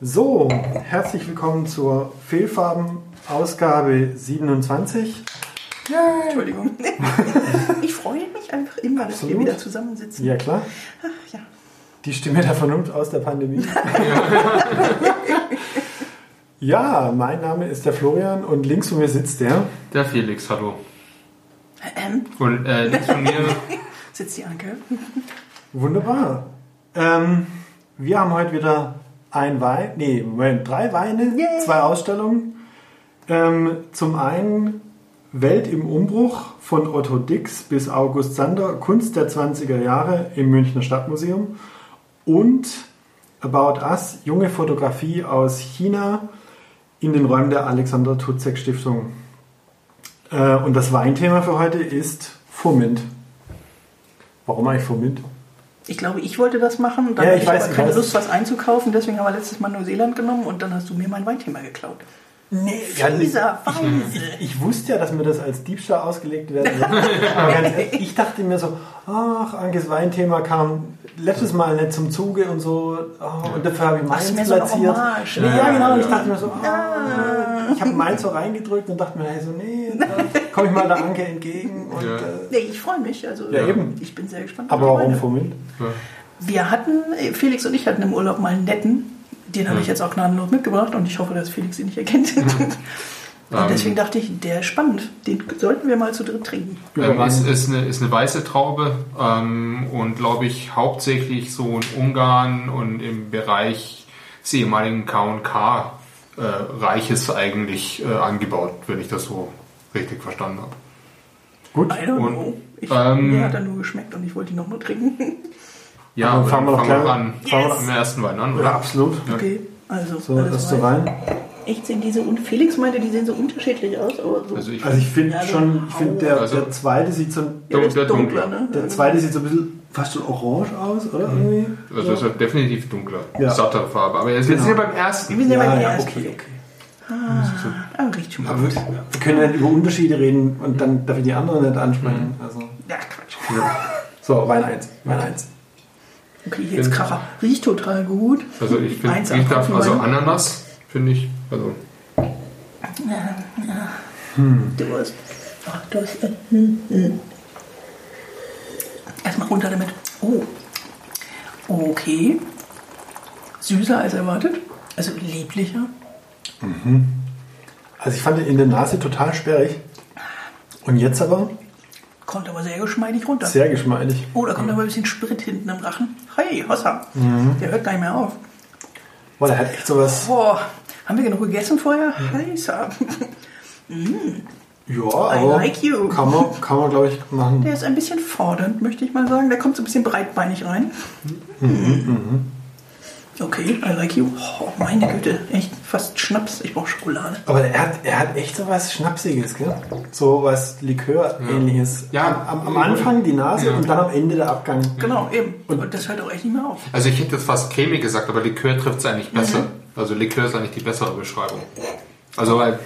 So, herzlich willkommen zur Fehlfarben-Ausgabe 27. Entschuldigung. Ich freue mich einfach immer, dass wir wieder zusammensitzen. Ja, klar. Ach, ja. Die Stimme der Vernunft aus der Pandemie. Ja, mein Name ist der Florian und links von mir sitzt der. Der Felix, hallo. Ähm, Und äh, links von mir, sitzt die Anke. Wunderbar. Ähm, wir haben heute wieder ein Wein, nee, Moment, drei Weine, Yay. zwei Ausstellungen. Ähm, zum einen Welt im Umbruch von Otto Dix bis August Sander, Kunst der 20er Jahre im Münchner Stadtmuseum. Und About Us, junge Fotografie aus China in den Räumen der Alexander Tutzek Stiftung. Äh, und das Weinthema für heute ist Furmint. Warum eigentlich Furmint? Ich glaube, ich wollte das machen. Dann Ja, hatte ich ich weiß, aber ich keine weiß. Lust, was einzukaufen. Deswegen haben wir letztes Mal Neuseeland genommen und dann hast du mir mein Weinthema geklaut. Nee, Fieser Weise. Ich wusste ja, dass mir das als Diebstahl ausgelegt werden wird. Ich dachte mir so, ach, Ankes Weinthema kam letztes Mal nicht zum Zuge und so. Oh, und dafür habe ich meins so eine platziert. Nee, ja, Ja, genau. ja. Ich dachte mir so, ah, ich habe meins so reingedrückt und dachte mir, hey, so, nee, komme ich mal der Anke entgegen. Und, Ja. äh, Nee, ich freue mich. Also, Ja, eben. Ich bin sehr gespannt. aber warum Weine. Furmint? Wir hatten, äh, Felix und ich hatten im Urlaub mal einen netten. Den habe ich jetzt auch gnadenlos mitgebracht und ich hoffe, dass Felix ihn nicht erkennt. Und deswegen dachte ich, der ist spannend. Den sollten wir mal zu dritt trinken. ähm, ist, ist, eine, ist eine weiße Traube ähm, und glaube ich hauptsächlich so in Ungarn und im Bereich des ehemaligen K&K äh, Reiches eigentlich äh, angebaut, wenn ich das so richtig verstanden habe. Gut. I don't Und, know. Ich, ähm, mir hat er nur geschmeckt und ich wollte ihn noch mal trinken. Ja, Aber fangen wir doch fangen wir gleich- an. fangen wir Fangen wir am ersten Wein an, Ja, oder? absolut. Okay, also. So, rein. Wein. Echt sehen diese und Felix meinte, die sehen so unterschiedlich aus, aber so. Also ich, Also ich finde Ja, schon, ich finde der, Also- der zweite sieht so, ja, ist dunkler, dunkler. ne? der zweite sieht so ein bisschen fast schon orange aus, oder irgendwie? also es ist definitiv dunkler, Ja. satter Farbe. Aber jetzt wir Genau. sind ja beim ersten. Wir sind ja, Ja, beim ja, ersten. okay, okay. Ah, riecht schon wir, gut. wir können ja nicht über Unterschiede reden und dann darf ich die anderen nicht ansprechen. Also. Ja, Quatsch. So, Wein 1. Wein 1. Okay, jetzt Kracher. Riecht total gut. Also ich finde, ich darf, also. Ananas finde ich, also Durst. Ach, Durst. äh, hm, hm. Erstmal runter damit. Oh. Okay. Süßer als erwartet. Also lieblicher. Also ich fand ihn in der Nase total sperrig. Und jetzt aber Kommt aber sehr geschmeidig runter. sehr geschmeidig. Oh, da kommt aber ein bisschen Sprit hinten im Rachen. Hey, Hossa. Der hört gar nicht mehr auf. Boah, der hat echt sowas. Boah, haben wir genug gegessen vorher? Heißer. Ja, aber like you. kann man, kann man glaube ich, machen. Der ist ein bisschen fordernd, möchte ich mal sagen. Der kommt so ein bisschen breitbeinig rein. Okay, I like you. Oh, meine Güte, echt fast Schnaps. Ich brauche Schokolade. Aber er hat, er hat echt sowas Schnapsiges, gell? So was Likör-ähnliches. Ja. Am, am Anfang die Nase Ja. und dann am Ende der Abgang. Genau, eben. Und das hört auch echt nicht mehr auf. Also ich hätte jetzt fast cremig gesagt, aber Likör trifft es eigentlich besser. Also Likör ist eigentlich die bessere Beschreibung. Also weil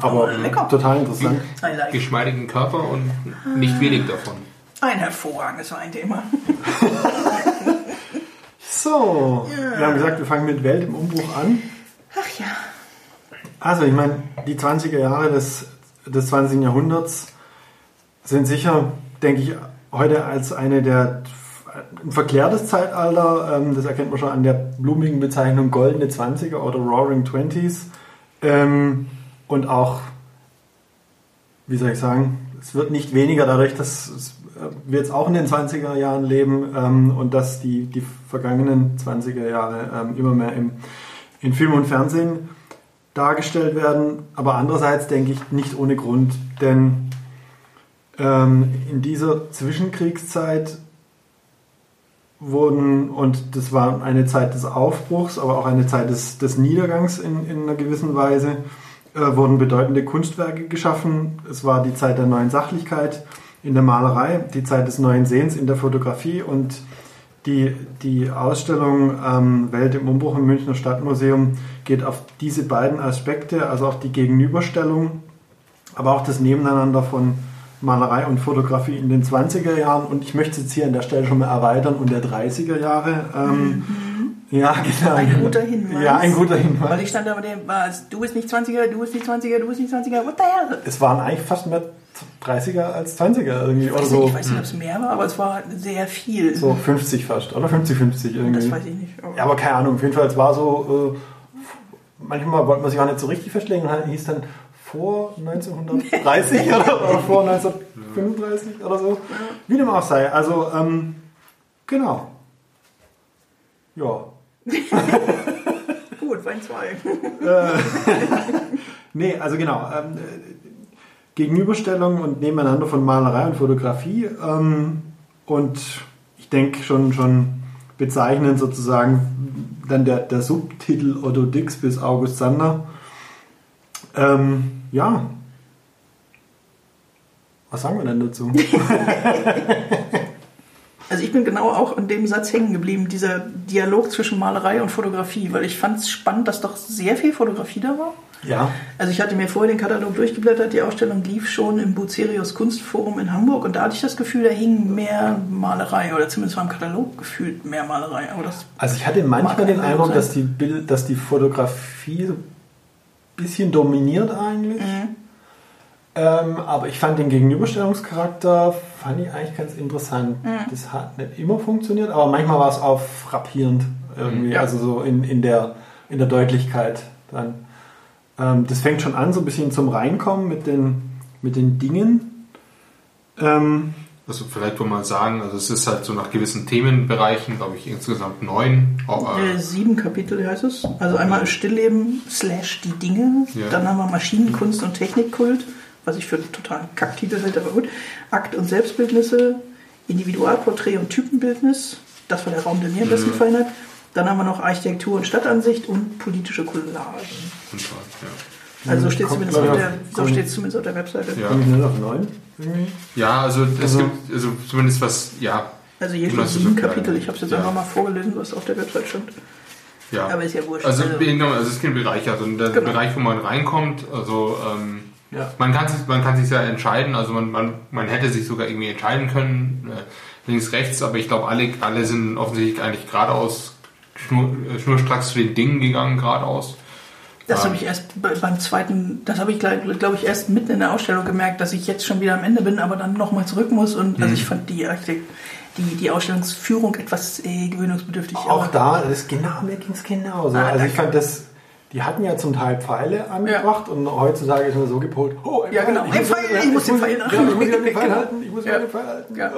Aber Lecker. total interessant. I like. geschmeidigen Körper und nicht wenig davon. Ein hervorragendes Weinthema. So, wir haben gesagt, wir fangen mit Welt im Umbruch an. Ach ja. Also, ich meine, die 20er Jahre des, des 20. Jahrhunderts sind sicher, denke ich, heute als eine der ein verklärtes Zeitalter, ähm, das erkennt man schon an der blumigen Bezeichnung goldene 20er oder Roaring Twenties. Ähm, und auch, wie soll ich sagen, es wird nicht weniger dadurch, dass es, wir jetzt auch in den 20er Jahren leben ähm, und dass die, die vergangenen 20er Jahre ähm, immer mehr im, in Film und Fernsehen dargestellt werden. Aber andererseits denke ich nicht ohne Grund, denn ähm, in dieser Zwischenkriegszeit wurden, und das war eine Zeit des Aufbruchs, aber auch eine Zeit des, des Niedergangs in, in einer gewissen Weise, äh, wurden bedeutende Kunstwerke geschaffen. Es war die Zeit der neuen Sachlichkeit in der Malerei, die Zeit des neuen Sehens in der Fotografie und die, die Ausstellung ähm, Welt im Umbruch im Münchner Stadtmuseum geht auf diese beiden Aspekte, also auch die Gegenüberstellung, aber auch das Nebeneinander von Malerei und Fotografie in den 20er Jahren und ich möchte es jetzt hier an der Stelle schon mal erweitern und der 30er Jahre ähm, Ja, genau. Ein guter Hinweis. Ja, ein guter Hinweis. Weil ich stand da mit dem, du bist nicht 20er, du bist nicht 20er, du bist nicht 20er, what the hell? Es waren eigentlich fast mehr 30er als 20er irgendwie. Oder so, nicht, ich weiß nicht, ob es mehr war, aber es war sehr viel. so 50 fast. Oder 50-50 irgendwie. das weiß ich nicht. Aber Ja, aber keine Ahnung. Auf jeden Fall, es war so. Äh, manchmal wollte man sich auch nicht so richtig festlegen. Und hieß dann vor 1930 oder, oder vor 1935 oder so. Wie dem auch sei. Also, ähm, genau. Ja. Gut, Wein 2. Nee, also genau. Ähm, äh, Gegenüberstellung und Nebeneinander von Malerei und Fotografie. Ähm, und ich denke schon, schon bezeichnend sozusagen dann der, der Subtitel Otto Dix bis August Sander. Ähm, ja. Was sagen wir denn dazu? Also ich bin genau auch an dem Satz hängen geblieben, dieser Dialog zwischen Malerei und Fotografie, weil ich fand es spannend, dass doch sehr viel Fotografie da war. Ja. Also ich hatte mir vorher den Katalog durchgeblättert, die Ausstellung lief schon im Bucerius Kunstforum in Hamburg und da hatte ich das Gefühl, da hing mehr Malerei oder zumindest war im Katalog gefühlt mehr Malerei. Aber das Also ich hatte manchmal den ein Eindruck, sein. dass die, Bild, dass die Fotografie so ein bisschen dominiert eigentlich. Ähm, aber ich fand den Gegenüberstellungscharakter fand ich eigentlich ganz interessant. Das hat nicht immer funktioniert, aber manchmal war es auch frappierend irgendwie, Ja. also so in, in, der, in der Deutlichkeit dann. Ähm, das fängt schon an, so ein bisschen zum Reinkommen mit den, mit den Dingen. Ähm, Also vielleicht wollen wir mal sagen, also es ist halt so nach gewissen Themenbereichen, glaube ich, insgesamt neun. äh, Äh, sieben Kapitel heißt es. Also einmal Stillleben slash die Dinge, Ja. dann haben wir Maschinenkunst und Technikkult, was ich für einen totalen Kacktitel halte, aber gut. Akt und Selbstbildnisse, Individualporträt und Typenbildnis, das war der Raum, der mir am besten gefallen hat. Dann haben wir noch Architektur und Stadtansicht und politische Collagen. ja. Also so steht zumindest auf der, so steht's zumindest auf der Webseite. Ja. auf neun ja, also es Also- gibt also zumindest was, ja, Also hier steht sieben Kapitel. Ich habe es jetzt Ja. einfach mal vorgelesen, was auf der Website stand. ja. Aber ist ja wurscht. Also, Also- genau, also es gibt Bereiche, also der Genau. Bereich, wo man reinkommt, also ähm, Ja. man kann sich, man kann sich ja entscheiden, also man, man, man hätte sich sogar irgendwie entscheiden können, äh, links, rechts, aber ich glaube, alle, alle sind offensichtlich eigentlich geradeaus, schnur, äh, schnurstracks zu den Dingen gegangen, geradeaus. Das habe ich erst bei- beim zweiten, das habe ich glaube ich erst mitten in der Ausstellung gemerkt, dass ich jetzt schon wieder am Ende bin, aber dann nochmal zurück muss. Und Mhm. also ich fand die, Architekt- die, die Ausstellungsführung etwas äh, gewöhnungsbedürftig. Auch aber- da, das ist genau, mir ging es genauso. Ah, also ich danke. fand das, die hatten ja zum Teil Pfeile angebracht und heutzutage ist man so gepolt, oh, ein Ja, genau, ein muss- Pfeil, ich muss den Pfeil ja, nachmachen. ich muss den Pfeil Genau. halten, ich muss ja den Pfeil halten. Ja. Äh,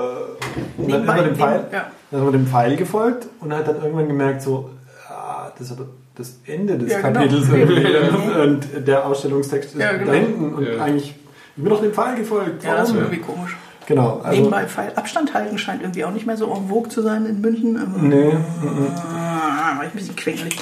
Und dann ist man dem Pfeil, dann ist man dem Pfeil gefolgt und hat dann irgendwann gemerkt, so, ah, das ist das Ende des Ja, genau. Kapitels irgendwie. und der Ausstellungstext ist Ja, genau. da hinten und Ja. eigentlich, ich bin doch dem Pfeil gefolgt. Ja, das ist Warum? irgendwie komisch. Genau. Also, Nebenbei Pfeil Abstand halten scheint irgendwie auch nicht mehr so en vogue zu sein in München. Nee, Ah, war ich ein bisschen quengelig.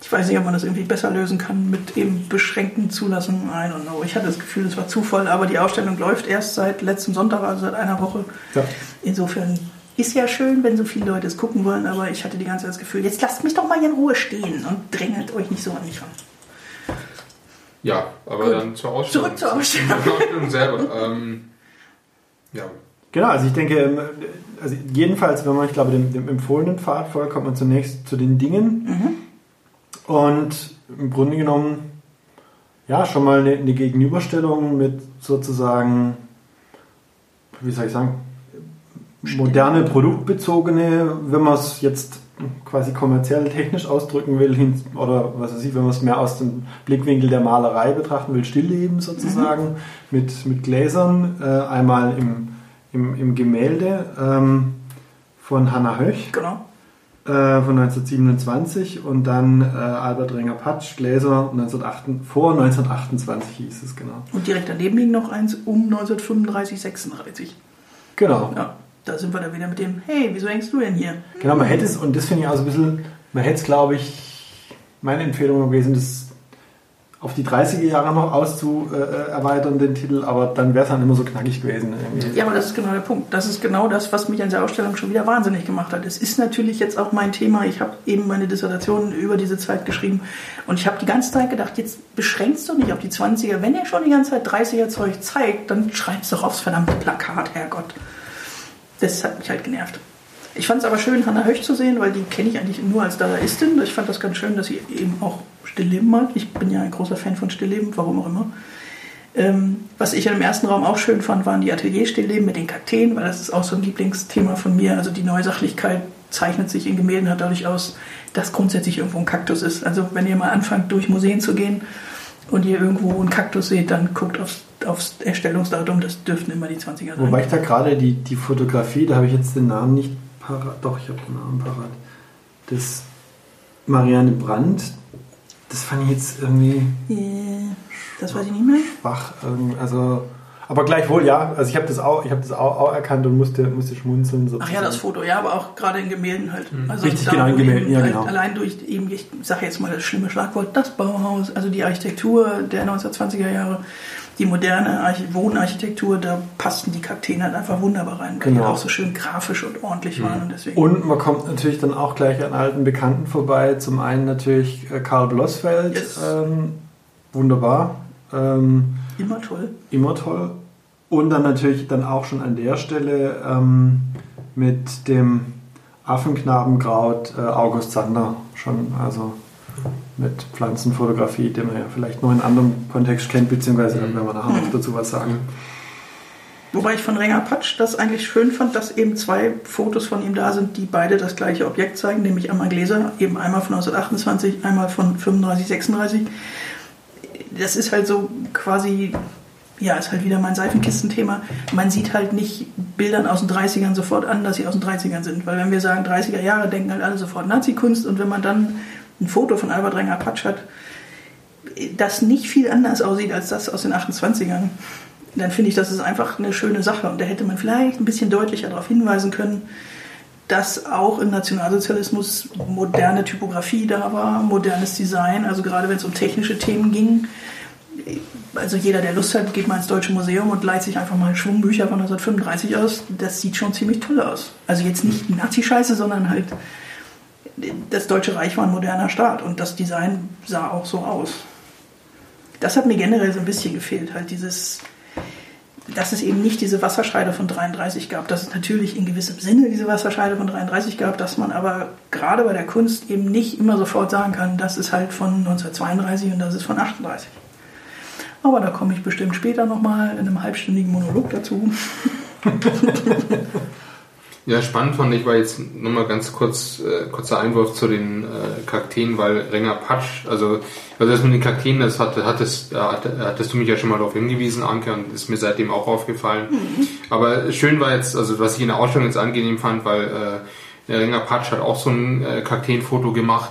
Ich weiß nicht, ob man das irgendwie besser lösen kann mit eben beschränkten Zulassungen. I don't know. Ich hatte das Gefühl, es war Zufall, aber die Ausstellung läuft erst seit letztem Sonntag, also seit einer Woche. Ja. Insofern ist ja schön, wenn so viele Leute es gucken wollen, aber ich hatte die ganze Zeit das Gefühl, jetzt lasst mich doch mal in Ruhe stehen und drängelt euch nicht so an mich ran. Ja, aber Gut. dann zur Ausstellung. Zurück zur Ausstellung. Zur Ausstellung selber. ähm, ja, Genau, also ich denke, ähm, also jedenfalls, wenn man, ich glaube, dem, dem empfohlenen Pfad folgt, kommt man zunächst zu den Dingen. Und im Grunde genommen, ja, schon mal eine, eine Gegenüberstellung mit sozusagen, wie soll ich sagen, moderne, produktbezogene, wenn man es jetzt quasi kommerziell technisch ausdrücken will, hin, oder was weiß ich, wenn man es mehr aus dem Blickwinkel der Malerei betrachten will, Stillleben sozusagen, mit, mit Gläsern, äh, einmal im, im, im Gemälde ähm, von Hannah Höch. Genau. Äh, von 1927 und dann äh, Albert Renger-Patsch, Gläser 1908, vor 1928 hieß es, genau. Und direkt daneben liegt noch eins um 1935, 36. Genau. Ja, da sind wir dann wieder mit dem, hey, wieso hängst du denn hier? Genau, man hätte es, und das finde ich auch so ein bisschen, man hätte es, glaube ich, meine Empfehlung gewesen, das auf die 30er Jahre noch auszuerweitern, den Titel, aber dann wäre es dann immer so knackig gewesen. Irgendwie. Ja, aber das ist genau der Punkt. Das ist genau das, was mich an der Ausstellung schon wieder wahnsinnig gemacht hat. Es ist natürlich jetzt auch mein Thema. Ich habe eben meine Dissertation über diese Zeit geschrieben und ich habe die ganze Zeit gedacht, jetzt beschränkst du nicht auf die 20er. Wenn ihr schon die ganze Zeit 30er Zeug zeigt, dann schreib's doch aufs verdammte Plakat, Herrgott. Das hat mich halt genervt. Ich fand es aber schön, Hannah Höch zu sehen, weil die kenne ich eigentlich nur als Dadaistin. Ich fand das ganz schön, dass sie eben auch Stillleben mag. Ich bin ja ein großer Fan von Stillleben, warum auch immer. Ähm, was ich im ersten Raum auch schön fand, waren die Atelier-Stillleben mit den Kakteen, weil das ist auch so ein Lieblingsthema von mir. Also die Neusachlichkeit zeichnet sich in Gemälden halt dadurch aus, dass grundsätzlich irgendwo ein Kaktus ist. Also wenn ihr mal anfangt, durch Museen zu gehen und ihr irgendwo einen Kaktus seht, dann guckt aufs, aufs Erstellungsdatum, das dürften immer die 20er sein. Wobei ich da gerade die, die Fotografie, da habe ich jetzt den Namen nicht parat, doch, ich habe den Namen parat, das Marianne Brandt, das fand ich jetzt irgendwie Äh, das weiß ich nicht mehr. schwach. irgendwie, Also, aber gleichwohl, ja, also ich habe das, auch, ich hab das auch, auch erkannt und musste, musste schmunzeln. Ach ja, sozusagen. das Foto, ja, aber auch gerade in Gemälden halt. Also Richtig, genau, in Gemälden, ja, halt genau. Allein durch eben, ich sage jetzt mal das schlimme Schlagwort, das Bauhaus, also die Architektur der 1920er Jahre, die moderne Arch Wohnarchitektur, da passten die Kakteen halt einfach wunderbar rein, weil die Genau. auch so schön grafisch und ordentlich waren und deswegen. Und man kommt natürlich dann auch gleich an alten Bekannten vorbei. Zum einen natürlich äh, Karl Blossfeld, Yes. ähm, wunderbar, ähm, immer toll. immer toll. Und dann natürlich dann auch schon an der Stelle ähm, mit dem Affenknabenkraut äh, August Sander schon, also mit Pflanzenfotografie, den man ja vielleicht noch in anderem Kontext kennt, beziehungsweise dann werden wir nachher noch dazu was sagen. Wobei ich von Renger Patsch das eigentlich schön fand, dass eben zwei Fotos von ihm da sind, die beide das gleiche Objekt zeigen, nämlich einmal Gläser, eben einmal von 1928, einmal von 35, 36. Das ist halt so quasi, ja, ist halt wieder mein Seifenkistenthema. Man sieht halt nicht Bildern aus den 30ern sofort an, dass sie aus den 30ern sind. Weil wenn wir sagen 30er Jahre, denken halt alle sofort Nazi-Kunst und wenn man dann ein Foto von Albert Renger Patsch hat, das nicht viel anders aussieht als das aus den 28ern, dann finde ich, das ist einfach eine schöne Sache. Und da hätte man vielleicht ein bisschen deutlicher darauf hinweisen können, dass auch im Nationalsozialismus moderne Typografie da war, modernes Design, also gerade wenn es um technische Themen ging. Also jeder, der Lust hat, geht mal ins Deutsche Museum und leiht sich einfach mal Schwungbücher von 1935 aus. Das sieht schon ziemlich toll aus. Also jetzt nicht Nazi-Scheiße, sondern halt das Deutsche Reich war ein moderner Staat und das Design sah auch so aus. Das hat mir generell so ein bisschen gefehlt, halt dieses, dass es eben nicht diese Wasserscheide von 33 gab, dass es natürlich in gewissem Sinne diese Wasserscheide von 33 gab, dass man aber gerade bei der Kunst eben nicht immer sofort sagen kann, das ist halt von 1932 und das ist von 38. Aber da komme ich bestimmt später nochmal in einem halbstündigen Monolog dazu. Ja, spannend fand ich, war jetzt nochmal ganz kurz, äh, kurzer Einwurf zu den äh, Kakteen, weil Renger Patsch, also, also das mit den Kakteen, das hat, hattest, äh, hat- hattest du mich ja schon mal darauf hingewiesen, Anke, und ist mir seitdem auch aufgefallen. Aber schön war jetzt, also was ich in der Ausstellung jetzt angenehm fand, weil äh, der Renger Patsch hat auch so ein äh, Kakteenfoto gemacht,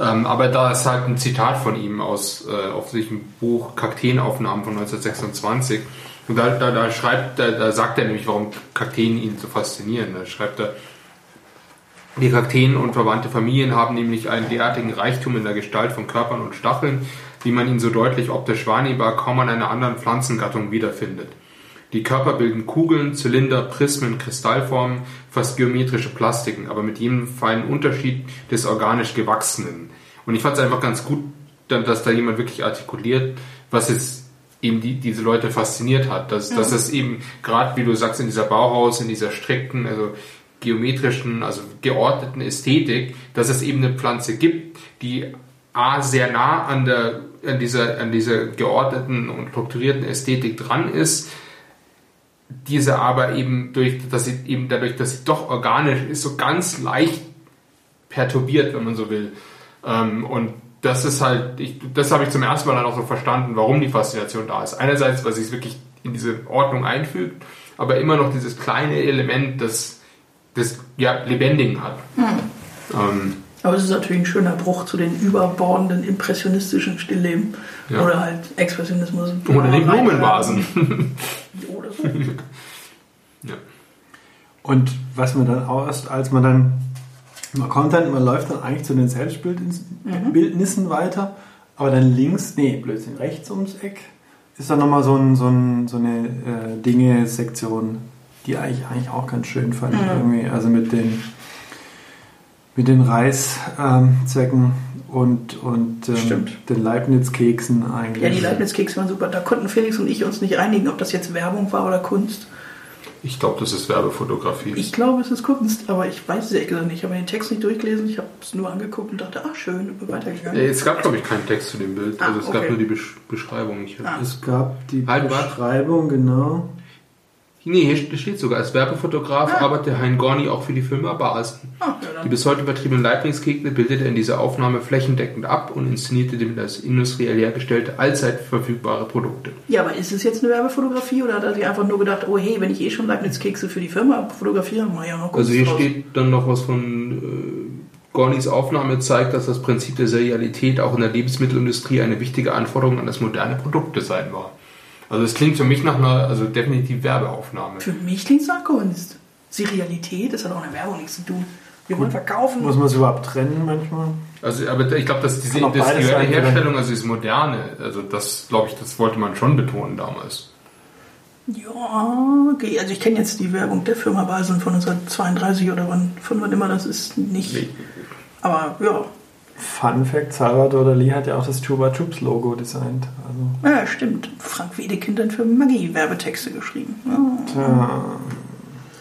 ähm, aber da ist halt ein Zitat von ihm aus äh, auf sich ein Buch Kakteenaufnahmen von 1926. Und da, da, da schreibt, da, da sagt er nämlich, warum Kakteen ihn so faszinieren. Da schreibt er, die Kakteen und verwandte Familien haben nämlich einen derartigen Reichtum in der Gestalt von Körpern und Stacheln, wie man ihn so deutlich optisch wahrnehmbar kaum an einer anderen Pflanzengattung wiederfindet. Die Körper bilden Kugeln, Zylinder, Prismen, Kristallformen, fast geometrische Plastiken, aber mit jedem feinen Unterschied des organisch Gewachsenen. Und ich fand es einfach ganz gut, dass da jemand wirklich artikuliert, was jetzt eben die, diese Leute fasziniert hat. Dass, dass es eben, gerade wie du sagst, in dieser Bauhaus, in dieser strikten, also geometrischen, also geordneten Ästhetik, dass es eben eine Pflanze gibt, die A, sehr nah an, der, an, dieser, an dieser geordneten und strukturierten Ästhetik dran ist, diese aber eben durch, dass sie eben dadurch, dass sie doch organisch ist, so ganz leicht perturbiert, wenn man so will. Ähm, und das ist halt, ich, das habe ich zum ersten Mal dann auch so verstanden, warum die Faszination da ist. Einerseits, weil sie es wirklich in diese Ordnung einfügt, aber immer noch dieses kleine Element, das, das ja, Lebendigen hat. Ähm, Aber es ist natürlich ein schöner Bruch zu den überbordenden impressionistischen Stillleben Ja. oder halt Expressionismus. oder den Blumenvasen. Oder so. ja. Und was man dann auch erst, als man dann, man kommt dann, man läuft dann eigentlich zu den Selbstbildnissen weiter, aber dann links, nee, Blödsinn, rechts ums Eck ist dann nochmal so, ein, so, ein, so eine äh, Dinge-Sektion, die eigentlich, eigentlich auch ganz schön fand. ich Irgendwie. Also mit den, mit den Reiszwecken und, und ähm, den Leibniz-Keksen eigentlich. Ja, die Leibniz-Kekse waren super. Da konnten Felix und ich uns nicht einigen, ob das jetzt Werbung war oder Kunst. Ich glaube, das ist Werbefotografie. Ich glaube, es ist Kunst, aber ich weiß es ehrlich gesagt nicht. Ich habe den Text nicht durchgelesen, ich habe es nur angeguckt und dachte, ach schön, und bin weitergegangen. Äh, Es gab, glaube ich, keinen Text zu dem Bild. Ah, Also es gab okay. nur die Besch Beschreibung. Ich, Ah. Es gab die Halt, warte. Beschreibung, genau. Nee, hier steht sogar, als Werbefotograf Ah. arbeitete Hein Gorni auch für die Firma Basen. Ah, ja, Die bis heute vertriebenen Lieblingsgegner bildete er in dieser Aufnahme flächendeckend ab und inszenierte damit als industriell hergestellte, allzeit verfügbare Produkte. ja, aber ist es jetzt eine Werbefotografie oder hat er sich einfach nur gedacht, oh hey, wenn ich eh schon Leibniz-Kekse für die Firma fotografiere, auch noch Kunst Also hier draus. steht dann noch was von äh, Gornis Aufnahme zeigt, dass das Prinzip der Serialität auch in der Lebensmittelindustrie eine wichtige Anforderung an das moderne Produktdesign war. Also es klingt für mich nach einer, also definitiv Werbeaufnahme. Für mich klingt es nach Kunst. Serialität, das hat auch in der Werbung nichts zu tun. Wir wollen verkaufen. Muss man es überhaupt trennen manchmal? Also, aber ich glaube, dass diese industrielle Herstellung, also das Moderne, also das, glaube ich, das wollte man schon betonen damals. Ja, okay. Also ich kenne jetzt die Werbung der Firma Basen von 1932 oder wann, von wann immer das ist, nicht. Nee. Aber ja, Fun Fact, Salvador Dali hat ja auch das Chupa Chups Logo designt. Also, ja, stimmt. Frank Wedekind hat für Maggie Werbetexte geschrieben. Ja,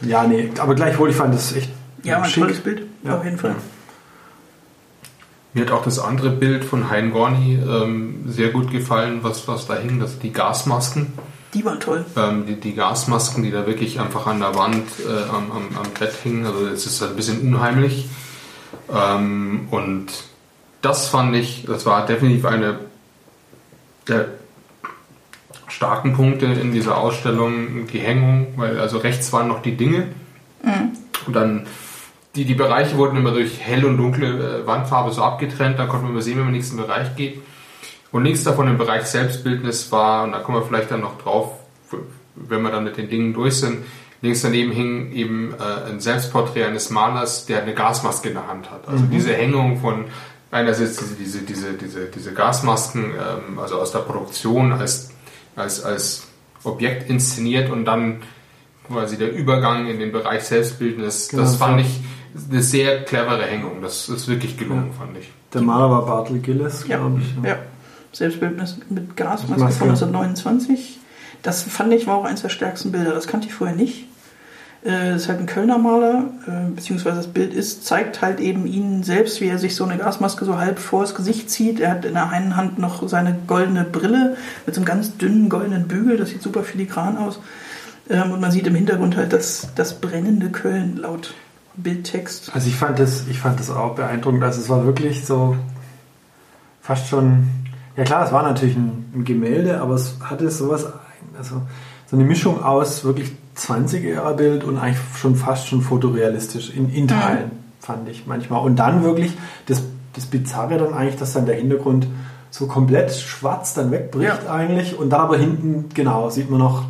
äh, ja, nee, aber gleichwohl, ich fand das echt ja ein schick. tolles Bild, Ja. auf jeden Fall. Mir hat auch das andere Bild von Hein Gorni ähm, sehr gut gefallen, was, was da hing, das die Gasmasken. Die war toll. Ähm, die, die Gasmasken, die da wirklich einfach an der Wand äh, am, am, am Bett hingen. Also es ist halt ein bisschen unheimlich. Ähm, und das fand ich, das war definitiv eine der starken Punkte in dieser Ausstellung, die Hängung, weil also rechts waren noch die Dinge. Und dann die, die Bereiche wurden immer durch hell und dunkle äh, Wandfarbe so abgetrennt, dann konnte man immer sehen, wenn man in den nächsten Bereich geht. Und links davon im Bereich Selbstbildnis war, und da kommen wir vielleicht dann noch drauf, wenn wir dann mit den Dingen durch sind, links daneben hing eben äh, ein Selbstporträt eines Malers, der eine Gasmaske in der Hand hat. Also diese Hängung von einerseits diese, diese, diese, diese, diese Gasmasken, ähm, also aus der Produktion als, als, als Objekt inszeniert und dann quasi der Übergang in den Bereich Selbstbildnis, Genau, das fand ja. ich eine sehr clevere Hängung. Das ist wirklich gelungen, fand ich. Der Maler war Bartel Gillis, Ja, glaube ich. ja. Selbstbildnis mit Gasmaske Maske. von 1929. Das fand ich war auch eines der stärksten Bilder. Das kannte ich vorher nicht. Äh, ist halt ein Kölner Maler, äh, beziehungsweise das Bild ist, zeigt halt eben ihn selbst, wie er sich so eine Gasmaske so halb vors Gesicht zieht. Er hat in der einen Hand noch seine goldene Brille mit so einem ganz dünnen goldenen Bügel. Das sieht super filigran aus. Ähm, und man sieht im Hintergrund halt das, das brennende Köln laut Bildtext. Also ich fand das, ich fand das auch beeindruckend. Also es war wirklich so fast schon, ja klar, es war natürlich ein, ein Gemälde, aber es hatte sowas, also so eine Mischung aus wirklich 20er-Bild und eigentlich schon fast schon fotorealistisch in, in Teilen, fand ich manchmal. Und dann wirklich das, das Bizarre dann eigentlich, dass dann der Hintergrund so komplett schwarz dann wegbricht Ja. eigentlich und dann aber hinten, genau, sieht man noch,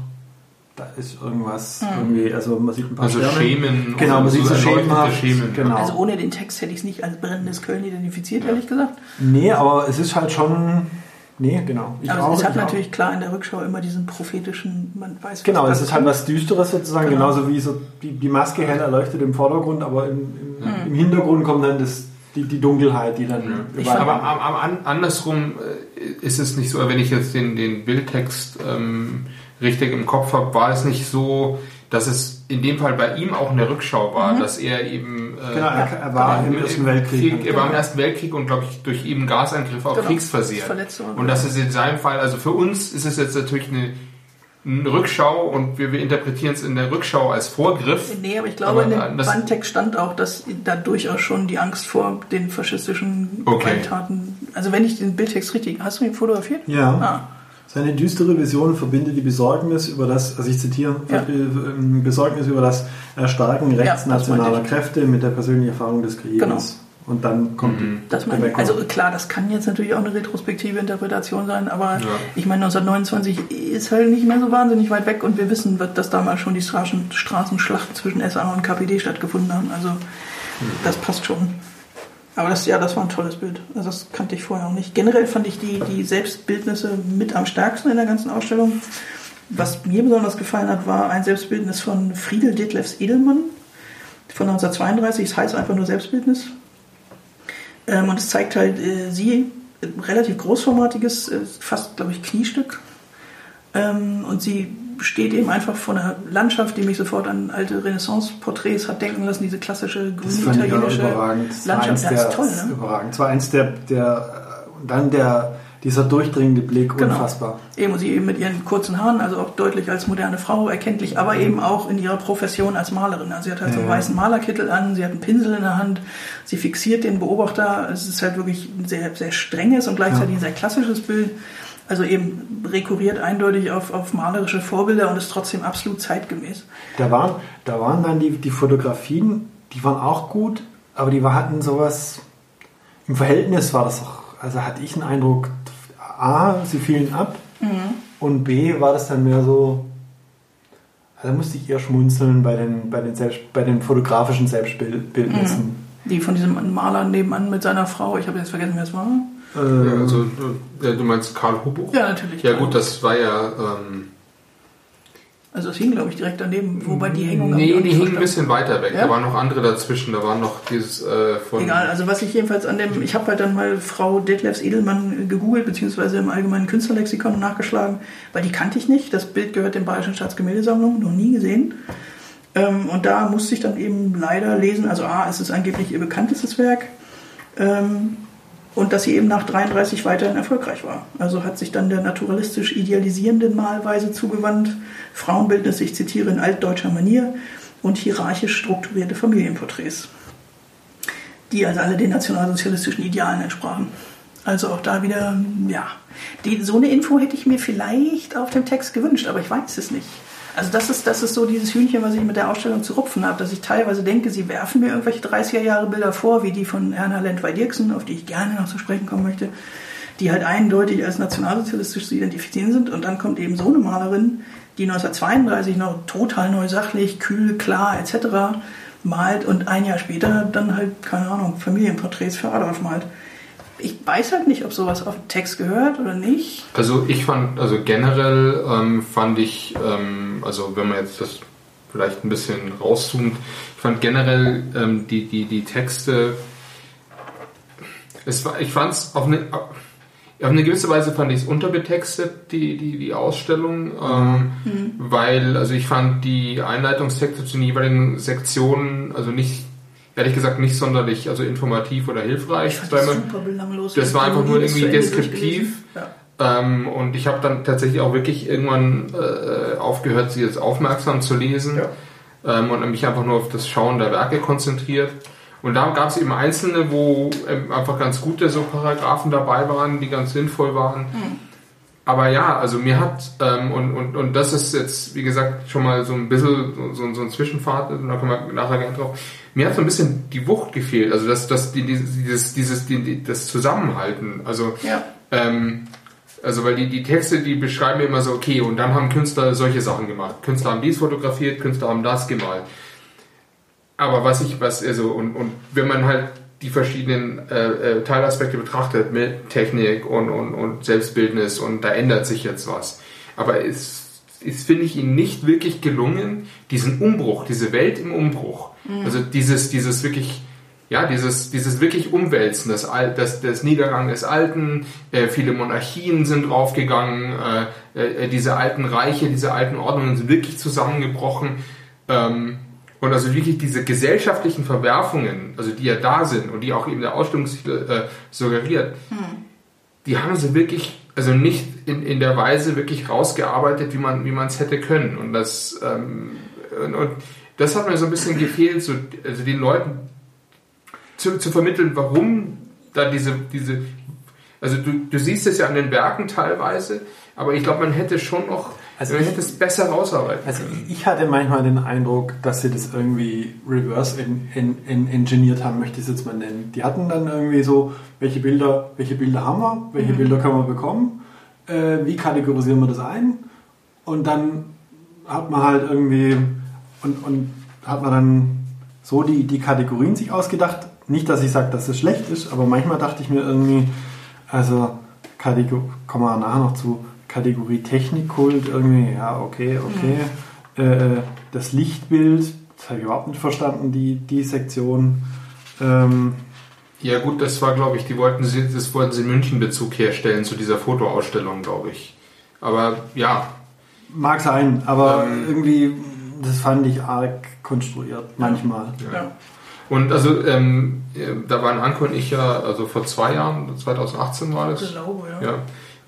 da ist irgendwas irgendwie, also man sieht ein paar Also Sterne. Schemen, Genau, man so sieht so schemenhaft. Schemen, Genau. Also ohne den Text hätte ich es nicht als brennendes Köln identifiziert, ehrlich gesagt. Nee, aber es ist halt schon. Nee, genau. Ich Aber es hat ich auch. natürlich klar in der Rückschau immer diesen prophetischen, man weiß Genau, es ist halt was Düsteres sozusagen, Genau. genauso wie so die, die Maske hell erleuchtet im Vordergrund, aber im, im, im Hintergrund kommt dann das, die, die Dunkelheit, die dann überall- Aber am, am, an, andersrum äh, ist es nicht so, wenn ich jetzt den, den Bildtext ähm, richtig im Kopf habe, war es nicht so, dass es in dem Fall bei ihm auch eine Rückschau war, dass er eben äh, Genau, er, war im Ersten Weltkrieg. Krieg, er war im Ersten Weltkrieg und glaube ich durch eben Gasangriff auch Genau, kriegsversehrt. Und das ist in seinem Fall, also für uns ist es jetzt natürlich eine, eine Rückschau und wir, wir interpretieren es in der Rückschau als Vorgriff. Nee, aber ich glaube, Aber, in dem Bandtext stand auch, dass da durchaus schon die Angst vor den faschistischen Okay. Gewalttaten. Also wenn ich den Bildtext richtig. Hast du ihn fotografiert? Ja. Ah, Seine düstere Vision verbindet die Besorgnis über das, also ich zitiere, Ja. Ähm, Besorgnis über das Erstarken rechtsnationaler ich. Kräfte mit der persönlichen Erfahrung des Krieges. Genau. Und dann kommt Mhm. das meine. Also klar, das kann jetzt natürlich auch eine retrospektive Interpretation sein, aber Ja. ich meine, 1929 ist halt nicht mehr so wahnsinnig weit weg und wir wissen, dass damals schon die Straßen, Straßenschlachten zwischen SA und KPD stattgefunden haben. Also das passt schon. Aber das, ja, das war ein tolles Bild. Also das kannte ich vorher auch nicht. Generell fand ich die, die Selbstbildnisse mit am stärksten in der ganzen Ausstellung. Was mir besonders gefallen hat, war ein Selbstbildnis von Friedel Detlefs Edelmann von 1932. Es heißt einfach nur Selbstbildnis. Ähm, und es zeigt halt äh, sie, ein relativ großformatiges, äh, fast, glaube ich, Kniestück. Ähm, und sie steht eben einfach vor einer Landschaft, die mich sofort an alte Renaissance-Porträts hat denken lassen, diese klassische grüne italienische Landschaft. Ja, ist toll, ne? Überragend. Das war eins der, der dann der dieser durchdringende Blick, genau. unfassbar. Eben, und sie eben mit ihren kurzen Haaren, also auch deutlich als moderne Frau erkenntlich, aber mhm. eben auch in ihrer Profession als Malerin. Also sie hat halt ja. so einen weißen Malerkittel an, sie hat einen Pinsel in der Hand, sie fixiert den Beobachter. Es ist halt wirklich ein sehr, sehr strenges und gleichzeitig ja. ein sehr klassisches Bild. Also eben rekurriert eindeutig auf, auf malerische Vorbilder und ist trotzdem absolut zeitgemäß. Da waren, da waren dann die, die Fotografien, die waren auch gut, aber die hatten sowas, im Verhältnis war das auch, also hatte ich einen Eindruck, A, sie fielen ab mhm. und B, war das dann mehr so, also musste ich eher schmunzeln bei den, bei den, Selbst, bei den fotografischen Selbstbildnissen. Mhm. Die von diesem Maler nebenan mit seiner Frau, ich habe jetzt vergessen, wer es war. Äh, ja, also, ja, du meinst Karl Hubuch? Ja, natürlich. Ja, gut, das war ja. Ähm, also, es hing, glaube ich, direkt daneben, wobei die Hängung. Nee, die hing ein bisschen weiter weg. Ja? Da waren noch andere dazwischen. Da waren noch dieses äh, von. Egal, also, was ich jedenfalls an dem. Ich habe halt dann mal Frau Detlefs Edelmann gegoogelt, beziehungsweise im allgemeinen Künstlerlexikon nachgeschlagen, weil die kannte ich nicht. Das Bild gehört der Bayerischen Staatsgemäldesammlung, noch nie gesehen. Ähm, und da musste ich dann eben leider lesen, also A, es ist angeblich ihr bekanntestes Werk. Ähm, und dass sie eben nach 33 weiterhin erfolgreich war. Also hat sich dann der naturalistisch idealisierenden Malweise zugewandt, Frauenbildnis, ich zitiere in altdeutscher Manier, und hierarchisch strukturierte Familienporträts, die also alle den nationalsozialistischen Idealen entsprachen. Also auch da wieder, ja, die, so eine Info hätte ich mir vielleicht auf dem Text gewünscht, aber ich weiß es nicht. Also das ist, das ist so dieses Hühnchen, was ich mit der Ausstellung zu rupfen habe, dass ich teilweise denke, sie werfen mir irgendwelche 30er Jahre Bilder vor, wie die von Erna Lentwey-Dirksen, auf die ich gerne noch zu sprechen kommen möchte, die halt eindeutig als nationalsozialistisch zu identifizieren sind. Und dann kommt eben so eine Malerin, die 1932 noch total neu sachlich, kühl, klar etc. malt und ein Jahr später dann halt, keine Ahnung, Familienporträts für Adolf malt ich weiß halt nicht, ob sowas auf den Text gehört oder nicht. Also ich fand, also generell ähm, fand ich, ähm, also wenn man jetzt das vielleicht ein bisschen rauszoomt, ich fand generell ähm, die, die, die Texte, es war, ich fand es auf eine, auf eine gewisse Weise fand ich es unterbetextet, die, die, die Ausstellung, ähm, mhm. weil, also ich fand die Einleitungstexte zu den jeweiligen Sektionen, also nicht ehrlich gesagt nicht sonderlich also informativ oder hilfreich. Das, man, super belanglos. Das war einfach nur irgendwie deskriptiv. Ja. Ähm, und ich habe dann tatsächlich auch wirklich irgendwann äh, aufgehört, sie jetzt aufmerksam zu lesen ja. ähm, und mich einfach nur auf das Schauen der Werke konzentriert. Und da gab es eben einzelne, wo ähm, einfach ganz gute so Paragraphen dabei waren, die ganz sinnvoll waren. Mhm. Aber ja, also mir hat, ähm, und, und, und das ist jetzt, wie gesagt, schon mal so ein bisschen so, so ein Zwischenfahrt, da kommen wir nachher gerne drauf. Mir hat so ein bisschen die Wucht gefehlt, also das, das, die, dieses, dieses, die, das Zusammenhalten. Also, ja. ähm, also weil die, die Texte, die beschreiben immer so, okay, und dann haben Künstler solche Sachen gemacht. Künstler haben dies fotografiert, Künstler haben das gemalt. Aber was ich, was, also, und, und wenn man halt die verschiedenen äh, äh, Teilaspekte betrachtet mit Technik und, und, und Selbstbildnis und da ändert sich jetzt was. Aber es ist, finde ich, ihnen nicht wirklich gelungen, diesen Umbruch, diese Welt im Umbruch, mhm. also dieses, dieses wirklich, ja, dieses, dieses wirklich Umwälzen, das, das, das Niedergang des Alten, äh, viele Monarchien sind draufgegangen, äh, äh, diese alten Reiche, diese alten Ordnungen sind wirklich zusammengebrochen. Ähm, und also wirklich diese gesellschaftlichen Verwerfungen, also die ja da sind und die auch eben der Ausstellungstitel äh, suggeriert, hm. die haben sie wirklich, also nicht in, in der Weise wirklich rausgearbeitet, wie man wie man es hätte können. Und das ähm, und, und, das hat mir so ein bisschen gefehlt, so, also den Leuten zu, zu vermitteln, warum da diese diese also du, du siehst es ja an den Werken teilweise, aber ich glaube, man hätte schon noch also man hätte es besser rausarbeiten Also ich hatte manchmal den Eindruck, dass sie das irgendwie reverse in, in, in engineert haben, möchte ich es jetzt mal nennen. Die hatten dann irgendwie so, welche Bilder, welche Bilder haben wir, welche mhm. Bilder können wir bekommen, äh, wie kategorisieren wir das ein und dann hat man halt irgendwie und, und hat man dann so die, die Kategorien sich ausgedacht. Nicht, dass ich sage, dass es schlecht ist, aber manchmal dachte ich mir irgendwie, also Kategor kommen wir nachher noch zu, Kategorie Technikkult irgendwie, ja, okay, okay. Mhm. Äh, das Lichtbild, das habe ich überhaupt nicht verstanden, die, die Sektion. Ähm, ja gut, das war, glaube ich, die wollten sie, das wollten sie in München Bezug herstellen zu dieser Fotoausstellung, glaube ich. Aber ja, Mag sein, aber Ähm. irgendwie, das fand ich arg konstruiert, manchmal. Ja. Und also, ähm, äh, da waren Anko und ich ja, also vor zwei Jahren, 2018 war das. Ich glaube, ja. Ja.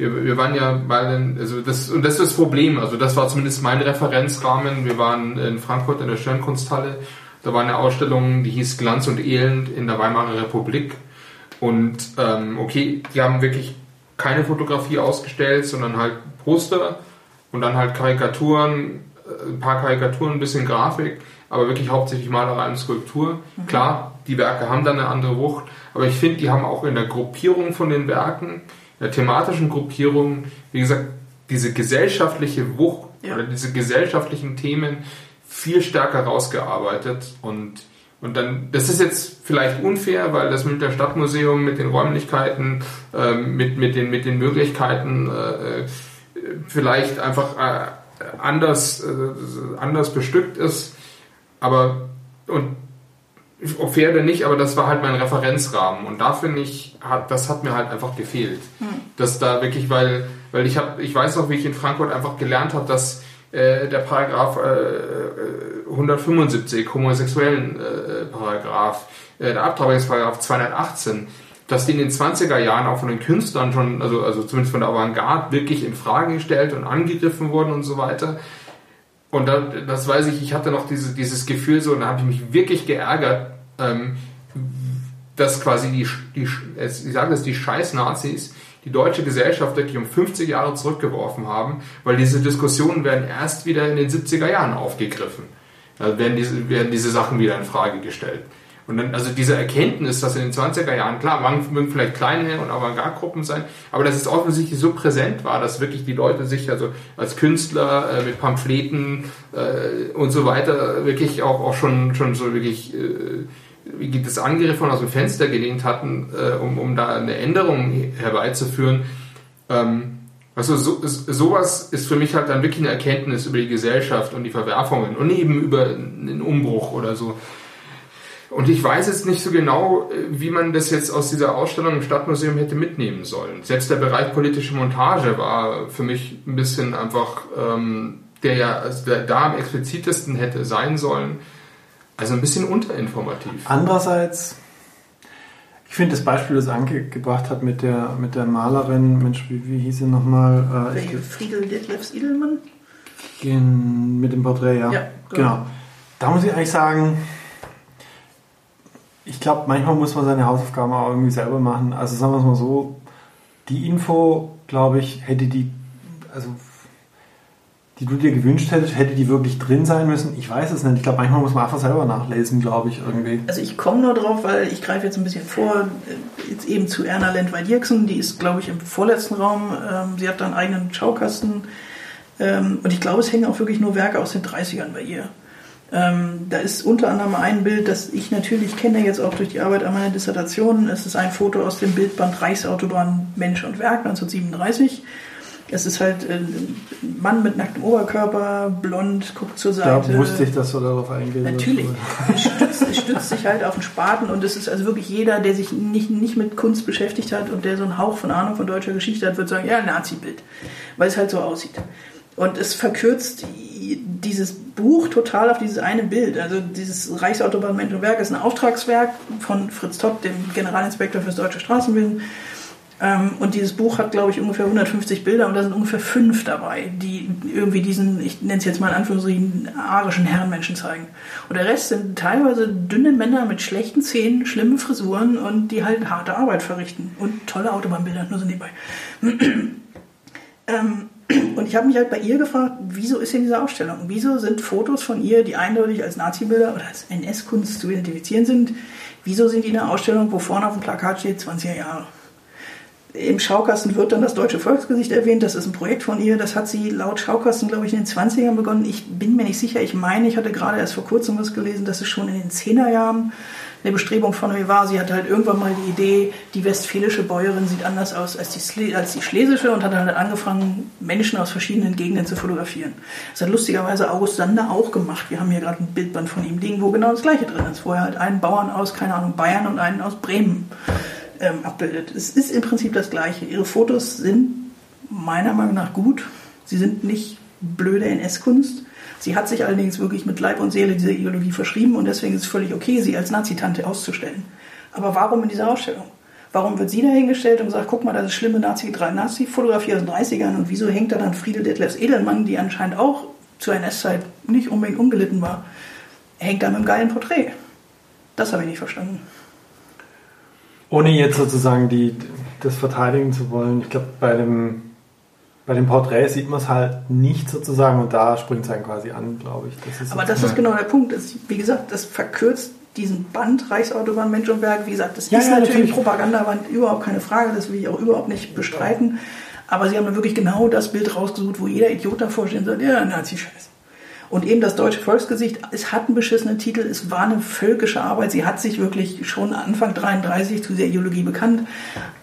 Wir, wir waren ja bei den, also das, und das ist das Problem, also das war zumindest mein Referenzrahmen. Wir waren in Frankfurt in der Sternkunsthalle. Da war eine Ausstellung, die hieß Glanz und Elend in der Weimarer Republik. Und ähm, okay, die haben wirklich keine Fotografie ausgestellt, sondern halt Poster und dann halt Karikaturen, äh, ein paar Karikaturen, ein bisschen Grafik, aber wirklich hauptsächlich Malerei und Skulptur. Klar, die Werke haben dann eine andere Wucht, aber ich finde, die haben auch in der Gruppierung von den Werken, in der thematischen Gruppierung, wie gesagt, diese gesellschaftliche Wucht Ja. oder diese gesellschaftlichen Themen viel stärker rausgearbeitet und und dann, das ist jetzt vielleicht unfair, weil das mit der Stadtmuseum, mit den Räumlichkeiten, ähm, mit, mit, den, mit den Möglichkeiten äh, vielleicht einfach äh, anders, äh, anders bestückt ist. Aber, und ob fair oder nicht, aber das war halt mein Referenzrahmen. Und da finde ich, hat, das hat mir halt einfach gefehlt. Dass da wirklich, weil, weil ich habe, ich weiß noch, wie ich in Frankfurt einfach gelernt habe, dass äh, der Paragraph äh, 175, homosexuellen äh, Paragraph, äh, der Abtreibungsparagraph 218, dass die in den 20er Jahren auch von den Künstlern schon, also, also zumindest von der Avantgarde, wirklich in Frage gestellt und angegriffen wurden und so weiter. Und da, das weiß ich, ich hatte noch diese, dieses Gefühl so, und da habe ich mich wirklich geärgert, ähm, dass quasi die, die ich sage das, die Scheiß-Nazis die deutsche Gesellschaft wirklich um 50 Jahre zurückgeworfen haben, weil diese Diskussionen werden erst wieder in den 70er Jahren aufgegriffen. Da werden diese, werden diese Sachen wieder in Frage gestellt. Und dann, also diese Erkenntnis, dass in den 20er Jahren, klar, mögen vielleicht kleine und Avantgarde-Gruppen sein, aber dass es offensichtlich so präsent war, dass wirklich die Leute sich also als Künstler äh, mit Pamphleten äh, und so weiter wirklich auch, auch schon, schon so wirklich äh, wie geht es angegriffen und aus dem Fenster gelehnt hatten, äh, um, um da eine Änderung herbeizuführen. Ähm, also so, sowas ist für mich halt dann wirklich eine Erkenntnis über die Gesellschaft und die Verwerfungen und eben über einen Umbruch oder so. Und ich weiß jetzt nicht so genau, wie man das jetzt aus dieser Ausstellung im Stadtmuseum hätte mitnehmen sollen. Selbst der Bereich politische Montage war für mich ein bisschen einfach, ähm, der ja also der da am explizitesten hätte sein sollen. Also ein bisschen unterinformativ. Andererseits, ich finde das Beispiel, das Anke gebracht hat mit der, mit der Malerin, Mensch, wie, wie hieß sie nochmal? Äh, Friedel Detlefs Edelmann? Gen- mit dem Porträt, ja. Ja, genau. Da muss ich eigentlich sagen, ich glaube, manchmal muss man seine Hausaufgaben auch irgendwie selber machen. Also sagen wir es mal so, die Info, glaube ich, hätte die, also die du dir gewünscht hättest, hätte die wirklich drin sein müssen. Ich weiß es nicht. Ich glaube, manchmal muss man einfach selber nachlesen, glaube ich, irgendwie. Also ich komme nur drauf, weil ich greife jetzt ein bisschen vor, äh, jetzt eben zu Erna Lendwey-Dirksen, die ist, glaube ich, im vorletzten Raum. Ähm, sie hat da einen eigenen Schaukasten. Ähm, und ich glaube, es hängen auch wirklich nur Werke aus den 30ern bei ihr. Ähm, da ist unter anderem ein Bild, das ich natürlich kenne, jetzt auch durch die Arbeit an meiner Dissertation. Es ist ein Foto aus dem Bildband Reichsautobahn Mensch und Werk 1937. Es ist halt äh, ein Mann mit nacktem Oberkörper, blond, guckt zur Da Seite. wusste ich, dass du darauf eingehen. Natürlich. Es stützt, stützt sich halt auf den Spaten und es ist also wirklich jeder, der sich nicht, nicht mit Kunst beschäftigt hat und der so einen Hauch von Ahnung von deutscher Geschichte hat, wird sagen, ja, Nazi-Bild. Weil es halt so aussieht. Und es verkürzt dieses Buch total auf dieses eine Bild. Also dieses Reichsautobahn Mensch und Werk ist ein Auftragswerk von Fritz Topp, dem Generalinspektor fürs deutsche Straßenwesen. Ähm, Und dieses Buch hat, glaube ich, ungefähr 150 Bilder und da sind ungefähr fünf dabei, die irgendwie diesen, ich nenne es jetzt mal in Anführungsstrichen, arischen Herrenmenschen zeigen. Und der Rest sind teilweise dünne Männer mit schlechten Zähnen, schlimmen Frisuren und die halt harte Arbeit verrichten. Und tolle Autobahnbilder, nur so nebenbei. ähm, und ich habe mich halt bei ihr gefragt, wieso ist in dieser Ausstellung? Wieso sind Fotos von ihr, die eindeutig als Nazi-Bilder oder als NS-Kunst zu identifizieren sind, wieso sind die in der Ausstellung, wo vorne auf dem Plakat steht 20er Jahre? Im Schaukasten wird dann das deutsche Volksgesicht erwähnt. Das ist ein Projekt von ihr. Das hat sie laut Schaukasten, glaube ich, in den 20ern begonnen. Ich bin mir nicht sicher. Ich meine, ich hatte gerade erst vor kurzem was gelesen, dass es schon in den 10er Jahren eine Bestrebung von ihr war. Sie hatte halt irgendwann mal die Idee, die westfälische Bäuerin sieht anders aus als die, als die schlesische und hat halt angefangen, Menschen aus verschiedenen Gegenden zu fotografieren. Das hat lustigerweise August Sander auch gemacht. Wir haben hier gerade ein Bildband von ihm liegen, wo genau das gleiche drin ist. Wo er halt einen Bauern aus, keine Ahnung, Bayern und einen aus Bremen ähm, abbildet. Es ist im Prinzip das Gleiche. Ihre Fotos sind meiner Meinung nach gut. Sie sind nicht blöde NS-Kunst. Sie hat sich allerdings wirklich mit Leib und Seele dieser Ideologie verschrieben und deswegen ist es völlig okay, sie als Nazi-Tante auszustellen. Aber warum in dieser Ausstellung? Warum wird sie dahingestellt und sagt, guck mal, das ist schlimme Nazi-Fotografie aus den 30ern und wieso hängt da dann Friedel Detlefs Edelmann, die anscheinend auch zur NS-Zeit nicht unbedingt ungelitten war, hängt da mit einem geilen Porträt? Das habe ich nicht verstanden. Ohne jetzt sozusagen die, das verteidigen zu wollen, ich glaube, bei dem, bei dem Porträt sieht man es halt nicht sozusagen und da springt es dann quasi an, glaube ich. Das Aber das ist genau der Punkt. Das, wie gesagt, das verkürzt diesen Band Reichsautobahn Mensch und Werk. Wie gesagt, das ja, ist ja, natürlich, natürlich Propagandawand, überhaupt keine Frage, das will ich auch überhaupt nicht bestreiten. Aber sie haben dann wirklich genau das Bild rausgesucht, wo jeder Idiot davor steht und sagt, ja, Nazi-Scheiß. Und eben das deutsche Volksgesicht, es hat einen beschissenen Titel, es war eine völkische Arbeit, sie hat sich wirklich schon Anfang 33 zu der Ideologie bekannt.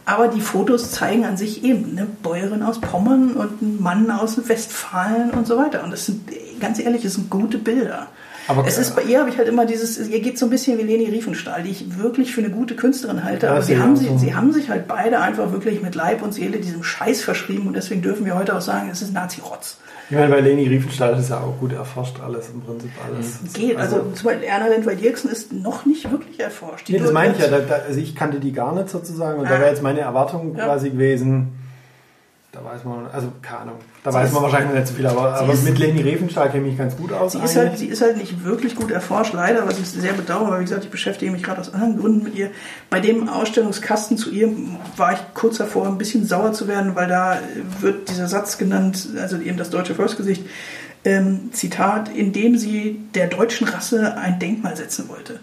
Aber die Fotos zeigen an sich eben eine Bäuerin aus Pommern und einen Mann aus Westfalen und so weiter. Und das sind, ganz ehrlich, das sind gute Bilder. Aber es ist bei ihr habe ich halt immer dieses, ihr geht so ein bisschen wie Leni Riefenstahl, die ich wirklich für eine gute Künstlerin halte. Ja, aber sie haben, sie, sie haben sich halt beide einfach wirklich mit Leib und Seele diesem Scheiß verschrieben und deswegen dürfen wir heute auch sagen, es ist Nazi-Rotz. Ich meine, bei Leni Riefenstahl ist ja auch gut erforscht alles, im Prinzip alles. Geht, also, also zum Beispiel Erna Lentwey-Dirksen ist noch nicht wirklich erforscht. Nee, das meine ich ja, da, also ich kannte die gar nicht sozusagen und ah. da wäre jetzt meine Erwartung ja. quasi gewesen, da weiß man, also keine Ahnung, da sie weiß man wahrscheinlich nicht so viel, aber, aber mit Leni Riefenstahl kenne ich ganz gut aus. Sie ist, halt, sie ist halt nicht wirklich gut erforscht, leider, was ich sehr bedauere, weil wie gesagt, ich beschäftige mich gerade aus anderen Gründen mit ihr. Bei dem Ausstellungskasten zu ihr war ich kurz davor, ein bisschen sauer zu werden, weil da wird dieser Satz genannt, also eben das deutsche Volksgesicht, ähm, Zitat, in dem sie der deutschen Rasse ein Denkmal setzen wollte.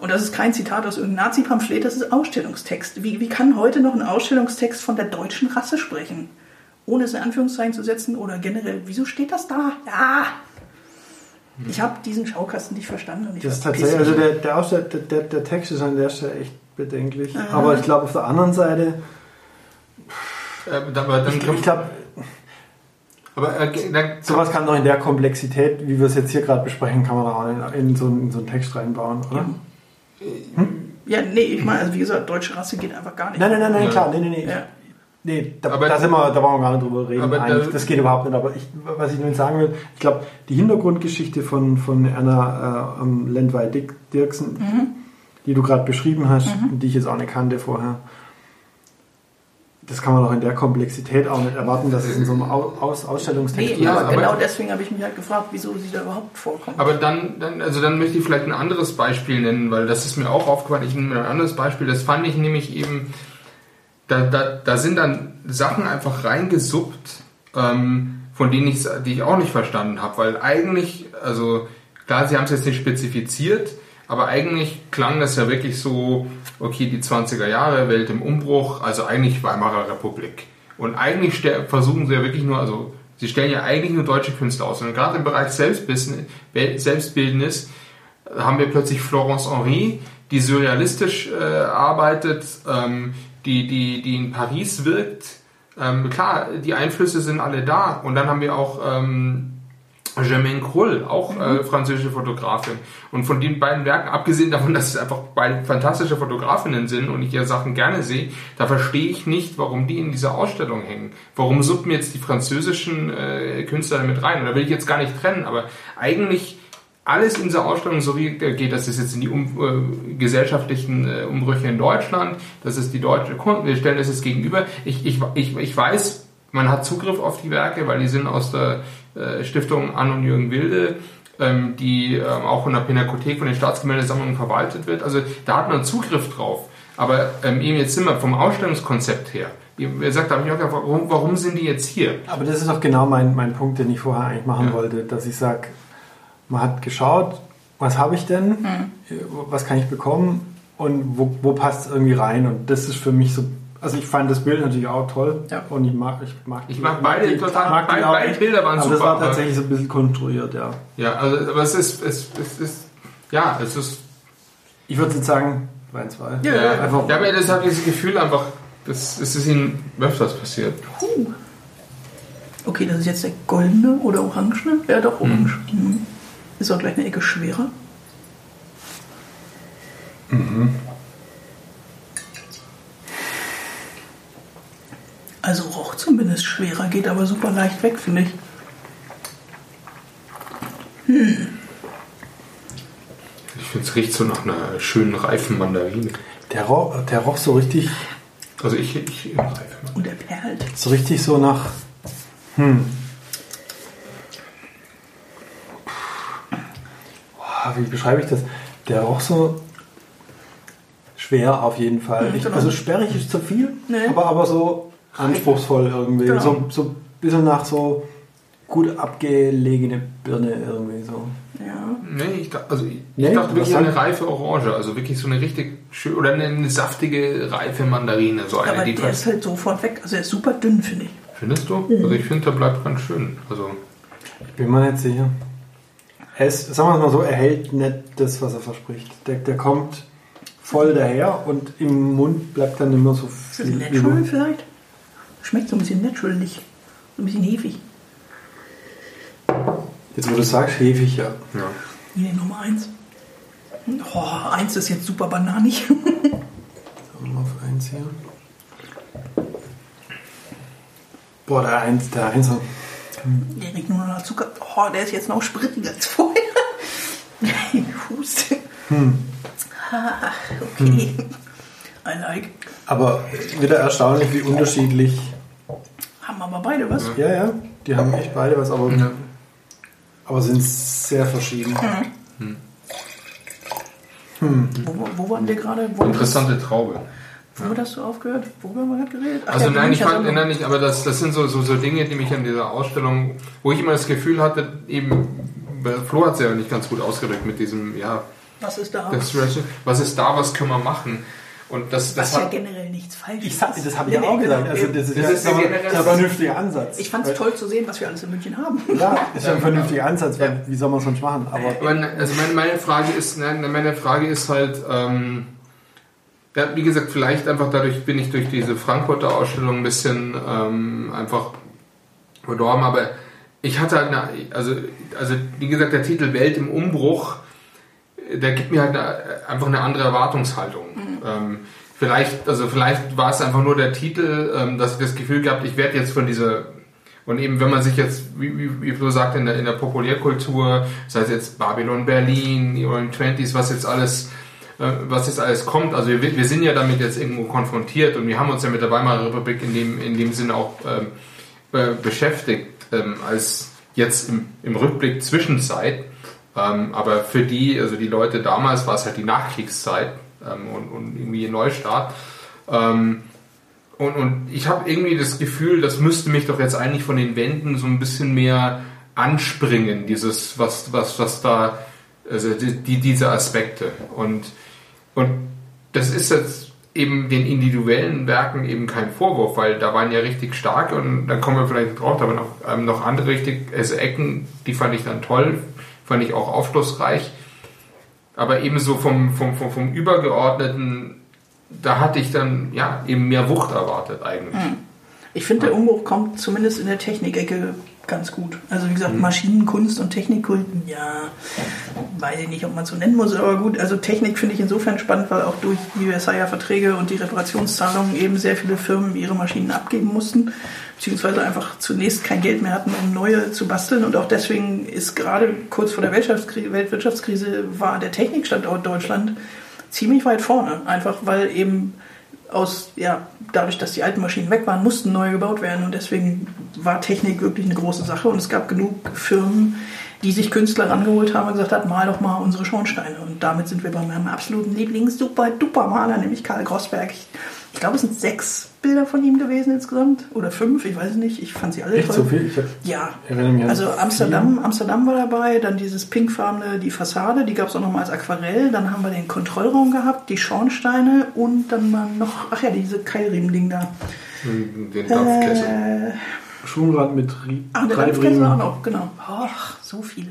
Und das ist kein Zitat aus irgendeinem Nazi-Pamphlet, das ist Ausstellungstext. Wie, wie kann heute noch ein Ausstellungstext von der deutschen Rasse sprechen? Ohne es in Anführungszeichen zu setzen oder generell, wieso steht das da? Ja! Ich habe diesen Schaukasten nicht verstanden. das ist tatsächlich, also der, der, Ausstell, der, der, Text ist an der Stelle echt bedenklich. Aha. Aber ich glaube, auf der anderen Seite. Äh, aber dann ich, ich glaube, aber äh, dann, sowas kann doch in der Komplexität, wie wir es jetzt hier gerade besprechen, kann man auch in, in, so, in, so, einen Text reinbauen, oder? Ja. Hm? Ja, nee, ich meine, also wie gesagt, deutsche Rasse geht einfach gar nicht. Nein, nein, nein, nein klar, nee, nee, nee. Ja. Nee, da, aber, da, sind wir, da wollen wir gar nicht drüber reden. Da, das geht überhaupt nicht. Aber ich, was ich nur sagen will, ich glaube, die Hintergrundgeschichte von, von Anna äh, um Lendwey-Dirksen, mhm. die du gerade beschrieben hast, mhm. die ich jetzt auch nicht kannte vorher, das kann man doch in der Komplexität auch nicht erwarten, dass es in so einem Aus Ausstellungstext nee, ja, aber genau deswegen habe ich mich halt gefragt, wieso sie da überhaupt vorkommt. Aber dann, dann, also dann möchte ich vielleicht ein anderes Beispiel nennen, weil das ist mir auch aufgefallen. Ich nehme ein anderes Beispiel. Das fand ich nämlich eben, da, da, da sind dann Sachen einfach reingesuppt, ähm, von denen ich, die ich auch nicht verstanden habe, weil eigentlich, also klar, sie haben es jetzt nicht spezifiziert, aber eigentlich klang das ja wirklich so, okay, die 20er Jahre, Welt im Umbruch, also eigentlich Weimarer Republik. Und eigentlich versuchen sie ja wirklich nur, also sie stellen ja eigentlich nur deutsche Künstler aus. Und gerade im Bereich Selbstbildnis haben wir plötzlich Florence Henri, die surrealistisch äh, arbeitet, ähm, die, die, die in Paris wirkt. Ähm, klar, die Einflüsse sind alle da. Und dann haben wir auch ähm, Germaine Krull, auch äh, mhm. französische Fotografin. Und von den beiden Werken, abgesehen davon, dass es einfach beide fantastische Fotografinnen sind und ich ihre Sachen gerne sehe, da verstehe ich nicht, warum die in dieser Ausstellung hängen. Warum suppen jetzt die französischen äh, Künstler mit rein? Und da will ich jetzt gar nicht trennen, aber eigentlich alles in dieser Ausstellung so wie geht, das ist jetzt in die um, äh, gesellschaftlichen äh, Umbrüche in Deutschland, das ist die deutsche Kunst, wir stellen das jetzt gegenüber. Ich, ich, ich, ich weiß, man hat Zugriff auf die Werke, weil die sind aus der äh, Stiftung Ann und Jürgen Wilde, ähm, die ähm, auch von der Pinakothek von den Staatsgemäldesammlungen verwaltet wird. Also da hat man Zugriff drauf. Aber ähm, eben jetzt sind wir vom Ausstellungskonzept her. Ihr sagt, habe ich auch gefragt, warum, warum sind die jetzt hier? Aber das ist doch genau mein, mein Punkt, den ich vorher eigentlich machen ja. wollte, dass ich sage, man hat geschaut, was habe ich denn, mhm. was kann ich bekommen und wo, wo passt es irgendwie rein. Und das ist für mich so also ich fand das Bild natürlich auch toll ja. und ich mag ich mag ich mag beide ich total mag beide, beide Bilder waren aber super. das war tatsächlich so ein bisschen konstruiert, ja. Ja, also aber es ist es, es ist ja, es ist ich würde jetzt sagen 2 2. Ja, ja, einfach ja, aber das hat dieses Gefühl einfach das, das ist ihnen öfters passiert. Huh. Okay, das ist jetzt der goldene oder orangene? Ja, doch orange. Mhm. Mhm. Ist auch gleich eine Ecke schwerer. Mhm. Also roch zumindest schwerer, geht aber super leicht weg, finde ich. Ich finde, es riecht so nach einer schönen reifen Mandarine. Der roch, der roch so richtig, Also ich, ich. Und er perlt. so richtig so nach. Hm. Boah, Wie beschreibe ich das? Der roch so schwer auf jeden Fall. Mhm, Nicht, genau. also sperrig ist zu viel, Nee. aber, aber so anspruchsvoll irgendwie. Genau. So, so ein bisschen nach so gut abgelegene Birne irgendwie so. Ja. Nee, ich, dachte- also ich, Nee, ich dachte wirklich dann? eine reife Orange, also wirklich so eine richtig schön oder eine, eine saftige, reife Mandarine. So eine, Aber die der ist halt sofort weg. Also er ist super dünn, finde ich. Findest du? Also ich finde, der bleibt ganz schön. Also Ich bin mir nicht sicher. Er ist, sagen wir es mal so, er hält nicht das, was er verspricht. Der, der kommt voll daher und im Mund bleibt dann immer so Ist das viel natural über. vielleicht? Schmeckt so ein bisschen naturalig. So ein bisschen hefig. Jetzt, wo du sagst, hefig, ja. ja. Hier Nummer eins. Oh, eins ist jetzt super bananig. Auf eins hier. Boah, der eins, der eins. Der riecht nur noch nach Zucker. Oh, der ist jetzt noch sprittiger als vorher. Ich huste. Ah, okay. I like. Aber wieder erstaunlich, wie unterschiedlich. Haben aber beide was. Ja, ja, die haben echt beide was, aber, Ja. aber sind sehr verschieden. Wo, wo waren wir gerade? Wo, Interessante Traube. wo hast du aufgehört? Wo haben wir gerade geredet? Ach, Also ja, nein, ich fand, Münchner nein, nicht, aber das, das sind so, so, so Dinge, die mich an dieser Ausstellung, wo ich immer das Gefühl hatte, eben, Flo hat es ja nicht ganz gut ausgedrückt mit diesem, ja, Was ist da? das, was ist da, was können wir machen? Und das, das Was ja hat, generell nichts falsch Ich sag, das habe ich Nee, ja auch nee, gesagt. genau. Also das ist, Das ja, ist ja aber generell- der vernünftige Ansatz. Ich fand es toll zu sehen, was wir alles in München haben. Ja, ist ja ein vernünftiger Ansatz, weil wie soll man es sonst machen? Aber ne- also meine, meine Frage ist, nein, meine Frage ist halt, ähm, ja, wie gesagt, vielleicht einfach dadurch bin ich durch diese Frankfurter Ausstellung ein bisschen ähm, einfach verdorben, aber ich hatte halt eine, also, also wie gesagt, der Titel Welt im Umbruch, der gibt mir halt eine, einfach eine andere Erwartungshaltung. Ähm, vielleicht, also vielleicht war es einfach nur der Titel, ähm, dass ich das Gefühl gehabt, ich werde jetzt von dieser und eben, wenn man sich jetzt, wie, wie, wie Flo sagt, in der, in der Populärkultur, sei es jetzt Babylon Berlin, die Rolling Twenties, was jetzt alles, äh, was jetzt alles kommt, also wir, wir sind ja damit jetzt irgendwo konfrontiert und wir haben uns ja mit der Weimarer Republik in dem, in dem Sinne auch ähm, äh, beschäftigt, ähm, als jetzt im, im Rückblick Zwischenzeit. Ähm, aber für die, also die Leute damals war es halt die Nachkriegszeit ähm, und, und irgendwie ein Neustart. Ähm, und, und ich habe irgendwie das Gefühl, das müsste mich doch jetzt eigentlich von den Wänden so ein bisschen mehr anspringen, dieses, was, was, was da, also die, die, diese Aspekte. Und, und das ist jetzt eben den individuellen Werken eben kein Vorwurf, weil da waren ja richtig starke und dann kommen wir vielleicht drauf, waren noch, ähm, noch andere richtig, also Ecken, die fand ich dann toll, fand ich auch aufschlussreich. Aber ebenso vom, vom, vom, vom Übergeordneten, da hatte ich dann ja eben mehr Wucht erwartet eigentlich. Ich finde, der Umbruch kommt zumindest in der Technikecke ganz gut. Also wie gesagt, Mhm. Maschinenkunst und Technikkulten, ja, weiß ich nicht, ob man so nennen muss, aber gut, also Technik finde ich insofern spannend, weil auch durch die Versailler-Verträge und die Reparationszahlungen eben sehr viele Firmen ihre Maschinen abgeben mussten, beziehungsweise einfach zunächst kein Geld mehr hatten, um neue zu basteln. Und auch deswegen ist gerade kurz vor der Weltwirtschaftskrise, Weltwirtschaftskrise war der Technikstandort Deutschland ziemlich weit vorne, einfach weil eben aus, ja, dadurch, dass die alten Maschinen weg waren, mussten neue gebaut werden. Und deswegen war Technik wirklich eine große Sache. Und es gab genug Firmen, die sich Künstler rangeholt haben und gesagt hat, mal doch mal unsere Schornsteine. Und damit sind wir bei meinem absoluten Lieblings-Super-Duper-Maler, nämlich Karl Grossberg. Ich glaube, es sind sechs Bilder von ihm gewesen insgesamt oder fünf, ich weiß nicht, ich fand sie alle echt toll. so viel? Ich Ja, erinnere mich an also Amsterdam, Amsterdam war dabei, dann dieses pinkfarbene, die Fassade, die gab es auch nochmal als Aquarell, dann haben wir den Kontrollraum gehabt, die Schornsteine und dann mal noch, ach ja, diese Keilriemen-Ding da. Den Dampfkessel. Äh, Schwungrad mit Rie ah, der Dampfkessel Riemen. auch noch, genau. Ach, so viele.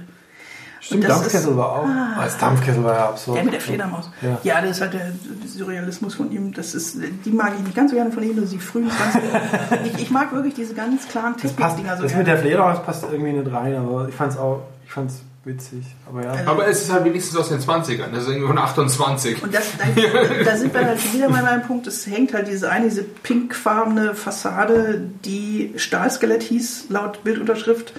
Stimmt, das Dampfkessel ist- war auch. Ah, das Dampfkessel war ja absurd. Der mit der Fledermaus. Ja. Ja. das ist halt der Surrealismus von ihm. Das ist, die mag ich nicht ganz so gerne von ihm, das ist die frühen 20er. ich, ich mag wirklich diese ganz klaren Technikdinger so das gerne. mit der Fledermaus passt irgendwie nicht rein, aber ich fand's auch, ich fand's witzig. Aber ja. Also- Aber es ist halt wenigstens aus den 20ern, das ist irgendwie von 28. Und das, da, da sind wir halt wieder bei meinem Punkt. Es hängt halt diese eine, diese pinkfarbene Fassade, die Stahlskelett hieß, laut Bildunterschrift.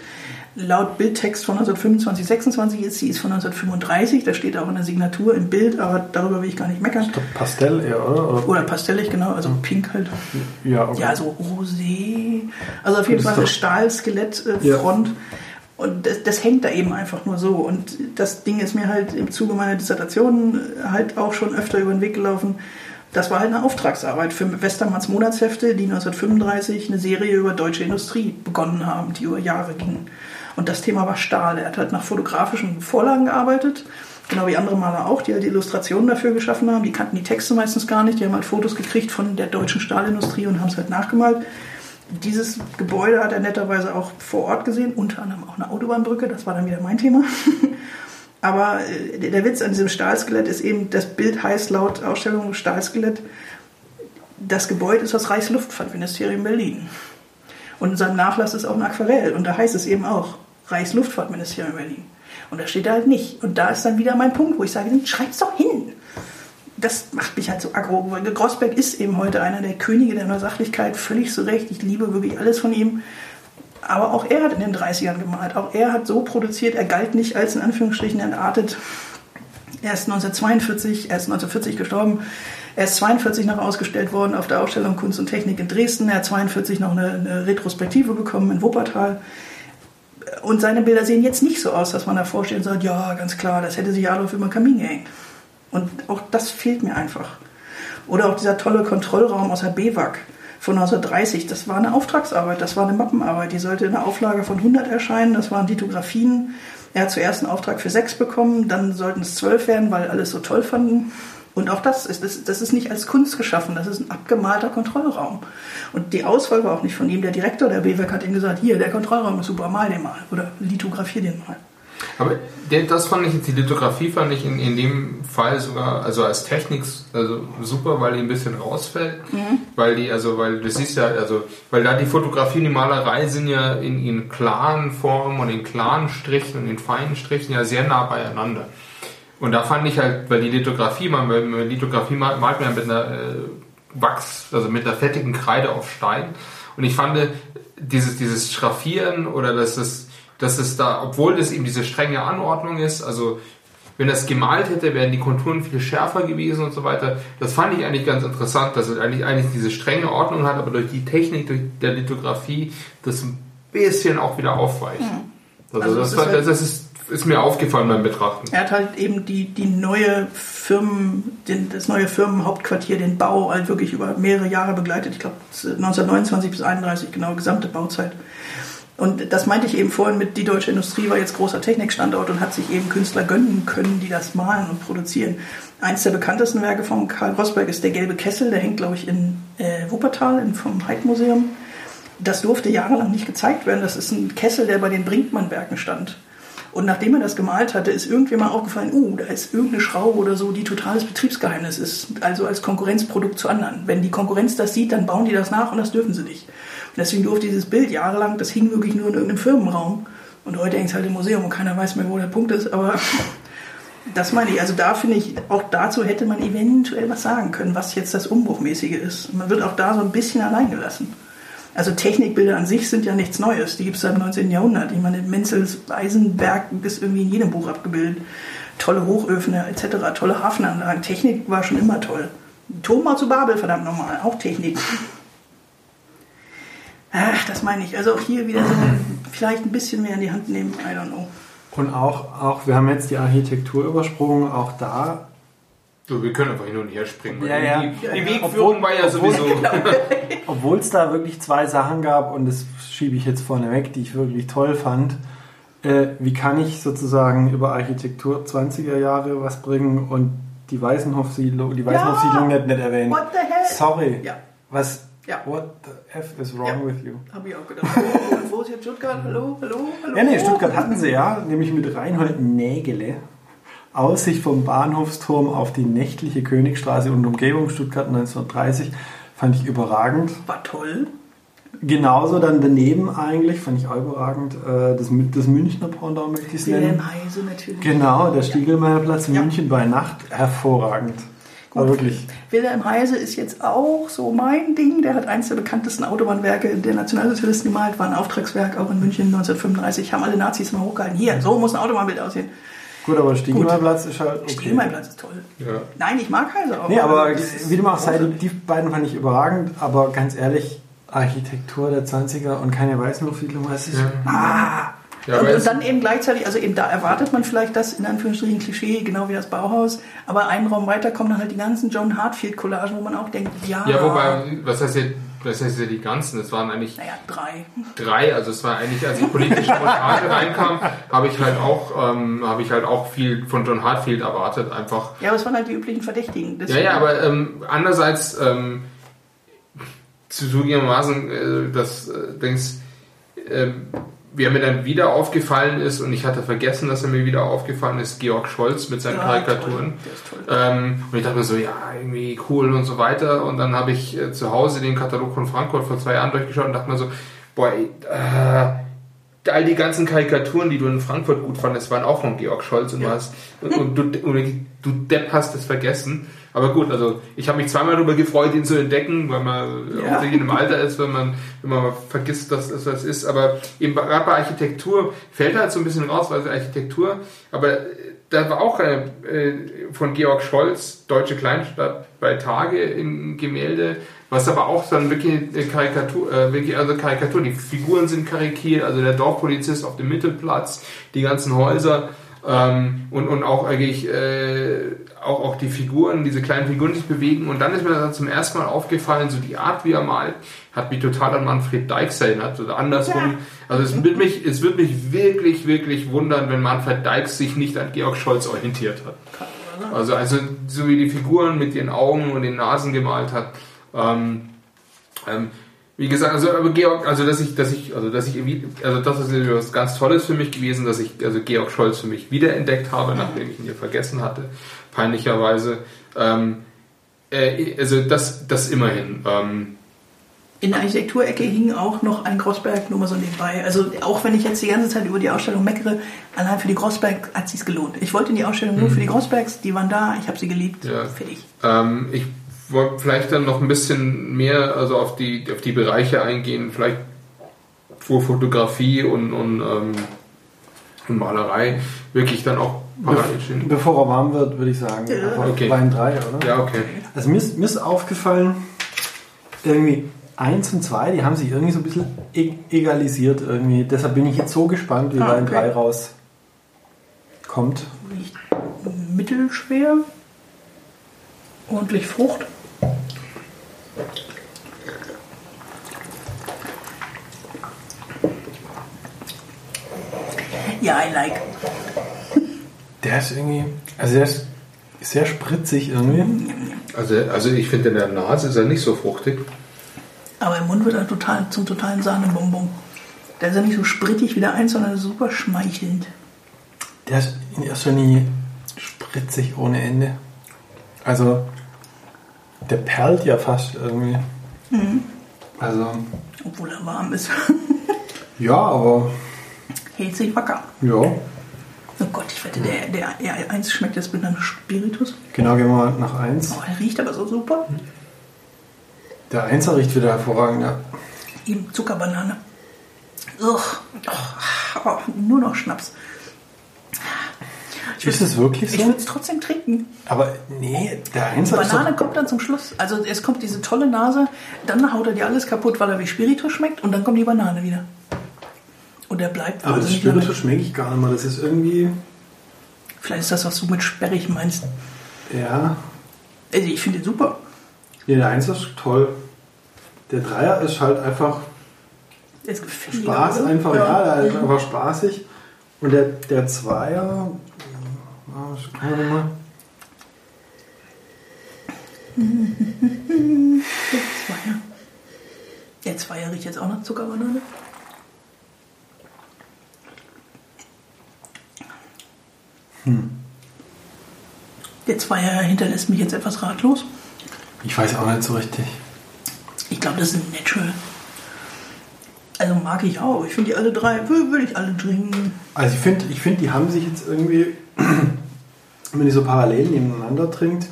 Laut Bildtext von 1925, 26 ist. Sie ist von 1935, da steht auch in der Signatur im Bild, aber darüber will ich gar nicht meckern. Pastell eher, oder? Oder pastellig, genau, also pink halt. Ja, okay. Ja, so rosé. Also auf jeden Fall eine doch- Stahlskelettfront. Äh, Ja. Front. Und das, das hängt da eben einfach nur so. Und das Ding ist mir halt im Zuge meiner Dissertation halt auch schon öfter über den Weg gelaufen. Das war halt eine Auftragsarbeit für Westermanns Monatshefte, die 1935 eine Serie über deutsche Industrie begonnen haben, die über Jahre ging. Und das Thema war Stahl. Er hat halt nach fotografischen Vorlagen gearbeitet, genau wie andere Maler auch, die halt die Illustrationen dafür geschaffen haben. Die kannten die Texte meistens gar nicht. Die haben halt Fotos gekriegt von der deutschen Stahlindustrie und haben es halt nachgemalt. Dieses Gebäude hat er netterweise auch vor Ort gesehen, unter anderem auch eine Autobahnbrücke, das war dann wieder mein Thema. Aber äh, der Witz an diesem Stahlskelett ist eben, das Bild heißt laut Ausstellung Stahlskelett, das Gebäude ist das Reichsluftfahrtministerium Berlin. Und in seinem Nachlass ist auch ein Aquarell und da heißt es eben auch Reichsluftfahrtministerium Berlin. Und da steht er halt nicht. Und da ist dann wieder mein Punkt, wo ich sage, schreib's doch hin das macht mich halt so aggro. weil Grossberg ist eben heute einer der Könige der Neusachlichkeit, völlig zu Recht. Ich liebe wirklich alles von ihm. Aber auch er hat in den 30ern gemalt. Auch er hat so produziert, er galt nicht als in Anführungsstrichen entartet. Er ist 1942, er ist 1940 gestorben. Er ist 42 noch ausgestellt worden auf der Ausstellung Kunst und Technik in Dresden. Er hat 42 noch eine, eine Retrospektive bekommen in Wuppertal. Und seine Bilder sehen jetzt nicht so aus, dass man steht und sagt, ja, ganz klar, das hätte sich Adolf über den Kamin gehängt. Und auch das fehlt mir einfach. Oder auch dieser tolle Kontrollraum aus der BWAG von 1930, das war eine Auftragsarbeit, das war eine Mappenarbeit, die sollte in einer Auflage von 100 erscheinen, das waren Lithografien. Er hat zuerst einen Auftrag für sechs bekommen, dann sollten es zwölf werden, weil alle es so toll fanden. Und auch das ist, das, das ist nicht als Kunst geschaffen, das ist ein abgemalter Kontrollraum. Und die Auswahl war auch nicht von ihm. Der Direktor der BWAG hat ihm gesagt, hier, der Kontrollraum ist super, mal den mal. Oder lithografier den mal. Aber das fand ich, die Lithografie fand ich in, in dem Fall sogar, also als Technik also super, weil die ein bisschen rausfällt. Weil die, also, weil du siehst ja, also, weil da die Fotografie und die Malerei sind ja in, in klaren Formen und in klaren Strichen und in feinen Strichen ja sehr nah beieinander. Und da fand ich halt, weil die Lithografie, man, man Lithografie malt, malt man ja mit einer äh, Wachs, also mit einer fettigen Kreide auf Stein. Und ich fand dieses, dieses Schraffieren oder dass es, dass es da, obwohl das eben diese strenge Anordnung ist, also wenn das gemalt hätte, wären die Konturen viel schärfer gewesen und so weiter. Das fand ich eigentlich ganz interessant, dass es eigentlich, eigentlich diese strenge Ordnung hat, aber durch die Technik, durch der Lithografie, das ein bisschen auch wieder aufweicht. Also, Also es das, war, halt- das ist, ist mir aufgefallen beim Betrachten. Er hat halt eben die, die neue Firmen, den, das neue Firmenhauptquartier, den Bau halt wirklich über mehrere Jahre begleitet. Ich glaube 1929 bis 31 genau, gesamte Bauzeit. Und das meinte ich eben vorhin mit, die deutsche Industrie war jetzt großer Technikstandort und hat sich eben Künstler gönnen können, die das malen und produzieren. Eins der bekanntesten Werke von Karl Rosberg ist der Gelbe Kessel, der hängt, glaube ich, in äh, Wuppertal in, vom Heidmuseum. Das durfte jahrelang nicht gezeigt werden. Das ist ein Kessel, der bei den Brinkmann-Werken stand. Und nachdem er das gemalt hatte, ist irgendwem mal aufgefallen, uh, da ist irgendeine Schraube oder so, die totales Betriebsgeheimnis ist. Also als Konkurrenzprodukt zu anderen. Wenn die Konkurrenz das sieht, dann bauen die das nach und das dürfen sie nicht. Und deswegen durfte dieses Bild jahrelang, das hing wirklich nur in irgendeinem Firmenraum. Und heute hängt es halt im Museum und keiner weiß mehr, wo der Punkt ist. Aber das meine ich. Also da finde ich, auch dazu hätte man eventuell was sagen können, was jetzt das Umbruchmäßige ist. Man wird auch da so ein bisschen allein gelassen. Also Technikbilder an sich sind ja nichts Neues. Die gibt es seit dem 19. Jahrhundert. Ich meine, Menzels Eisenwerk ist irgendwie in jedem Buch abgebildet. Tolle Hochöfen etc., tolle Hafenanlagen. Technik war schon immer toll. Turmbau zu Babel, verdammt nochmal, auch Technik. Ach, das meine ich. Also auch hier wieder so vielleicht ein bisschen mehr in die Hand nehmen. I don't know. Und auch, auch, wir haben jetzt die Architektur übersprungen, auch da. So, wir können einfach hin und her springen. weil Ja, ja. Die, die Ja, ja. Wegführung war ja Obwohl- sowieso. Obwohl es da wirklich zwei Sachen gab, und das schiebe ich jetzt vorne weg, die ich wirklich toll fand. Äh, wie kann ich sozusagen über Architektur 20er Jahre was bringen und die Weißenhof-Siedlung, die Weißenhof-Siedlung nicht, nicht erwähnen? What the hell? Sorry. Ja. Was? Ja. What the F is wrong Ja. with you? Habe ich auch gedacht. Oh, wo ist jetzt Stuttgart? Hallo, hallo, hallo. Ja, nee, Stuttgart hatten sie ja, nämlich mit Reinhold Nägele. Aussicht vom Bahnhofsturm auf die nächtliche Königstraße und Umgebung Stuttgart 1930 fand ich überragend. War toll. Genauso dann daneben eigentlich, fand ich auch überragend, äh, das, das Münchner Pendant möchte ich es nennen. Wilhelm Heise natürlich. Genau, der Stiegelmeierplatz Ja. München bei Nacht, hervorragend. Aber wirklich. Wilhelm Heise ist jetzt auch so mein Ding. Der hat eins der bekanntesten Autobahnwerke der Nationalsozialisten gemalt, war ein Auftragswerk auch in München 1935. Haben alle Nazis mal hochgehalten. Hier, so muss ein Autobahnbild aussehen. Gut, aber Stiegelmannplatz ist halt okay. Stiegelmannplatz ist toll. Ja. Nein, ich mag Heise auch. Nee, aber das wie du auch sei, großartig. die beiden fand ich überragend, aber ganz ehrlich, Architektur der 20er und keine Weißenhofsiedlung, was ist. Ja. Ah! Ja, und, es- und dann eben gleichzeitig, also eben da erwartet man vielleicht das in Anführungsstrichen Klischee, genau wie das Bauhaus, aber einen Raum weiter kommen dann halt die ganzen John Hartfield-Collagen, wo man auch denkt, ja, Ja, wobei, was heißt ja, was heißt ja die ganzen? Es waren eigentlich naja, drei. drei, also es war eigentlich, als die politische Montage reinkam, habe ich halt auch, ähm, habe ich halt auch viel von John Hartfield erwartet, einfach. Ja, aber es waren halt die üblichen Verdächtigen. Ja, ja, aber ähm, andererseits ähm, zu zugegebenermaßen, äh, dass äh, denkst, ähm, wer mir dann wieder aufgefallen ist und ich hatte vergessen, dass er mir wieder aufgefallen ist, Georg Scholz mit seinen Ja, Karikaturen. toll. Ist toll. Ähm, und ich dachte mir so, ja, irgendwie cool und so weiter. Und dann habe ich äh, zu Hause den Katalog von Frankfurt vor zwei Jahren durchgeschaut und dachte mir so, boah, äh, all die ganzen Karikaturen, die du in Frankfurt gut fandest, waren auch von Georg Scholz und, du, hast, und, und du, und du Depp hast es vergessen. Aber gut, also ich habe mich zweimal darüber gefreut, ihn zu entdecken, weil man Ja. auch in einem Alter ist, wenn man, wenn man vergisst, dass es was ist. Aber eben gerade bei Architektur fällt halt so ein bisschen raus, weil es Architektur, aber äh, da war auch eine, äh, von Georg Scholz, Deutsche Kleinstadt bei Tage im Gemälde, was aber auch dann wirklich eine Karikatur, äh, wirklich also Karikatur, die Figuren sind karikiert, also der Dorfpolizist auf dem Mittelplatz, die ganzen Häuser ähm, und, und auch eigentlich äh, auch, auch die Figuren, diese kleinen Figuren, die sich bewegen. Und dann ist mir dann zum ersten Mal aufgefallen, so die Art, wie er malt, hat mich total an Manfred Dykes erinnert oder andersrum. Also es wird mich, es wird mich wirklich, wirklich wundern, wenn Manfred Dykes sich nicht an Georg Scholz orientiert hat. Also, also so wie die Figuren mit den Augen und den Nasen gemalt hat. Ähm, ähm, wie gesagt, also aber Georg, also dass ich, dass ich, also dass ich irgendwie, also das ist irgendwie was ganz Tolles für mich gewesen, dass ich also Georg Scholz für mich wiederentdeckt habe, nachdem ich ihn hier vergessen hatte, peinlicherweise. Ähm, äh, also das, das immerhin. Ähm, In der Architekturecke hing auch noch ein Grossberg, nur mal so nebenbei. Also auch wenn ich jetzt die ganze Zeit über die Ausstellung meckere, allein für die Grossberg hat sich's gelohnt. Ich wollte in die Ausstellung nur für die Grossbergs, die waren da, ich habe sie geliebt, Ja. fertig. Ähm, ich wollte vielleicht dann noch ein bisschen mehr also auf die, auf die Bereiche eingehen, vielleicht wo Fotografie und, und, ähm, und Malerei wirklich dann auch parallel stehen. Bevor er warm wird, würde ich sagen, Ja. Okay. Wein 3, oder? Ja, okay. Also mir ist, mir ist aufgefallen, irgendwie 1 und 2, die haben sich irgendwie so ein bisschen e egalisiert irgendwie. Deshalb bin ich jetzt so gespannt, wie Ah, Wein okay. 3 rauskommt. Mittelschwer, ordentlich Frucht. Ja, I like. Der ist irgendwie, also der ist sehr spritzig irgendwie. Also, also ich finde in der Nase ist er nicht so fruchtig. Aber im Mund wird er total zum totalen Sahnebonbon. Der ist ja nicht so sprittig wie der eins, sondern super schmeichelnd. Der ist in erster Linie spritzig ohne Ende. Also, der perlt ja fast irgendwie. Also, Obwohl er warm ist. ja, aber Hält sich wacker. ja. Oh Gott, ich wette, der, der, der eins schmeckt jetzt mit einem Spiritus. Genau, gehen wir mal nach 1. Oh, er riecht aber so super. Der 1 riecht wieder hervorragend, ja. Eben Zuckerbanane. Ugh. Oh, nur noch Schnaps. Ich Ist es wirklich Ich so? würde es trotzdem trinken. Aber nee, der 1 Die Banane kommt dann zum Schluss. Also es kommt diese tolle Nase, dann haut er dir alles kaputt, weil er wie Spiritus schmeckt und dann kommt die Banane wieder. Und er bleibt Aber das. Spiritus schmecke ich gar nicht mehr. Das ist irgendwie, Vielleicht ist das, was du mit sperrig meinst. ja. Also ich finde ihn super. Nee, der 1 ist toll. Der 3er ist halt einfach Der Spaß, einfach, ja, der ist Mhm. einfach spaßig. Und der, der 2er, mal. Der Zweier. Der Zweier riecht jetzt auch nach Zuckerbanane. Der Zweier hinterlässt mich jetzt etwas ratlos. Ich weiß auch nicht so richtig. Ich glaube, das ist ein Natural. Also mag ich auch. Ich finde die alle drei, wür- würde ich alle trinken. Also ich finde, ich find, die haben sich jetzt irgendwie wenn man die so parallel nebeneinander trinkt,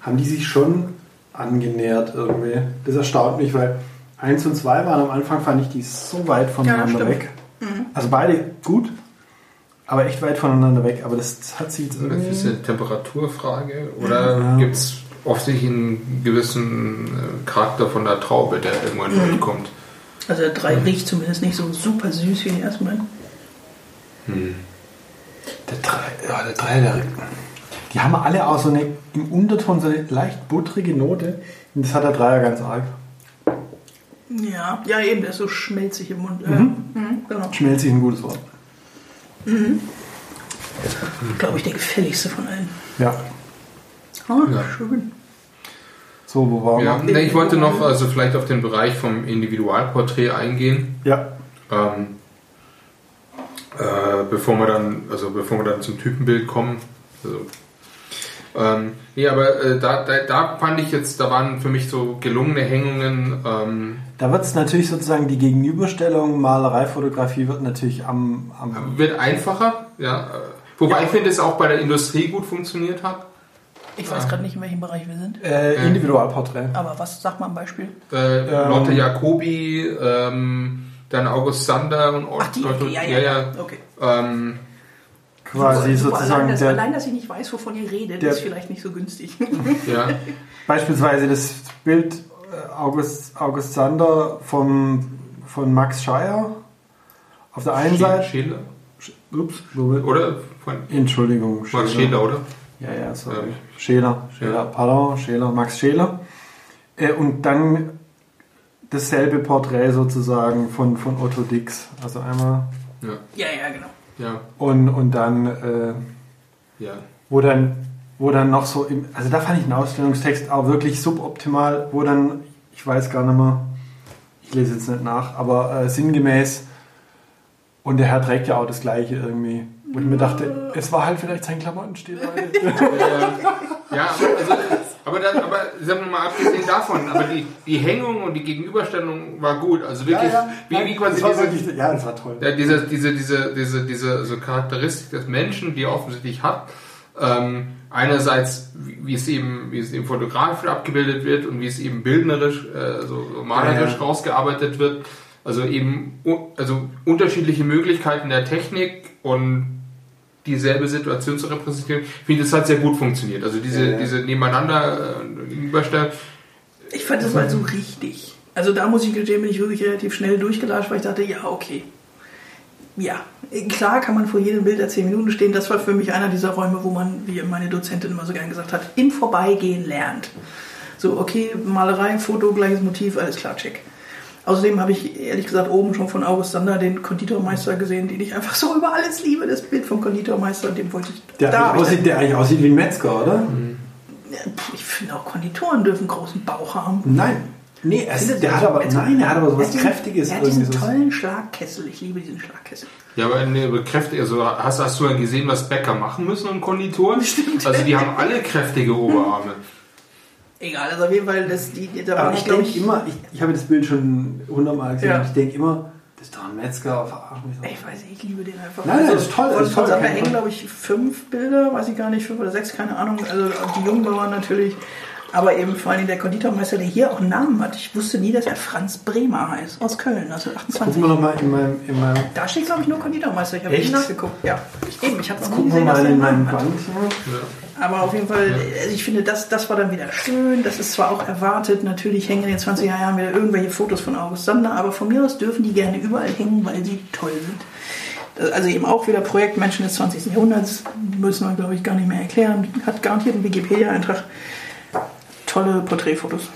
haben die sich schon angenähert irgendwie. Das erstaunt mich, weil 1 und 2 waren am Anfang, fand ich die so weit voneinander stimmt. weg. Also beide gut, aber echt weit voneinander weg. Aber das hat sich jetzt Ist das irgendwie... eine Temperaturfrage oder Ja. gibt es offensichtlich einen gewissen äh, Charakter von der Traube, der irgendwann Mhm. durchkommt? Also der 3 riecht zumindest nicht so super süß wie die ersten beiden. Der drei, ja, der drei, der, die haben alle auch so eine im Unterton so eine leicht buttrige Note. Und das hat der Dreier ganz arg. Ja, ja eben, der ist so schmelzig im Mund. Ja. Mhm, genau. Schmelzig ein gutes Wort. Glaube ich, der gefälligste von allen. Ja. Ah, Ja. schön. So, wo waren Ja, wir? ne, ich wollte noch also vielleicht auf den Bereich vom Individualporträt eingehen, Ja. ähm, äh, bevor wir dann, also bevor wir dann zum Typenbild kommen. Also, ähm, nee, aber äh, da, da, da fand ich jetzt, da waren für mich so gelungene Hängungen. Ähm, Da wird es natürlich sozusagen die Gegenüberstellung Malerei, Fotografie wird natürlich am, am wird einfacher, ja. Wobei ich finde, es auch bei der Industrie gut funktioniert hat. Ich weiß gerade nicht, in welchem Bereich wir sind. äh, Individualporträt. Aber was, sag mal ein Beispiel. Äh, Ähm. Lotte Jacobi, ähm, dann August Sander und Ach, die Ecke, ja, ja, ja. Okay. Ähm, Quasi Super, sozusagen allein, dass, der, allein, dass ich nicht weiß, wovon ihr redet, der- ist vielleicht nicht so günstig. ja. beispielsweise das Bild äh, August, August Sander vom, von Max Scheier auf der einen Seite. Scheler, Ups, oder? Von Entschuldigung. Max Scheler, oder? Ja, ja, sorry. Ja. Scheler, Scheler, Ja. pardon, Scheler, Max Scheler. Äh, und dann dasselbe Porträt sozusagen von, von Otto Dix. Also einmal. Ja, ja, ja, genau. Ja, Und, und dann, äh, ja. wo dann, wo dann noch so, im, also da fand ich den Ausstellungstext auch wirklich suboptimal, wo dann, ich weiß gar nicht mehr, ich lese jetzt nicht nach, aber äh, sinngemäß, und der Herr trägt ja auch das Gleiche irgendwie. Und ich mir dachte, es war halt vielleicht sein Klamottenstil. Ja, also, aber, dann, aber sagen wir mal, abgesehen davon, aber die, die Hängung und die Gegenüberstellung war gut. Also wirklich, wie, wie quasi das war diese, wirklich, ja, das war toll. ja, diese, diese, diese, diese, diese so Charakteristik des Menschen, die er offensichtlich hat. Ähm, einerseits, wie, wie es eben, wie es eben fotografisch abgebildet wird und wie es eben bildnerisch, äh, so, so malerisch Ja, ja. rausgearbeitet wird. Also eben, also unterschiedliche Möglichkeiten der Technik und dieselbe Situation zu repräsentieren. Ich finde, das hat sehr gut funktioniert. Also diese, Ja, ja. diese nebeneinander äh, gegenüberstellen. Ich fand das mal so richtig. Also da muss ich gestehen, bin ich wirklich relativ schnell durchgelatscht, weil ich dachte, ja, okay. Ja, klar kann man vor jedem Bild da zehn Minuten stehen. Das war für mich einer dieser Räume, wo man, wie meine Dozentin immer so gern gesagt hat, im Vorbeigehen lernt. So, okay, Malerei, Foto, gleiches Motiv, alles klar, check. Außerdem habe ich ehrlich gesagt oben schon von August Sander den Konditormeister gesehen, den ich einfach so über alles liebe. Das Bild vom Konditormeister, den wollte ich. Der, da aussieht, der eigentlich aussieht wie ein Metzger, oder? Ja, pf, Ich finde auch Konditoren dürfen großen Bauch haben. Nein. Nee, er ist, der hat aber, nein, er hat aber so was Er Kräftiges. Er hat diesen tollen Schlagkessel. Ich liebe diesen Schlagkessel. Ja, aber eine bekräftigt, also hast, hast du dann gesehen, was Bäcker machen müssen und Konditoren? Stimmt. Also die haben alle kräftige Oberarme. Egal, also auf jeden Fall, das, die, da war Aber ich denke immer, ich, ich habe das Bild schon hundertmal gesehen, Ja. und ich denke immer, das ist doch ein Metzger, verarsch mich doch. Ich weiß nicht, ich liebe den einfach. Nein, das ist toll, das ist toll, kein hängen, glaube ich, fünf Bilder, weiß ich gar nicht, fünf oder sechs, keine Ahnung. Also die Jungbauern natürlich. Aber eben vor allem der Konditormeister, der hier auch einen Namen hat. Ich wusste nie, dass er Franz Bremer heißt, aus Köln, also 28. Gucken wir nochmal in meinem, in meinem Da steht, glaube ich, nur Konditormeister. Ich habe nicht nachgeguckt. Ja, eben, ich habe noch nie gucken wir gesehen, dass mal er in einen meinem Namen hat. Band hier. Ja. Aber auf jeden Fall, also ich finde, das, das war dann wieder schön. Das ist zwar auch erwartet, natürlich hängen in den 20er Jahren wieder irgendwelche Fotos von August Sander, aber von mir aus dürfen die gerne überall hängen, weil sie toll sind. Also eben auch wieder Projekt Menschen des 20. Jahrhunderts, müssen wir, glaube ich, gar nicht mehr erklären. Hat garantiert einen Wikipedia-Eintrag. Tolle Porträtfotos.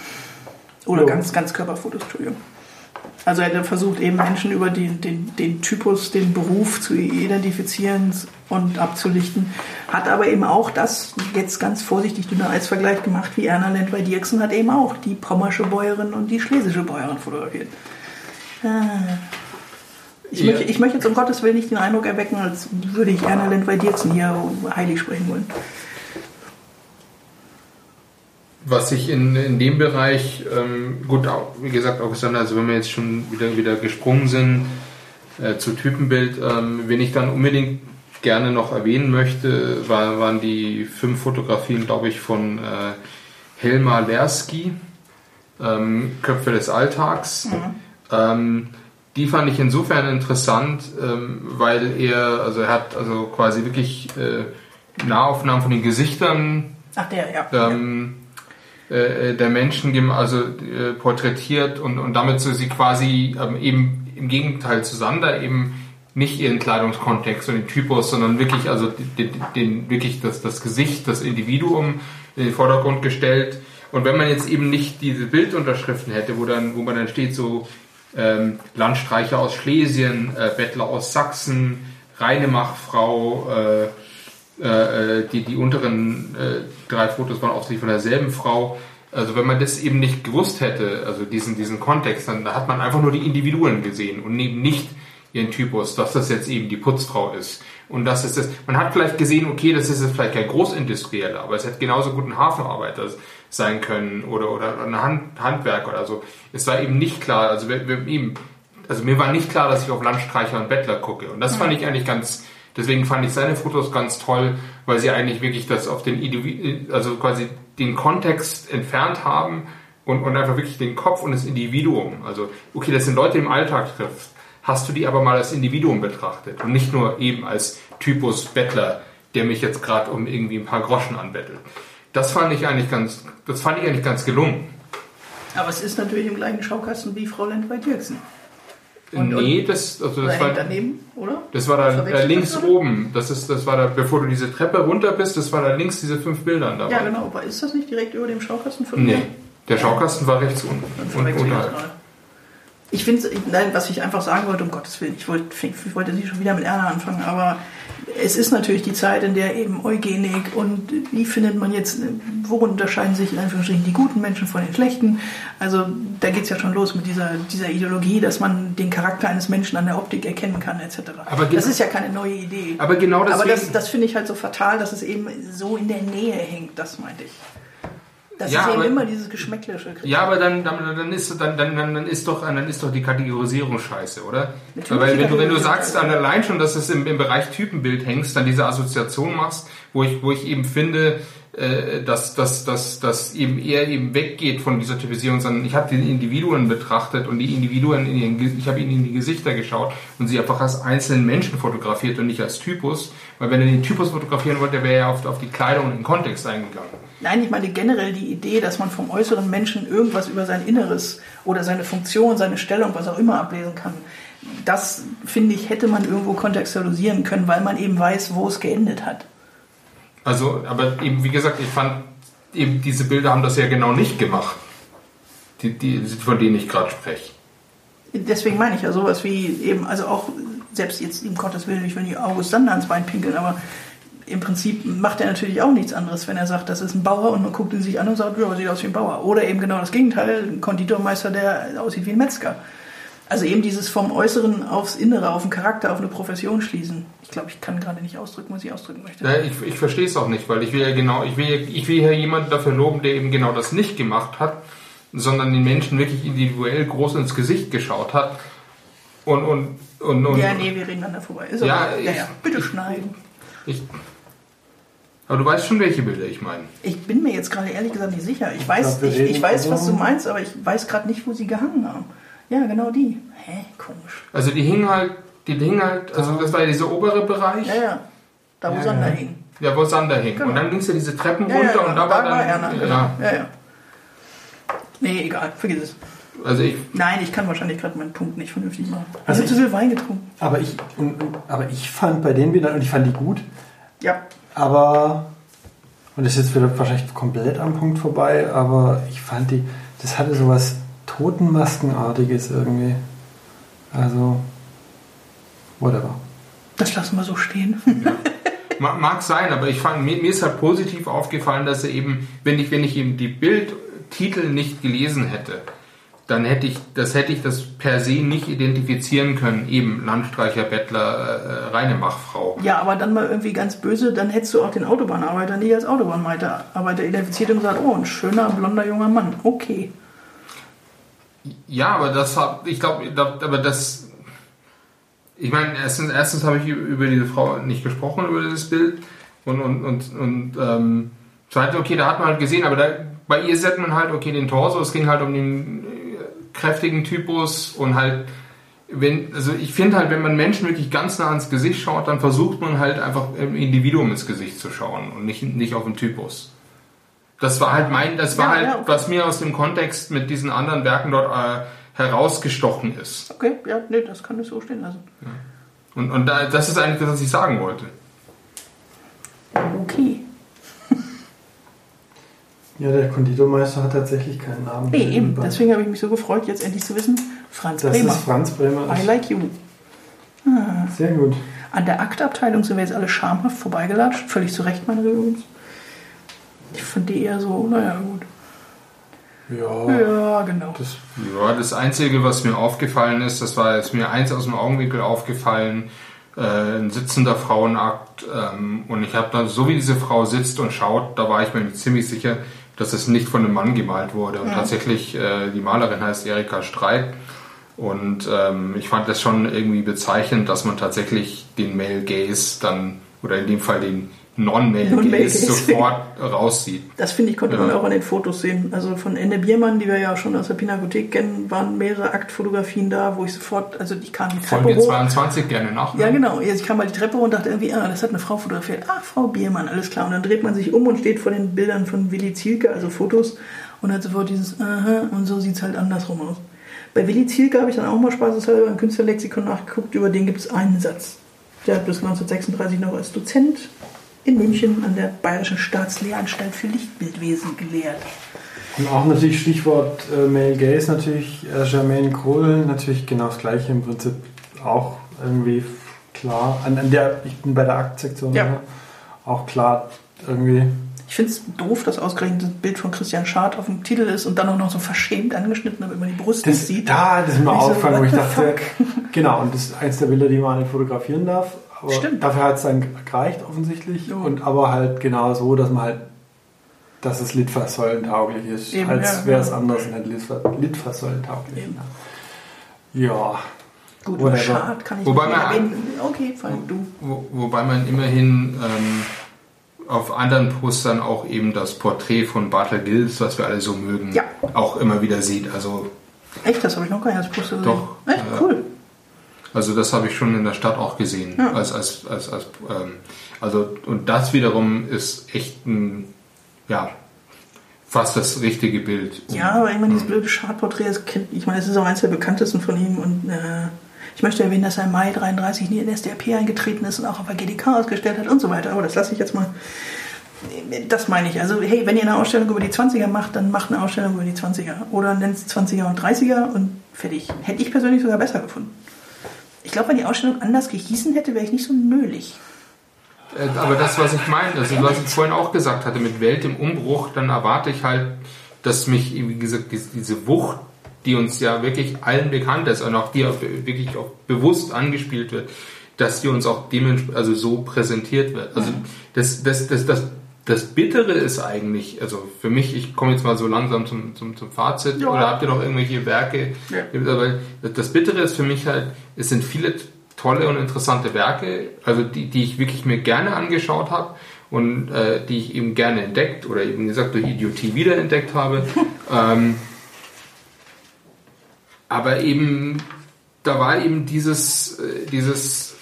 Oder Jo. ganz, ganz Körperfotos, Entschuldigung. Also er hat versucht eben Menschen über den, den, den Typus, den Beruf zu identifizieren und abzulichten. Hat aber eben auch das, jetzt ganz vorsichtig dünner als Vergleich gemacht, wie Erna Lendwey Dirksen hat eben auch die pommersche Bäuerin und die schlesische Bäuerin fotografiert. Ah. Ich, Ja. möchte, ich möchte jetzt um Gottes Willen nicht den Eindruck erwecken, als würde ich Erna Lendwey Dirksen hier heilig sprechen wollen. Was ich in, in dem Bereich, ähm, gut, auch, wie gesagt, Alexander, also wenn wir jetzt schon wieder, wieder gesprungen sind äh, zu Typenbild, ähm, wenn ich dann unbedingt gerne noch erwähnen möchte, war, waren die fünf Fotografien, glaube ich, von äh, Helmar Lersky, ähm, Köpfe des Alltags. Mhm. Ähm, die fand ich insofern interessant, ähm, weil er, also er hat also quasi wirklich äh, Nahaufnahmen von den Gesichtern Ach, der, ja. ähm, äh, der Menschen also äh, porträtiert und, und damit so sie quasi ähm, eben im Gegenteil zu Sander eben nicht ihren Kleidungskontext und den Typus, sondern wirklich also den, den wirklich das, das Gesicht, das Individuum in den Vordergrund gestellt. Und wenn man jetzt eben nicht diese Bildunterschriften hätte, wo dann, wo man dann steht so ähm, Landstreicher aus Schlesien, äh, Bettler aus Sachsen, Reinemachfrau, äh, äh, die, die unteren äh, drei Fotos waren offensichtlich von derselben Frau. Also wenn man das eben nicht gewusst hätte, also diesen, diesen Kontext, dann hat man einfach nur die Individuen gesehen und eben nicht ihren Typus, dass das jetzt eben die Putzfrau ist. Und das ist das, man hat vielleicht gesehen, okay, das ist jetzt vielleicht kein Großindustrieller, aber es hätte genauso gut ein Hafenarbeiter sein können oder, oder ein Hand, Handwerk oder so. Es war eben nicht klar, also wir, wir eben, also mir war nicht klar, dass ich auf Landstreicher und Bettler gucke. Und das fand ich eigentlich ganz, deswegen fand ich seine Fotos ganz toll, weil sie eigentlich wirklich das auf den, also quasi den Kontext entfernt haben und, und einfach wirklich den Kopf und das Individuum. Also, okay, das sind Leute, im Alltag trifft. Hast du die aber mal als Individuum betrachtet und nicht nur eben als Typus Bettler, der mich jetzt gerade um irgendwie ein paar Groschen anbettelt. Das fand ich eigentlich ganz, das fand ich eigentlich ganz gelungen. Aber es ist natürlich im gleichen Schaukasten wie Frau Lendwey-Dirksen. Nee, das, also das war daneben, oder? Das war da äh, links das oben. Das ist, das war da, bevor du diese Treppe runter bist, das war da links diese fünf Bilder dabei. Ja, genau. Aber ist das nicht direkt über dem Schaukasten Nee, der Schaukasten war rechts unten. Und unterhalb. Ich finde, nein, was ich einfach sagen wollte, um Gottes Willen, ich wollte, ich wollte nicht schon wieder mit Erna anfangen, aber es ist natürlich die Zeit, in der eben Eugenik und wie findet man jetzt, worin unterscheiden sich in Anführungsstrichen die guten Menschen von den schlechten? Also da geht es ja schon los mit dieser, dieser Ideologie, dass man den Charakter eines Menschen an der Optik erkennen kann, etc. Aber das ist ja keine neue Idee. Aber genau deswegen, Aber das, das finde ich halt so fatal, dass es eben so in der Nähe hängt, das meinte ich. Das ja, ist eben aber, immer dieses Geschmäckliche. Ja, aber dann, dann, dann, ist, dann, dann, dann, ist doch, dann ist doch die Kategorisierung scheiße, oder? Weil wenn du, wenn du sagst dann allein schon, dass es im, im Bereich Typenbild hängst, dann diese Assoziation machst, wo ich, wo ich eben finde, äh, dass, dass, dass, dass eben eher eben weggeht von dieser Typisierung, sondern ich habe die Individuen betrachtet und die Individuen, in ihren, ich habe ihnen in die Gesichter geschaut und sie einfach als einzelnen Menschen fotografiert und nicht als Typus, weil wenn er den Typus fotografieren wollte, wäre er auf, auf die Kleidung und den Kontext eingegangen. Nein, ich meine generell die Idee, dass man vom äußeren Menschen irgendwas über sein Inneres oder seine Funktion, seine Stellung, was auch immer ablesen kann. Das, finde ich, hätte man irgendwo kontextualisieren können, weil man eben weiß, wo es geendet hat. Also, aber eben, wie gesagt, ich fand, eben diese Bilder haben das ja genau nicht gemacht, die, die, von denen ich gerade spreche. Deswegen meine ich ja sowas wie eben, also auch, selbst jetzt, im Gottes Willen, ich will nicht August Sander ans Bein pinkeln, aber im Prinzip macht er natürlich auch nichts anderes, wenn er sagt, das ist ein Bauer und man guckt ihn sich an und sagt, ja, sieht aus wie ein Bauer. Oder eben genau das Gegenteil, ein Konditormeister, der aussieht wie ein Metzger. Also eben dieses vom Äußeren aufs Innere, auf den Charakter, auf eine Profession schließen. Ich glaube, ich kann gerade nicht ausdrücken, was ich ausdrücken möchte. Ja, ich, ich verstehe es auch nicht, weil ich will ja genau, ich will, ich will ja jemanden dafür loben, der eben genau das nicht gemacht hat, sondern den Menschen wirklich individuell groß ins Gesicht geschaut hat. Und, und, und, und ja, nee, wir reden dann da vorbei. Ist ja, okay. ja, ja, bitte schneiden. Ich, aber du weißt schon, welche Bilder ich meine. Ich bin mir jetzt gerade ehrlich gesagt nicht sicher. Ich weiß, ich, ich, weiß was du meinst, aber ich weiß gerade nicht, wo sie gehangen haben. Ja, genau die. Hä, komisch. Also die hingen halt, die hingen halt, also das war ja dieser obere Bereich. Ja, ja. Da wo ja, Sander ja. hing. Ja, wo Sander hing. Genau. Und dann ging es ja diese Treppen ja, runter und da, da war dann. War Erna, genau. ja. ja, ja. Nee, egal, vergiss es. Also ich Nein, ich kann wahrscheinlich gerade meinen Punkt nicht vernünftig machen. Also ich habe zu viel Wein getrunken. Aber ich, aber ich fand bei den Bildern, und ich fand die gut. Ja. Aber, und das ist jetzt wieder wahrscheinlich komplett am Punkt vorbei, aber ich fand die, das hatte sowas Totenmaskenartiges irgendwie. Also, whatever. Das lassen wir so stehen. Ja. Mag sein, aber ich fand, mir, mir, ist halt positiv aufgefallen, dass er eben, wenn ich, wenn ich eben die Bildtitel nicht gelesen hätte, dann hätte ich, das hätte ich das per se nicht identifizieren können, eben Landstreicher, Bettler, äh, reine Machfrau. Ja, aber dann mal irgendwie ganz böse, dann hättest du auch den Autobahnarbeiter nicht als Autobahnarbeiter identifiziert und gesagt, oh, ein schöner, blonder, junger Mann, okay. Ja, aber das hat, ich glaube, aber das, ich meine, erstens, erstens habe ich über diese Frau nicht gesprochen, über dieses Bild. Und, und, und, und ähm, zweitens, okay, da hat man halt gesehen, aber da, bei ihr sieht man halt, okay, den Torso, es ging halt um den kräftigen Typus und halt, wenn, also ich finde halt, wenn man Menschen wirklich ganz nah ins Gesicht schaut, dann versucht man halt einfach im Individuum ins Gesicht zu schauen und nicht, nicht auf den Typus. Das war halt mein, das war Ja, halt, ja, okay. was mir aus dem Kontext mit diesen anderen Werken dort äh, herausgestochen ist. Okay, ja, nee, das kann ich so stehen lassen. Und, und da, das ist eigentlich das, was ich sagen wollte. Okay. Ja, der Konditormeister hat tatsächlich keinen Namen. Nee, eben. Bei- Deswegen habe ich mich so gefreut, jetzt endlich zu wissen, Franz Das Bremer. ist Franz Bremer. I like you. Sehr gut. An der Aktabteilung sind wir jetzt alle schamhaft vorbeigelatscht. Völlig zu Recht, meine übrigens. Ich fand die eher so, naja, gut. Ja, Ja, genau. das Ja, das Einzige, was mir aufgefallen ist, das war jetzt mir eins aus dem Augenwinkel aufgefallen, äh, ein sitzender Frauenakt. Ähm, und ich habe dann, so wie diese Frau sitzt und schaut, da war ich mir ziemlich sicher, dass es nicht von einem Mann gemalt wurde. Und tatsächlich, äh, die Malerin heißt Erika Streit. Und ähm, ich fand das schon irgendwie bezeichnend, dass man tatsächlich den Male Gaze dann, oder in dem Fall den Non-Male Non-Male Gaze Gaze. sofort raussieht. Das finde ich, konnte Ja. man auch an den Fotos sehen. Also von Ende Biermann, die wir ja schon aus der Pinakothek kennen, waren mehrere Aktfotografien da, wo ich sofort, also ich kam die Treppe Folge hoch. 22 gerne nach. ne? Ja, genau. Ich kam mal die Treppe hoch und dachte irgendwie, ah, das hat eine Frau fotografiert. Ach, Frau Biermann, alles klar. Und dann dreht man sich um und steht vor den Bildern von Willi Zielke, also Fotos, und hat sofort dieses, aha, und so sieht es halt andersrum aus. Bei Willi Zielke habe ich dann auch mal spaßeshalber im Künstlerlexikon nachgeguckt, über den gibt es einen Satz. Der hat bis 1936 noch als Dozent in München an der Bayerischen Staatslehranstalt für Lichtbildwesen gelehrt. Und auch natürlich Stichwort äh, Male Gaze, natürlich äh, Jermaine Kohl, natürlich genau das gleiche im Prinzip auch irgendwie klar. An, an der, ich bin bei der Aktsektion Ja. auch klar irgendwie. Ich finde es doof, dass ausgerechnet das Bild von Christian Schad auf dem Titel ist und dann auch noch so verschämt angeschnitten, damit man die Brust nicht Das, sieht. da, das ist mir Ich so, aufgefallen, wo ich dachte, genau, und das ist eins der Bilder, die man nicht fotografieren darf. Aber Stimmt. dafür hat es dann gereicht offensichtlich. Ja. Und aber halt genau so, dass man halt, dass es litfaßsäulentauglich ist, Eben, als ja, wäre es ja. anders nicht litfa- litfaßsäulentauglich. Eben. Ja. Gut, Whatever. Schad kann ich Wobei nicht erwähnen. Okay, fein, du. Wo, wobei man immerhin ähm, auf anderen Postern auch eben das Porträt von Bartel Gills, was wir alle so mögen, Ja. auch immer wieder sieht. Also, Echt, das habe ich noch gar nicht als Poster gesehen. Doch, Echt, ja. cool. Also das habe ich schon in der Stadt auch gesehen. Ja. Als, als, als, als, ähm, also, und das wiederum ist echt ein, ja, fast das richtige Bild. Um- Ja, aber ich meine, dieses blöde Schadporträt, ich meine, es ist auch eins der bekanntesten von ihm und äh, ich möchte erwähnen, dass er im Mai 33 nie in den SDRP eingetreten ist und auch auf der GDK ausgestellt hat und so weiter. Aber das lasse ich jetzt mal. Das meine ich. Also, hey, wenn ihr eine Ausstellung über die 20er macht, dann macht eine Ausstellung über die 20er. Oder nennt es 20er und 30er und fertig. Hätte ich persönlich sogar besser gefunden. Ich glaube, wenn die Ausstellung anders gehießen hätte, wäre ich nicht so nölig. Äh, Aber das, was ich meine, also was ich vorhin auch gesagt hatte, mit Welt im Umbruch, dann erwarte ich halt, dass mich, wie gesagt, diese- Wucht, die uns ja wirklich allen bekannt ist und auch die auch wirklich auch bewusst angespielt wird, dass die uns auch dementsprechend, also so präsentiert wird. Also das, das, das, das, das Bittere ist eigentlich, also für mich, ich komme jetzt mal so langsam zum, zum, zum Fazit, Ja. oder habt ihr noch irgendwelche Werke? Ja. Das Bittere ist für mich halt, es sind viele tolle und interessante Werke, also die, die ich wirklich mir gerne angeschaut habe und äh, die ich eben gerne entdeckt oder eben gesagt durch Idiotie wiederentdeckt habe. ähm, aber eben, da war eben dieses, äh, dieses,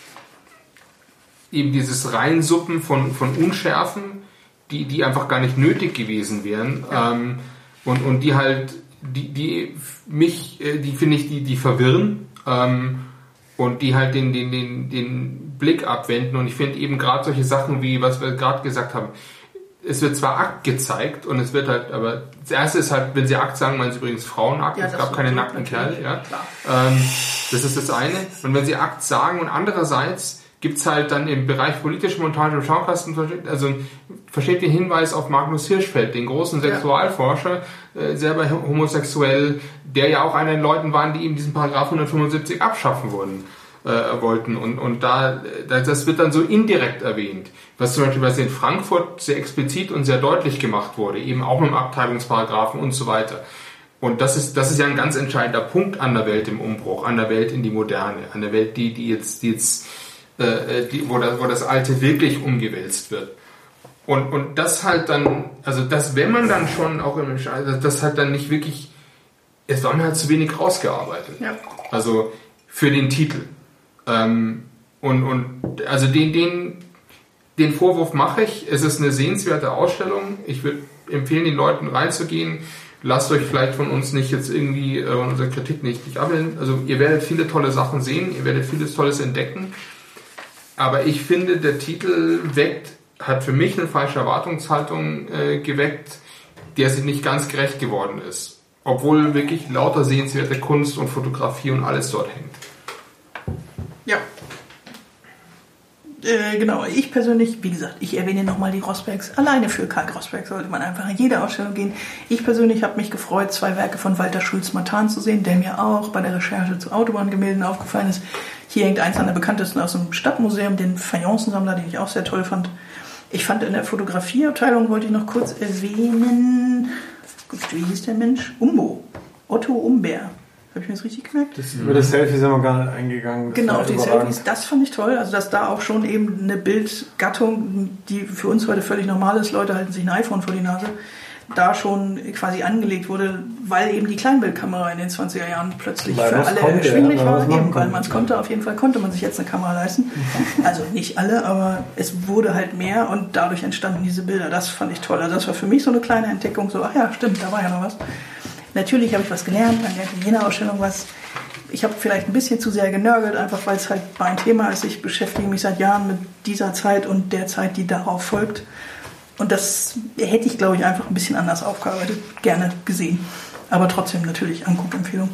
eben dieses Reinsuppen von, von Unschärfen, die, die einfach gar nicht nötig gewesen wären. Ähm, und, und die halt, die, die mich, äh, die finde ich, die, die verwirren. Ähm, und die halt den, den, den, den Blick abwenden. Und ich finde eben gerade solche Sachen wie, was wir gerade gesagt haben, es wird zwar Akt gezeigt und es wird halt, aber das erste ist halt, wenn sie Akt sagen, meinen sie übrigens Frauenakt, Ja, es gab keine nackten Kerle, ja. klar. Ähm, das ist das eine. Und wenn sie Akt sagen und andererseits gibt's halt dann im Bereich politische Montage im Schaukasten, also versteht den Hinweis auf Magnus Hirschfeld, den großen. Sexualforscher, äh, selber homosexuell, der ja auch einer der Leuten waren, die eben diesen Paragraph 175 abschaffen wurden, äh, wollten. Und, und da, da, das wird dann so indirekt erwähnt, was zum Beispiel was in Frankfurt sehr explizit und sehr deutlich gemacht wurde, eben auch mit dem Abteilungsparagraphen und so weiter. Und das ist, das ist ja ein ganz entscheidender Punkt an der Welt im Umbruch, an der Welt in die Moderne, an der Welt, die, die jetzt, die jetzt äh, die, wo, das, wo das Alte wirklich umgewälzt wird. Und, und das halt dann, also das, wenn man dann schon auch im also das hat dann nicht wirklich, es war mir halt zu wenig rausgearbeitet. Ja. Also für den Titel. Ähm, und, und also den, den, den Vorwurf mache ich. Es ist eine sehenswerte Ausstellung. Ich würde empfehlen, den Leuten reinzugehen. Lasst euch vielleicht von uns nicht jetzt irgendwie äh, unsere Kritik nicht, nicht abwählen. Also ihr werdet viele tolle Sachen sehen, ihr werdet vieles Tolles entdecken. Aber ich finde, der Titel weckt, hat für mich eine falsche Erwartungshaltung äh, geweckt, der sich nicht ganz gerecht geworden ist. Obwohl wirklich lauter sehenswerte Kunst und Fotografie und alles dort hängt. Ja. Äh, genau, ich persönlich, wie gesagt, ich erwähne nochmal die Rosbergs. Alleine für Karl Rosberg sollte man einfach in jede Ausstellung gehen. Ich persönlich habe mich gefreut, zwei Werke von Walter Schulz-Matan zu sehen, der mir auch bei der Recherche zu Autobahngemälden aufgefallen ist. Hier hängt eins an der bekanntesten aus dem Stadtmuseum, den Fayencensammler, den ich auch sehr toll fand. Ich fand in der Fotografieabteilung, wollte ich noch kurz erwähnen, wie hieß der Mensch? Umbo. Otto Umber. Habe ich mir das richtig gemerkt? Das, über das Selfie sind wir gar nicht eingegangen. Das Genau, auf die überragend. Selfies, das fand ich toll. Also, dass da auch schon eben eine Bildgattung, die für uns heute völlig normal ist, Leute halten sich ein iPhone vor die Nase, da schon quasi angelegt wurde, weil eben die Kleinbildkamera in den 20er Jahren plötzlich Weil für alle konnte, erschwinglich ja, war. Eben, weil konnte. man es konnte, auf jeden Fall konnte man sich jetzt eine Kamera leisten. Also nicht alle, aber es wurde halt mehr und dadurch entstanden diese Bilder. Das fand ich toll. Also das war für mich so eine kleine Entdeckung, so, ach ja, stimmt, da war ja noch was. Natürlich habe ich was gelernt, man lernt in jeder Ausstellung was. Ich habe vielleicht ein bisschen zu sehr genörgelt, einfach weil es halt mein Thema ist. Ich beschäftige mich seit Jahren mit dieser Zeit und der Zeit, die darauf folgt. Und das hätte ich, glaube ich, einfach ein bisschen anders aufgearbeitet, gerne gesehen. Aber trotzdem natürlich Anguckempfehlung.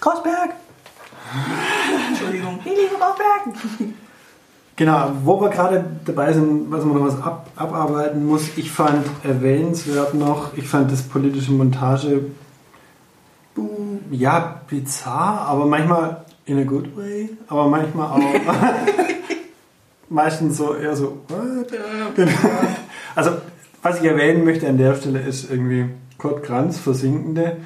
Großberg! Entschuldigung, ich liebe Großberg! Genau, wo wir gerade dabei sind, was man noch was ab, abarbeiten muss, ich fand erwähnenswert noch, ich fand das politische Montage ja bizarr, aber manchmal in a good way, aber manchmal auch meistens so eher so, what? Genau. Also, was ich erwähnen möchte an der Stelle ist irgendwie Kurt Kranz, Versinkende.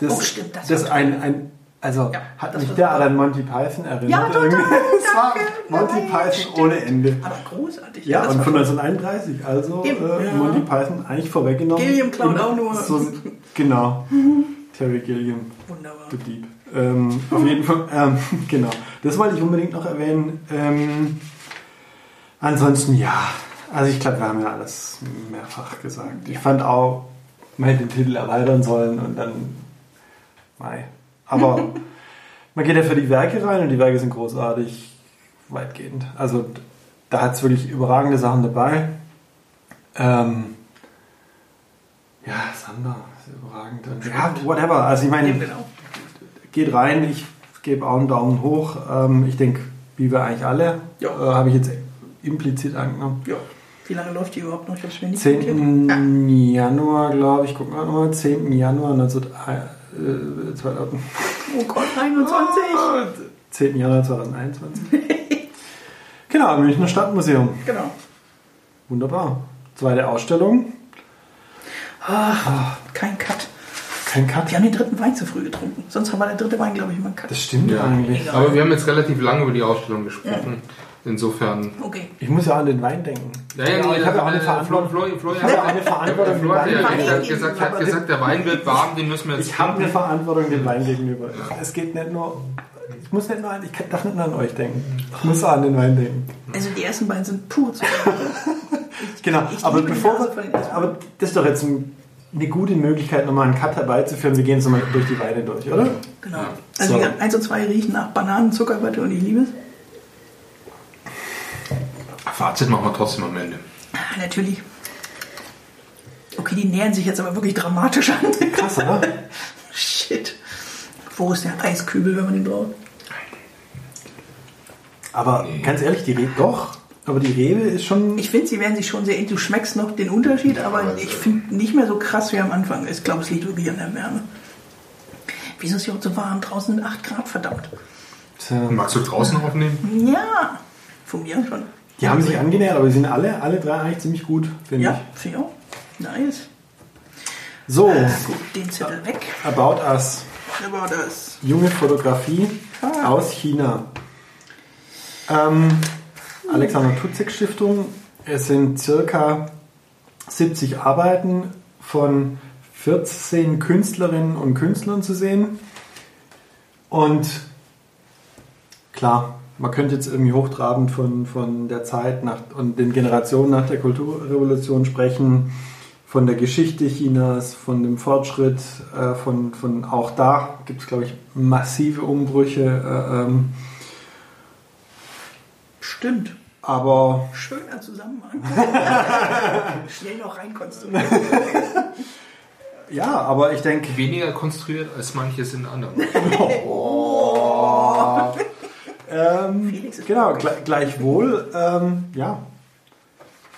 Das, Oh, stimmt, das das ein, ein, also Ja, hat das mich der an Monty Python erinnert. Ja, total, irgendwie. Es war Monty Python stimmt. ohne Ende. Aber großartig. Ja, das und von toll. 1931, also äh, ja. Monty Python eigentlich vorweggenommen. Gilliam klaut auch nur. So, genau, Terry Gilliam, Wunderbar. the Deep. Ähm, auf jeden Fall, ähm, genau. Das wollte ich unbedingt noch erwähnen. Ähm, ansonsten, ja, also ich glaube, wir haben ja alles mehrfach gesagt. Ich fand auch, man hätte den Titel erweitern sollen und dann, mei. Aber man geht ja für die Werke rein und die Werke sind großartig, weitgehend. Also da hat es wirklich überragende Sachen dabei. Ähm, ja, Sander überragend. Und, ja, whatever. Also ich meine, genau. geht rein, ich gebe auch einen Daumen hoch. Ähm, ich denke, wie wir eigentlich alle, Ja. äh, habe ich jetzt implizit angenommen. Ja. Wie lange läuft die überhaupt noch? Ich habe es mir nicht notiert. 10. Januar, glaube ich, gucken wir nochmal, 10. Januar 19, äh, 2000, Oh Gott, 21. 10. Januar 2021. genau, im Münchner Stadtmuseum. Genau. Wunderbar. Zweite Ausstellung. Kein Cut. Kein Cut. Wir haben den dritten Wein zu früh getrunken. Sonst war der dritte Wein, glaube ich, immer ein Cut. Das stimmt Ja. eigentlich. Egal. Aber wir haben jetzt relativ lange über die Ausstellung gesprochen. Insofern. Okay. Ich muss ja an den Wein denken. Ja, ja, Genau, nee, ich habe ja auch eine äh, Flo, Verantwortung. Flo, Flo, Ich habe ja auch eine Verantwortung Flo hat ja gesagt, Ich hat gesagt, der Wein wird warm, den müssen wir jetzt Ich habe eine. Verantwortung dem Wein gegenüber. Es geht nicht nur. Ich muss nicht nur an, ich kann- darf nicht nur an euch denken. Ich muss auch an den Wein denken. Also die ersten beiden sind pur zu Genau, Ich aber liebe die bevor den wir, aber das ist doch jetzt ein, eine gute Möglichkeit, nochmal einen Cut herbeizuführen. Wir gehen jetzt nochmal durch die Weine durch, oder? Genau. Ja. Also So. 1 und 2 riechen nach Bananen, Zuckerwatte und ich liebe es. Fazit machen wir trotzdem am Ende. Ah, natürlich. Okay, die nähern sich jetzt aber wirklich dramatisch an. Krass, oder? Shit. Wo ist der Eiskübel, wenn man ihn braucht? Aber ganz ehrlich, die Rebe, doch. Aber die Rebe ist schon. Ich finde, sie werden sich schon sehr, du schmeckst noch den Unterschied, aber aber ich so- finde nicht mehr so krass wie am Anfang. Ich glaube, es liegt wirklich an der Wärme. Wieso ist es überhaupt so warm? Draußen sind 8 Grad, verdammt. Tja. Magst du draußen aufnehmen? Ja, von mir schon. Die haben sich angenähert, aber die sind alle, alle drei eigentlich ziemlich gut, finde Ja, ich auch. Nice. So, Gut, den Zettel weg. About Us. Aber das. Junge Fotografie Ah. aus China. Ähm, Alexander Tutzig Stiftung. Es sind circa 70 Arbeiten von 14 Künstlerinnen und Künstlern zu sehen. Und klar, man könnte jetzt irgendwie hochtrabend von, von der Zeit nach, und den Generationen nach der Kulturrevolution sprechen, von der Geschichte Chinas, von dem Fortschritt, äh, von, von auch da gibt es, glaube ich, massive Umbrüche. Äh, ähm, Stimmt. Aber Schöner Zusammenhang. Schnell noch reinkonstruieren. ja, aber ich denke, Weniger konstruiert als manches in anderen. ähm, Felix ist genau, gle gleichwohl, ähm, ja.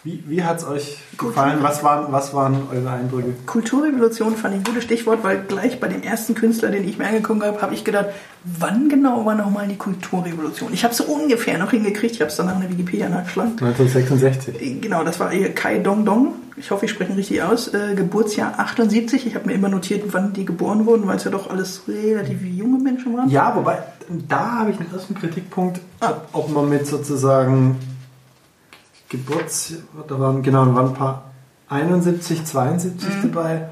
Wie, wie hat es euch gefallen? Was waren, was waren eure Eindrücke? Kulturrevolution fand ich ein gutes Stichwort, weil gleich bei dem ersten Künstler, den ich mir angeguckt habe, habe ich gedacht, wann genau war nochmal die Kulturrevolution? Ich habe so ungefähr noch hingekriegt, ich habe es danach in der Wikipedia nachgeschlagen. 1966. Genau, das war hier Kai Dong Dong. Ich hoffe, ich spreche ihn richtig aus. Äh, Geburtsjahr 78. Ich habe mir immer notiert, wann die geboren wurden, weil es ja doch alles relativ junge Menschen waren. Ja, wobei, da habe ich den ersten Kritikpunkt, ob, ob man mit sozusagen Geburts... Da waren, genau, da waren ein paar 71, 72 Mhm. dabei.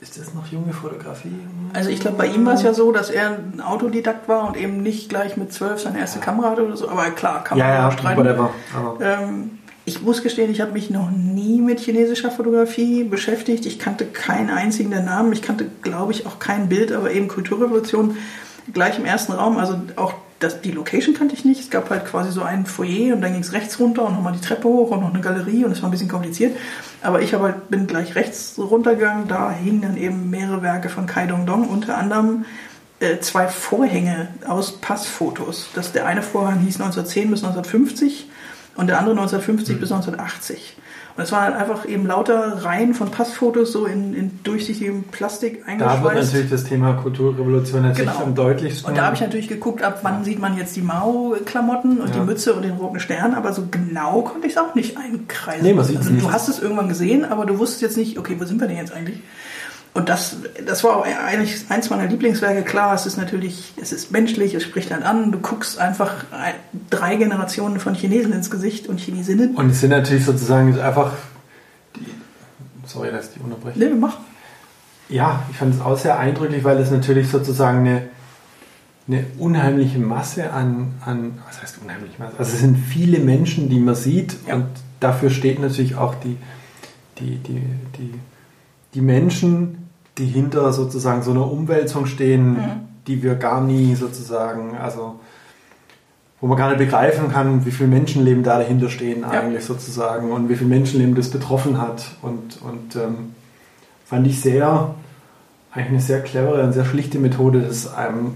Ist das noch junge Fotografie? Also ich glaube, bei ihm war es ja so, dass er ein Autodidakt war und eben nicht gleich mit zwölf seine erste Kamera hatte oder so. Aber klar, man Ja, ja, streiten. whatever. Aber Ähm, ich muss gestehen, ich habe mich noch nie mit chinesischer Fotografie beschäftigt. Ich kannte keinen einzigen der Namen. Ich kannte, glaube ich, auch kein Bild, aber eben Kulturrevolution gleich im ersten Raum. Also auch das, die Location kannte ich nicht. Es gab halt quasi so ein Foyer und dann ging es rechts runter und nochmal die Treppe hoch und noch eine Galerie und es war ein bisschen kompliziert. Aber ich halt, bin gleich rechts runtergegangen. Da hingen dann eben mehrere Werke von Kai Dong Dong, unter anderem äh, zwei Vorhänge aus Passfotos. Das, der eine Vorhang hieß 1910 bis 1950 und der andere 1950 bis 1980. Und es waren halt einfach eben lauter Reihen von Passfotos so in, in durchsichtigem Plastik da wird eingeschweißt. natürlich das Thema Kulturrevolution natürlich Genau. am deutlichsten. Und da habe ich natürlich geguckt, ab wann sieht man jetzt die Mao-Klamotten und Ja. die Mütze und den roten Stern, aber so genau konnte ich es auch nicht einkreisen. Nee, man sieht's also, nicht. Du hast es irgendwann gesehen, aber du wusstest jetzt nicht, okay, wo sind wir denn jetzt eigentlich? Und das, das war auch eigentlich eins meiner Lieblingswerke. Klar, es ist natürlich, es ist menschlich, es spricht halt an. Du guckst einfach ein- drei Generationen von Chinesen ins Gesicht und Chinesinnen. Und es sind natürlich sozusagen einfach die, sorry, dass ich die unterbreche. Ne, mach. Ja, ich fand es auch sehr eindrücklich, weil es natürlich sozusagen eine, eine unheimliche Masse an, an, was heißt unheimliche Masse? Also es sind viele Menschen, die man sieht Ja. und dafür steht natürlich auch die, die, die, die, die Menschen, die hinter sozusagen so einer Umwälzung stehen, Mhm. die wir gar nie sozusagen, also wo man gar nicht begreifen kann, wie viele Menschenleben da dahinter stehen eigentlich sozusagen und wie viele Menschenleben das betroffen hat und, und ähm, fand ich sehr, eigentlich eine sehr clevere und sehr schlichte Methode, das einem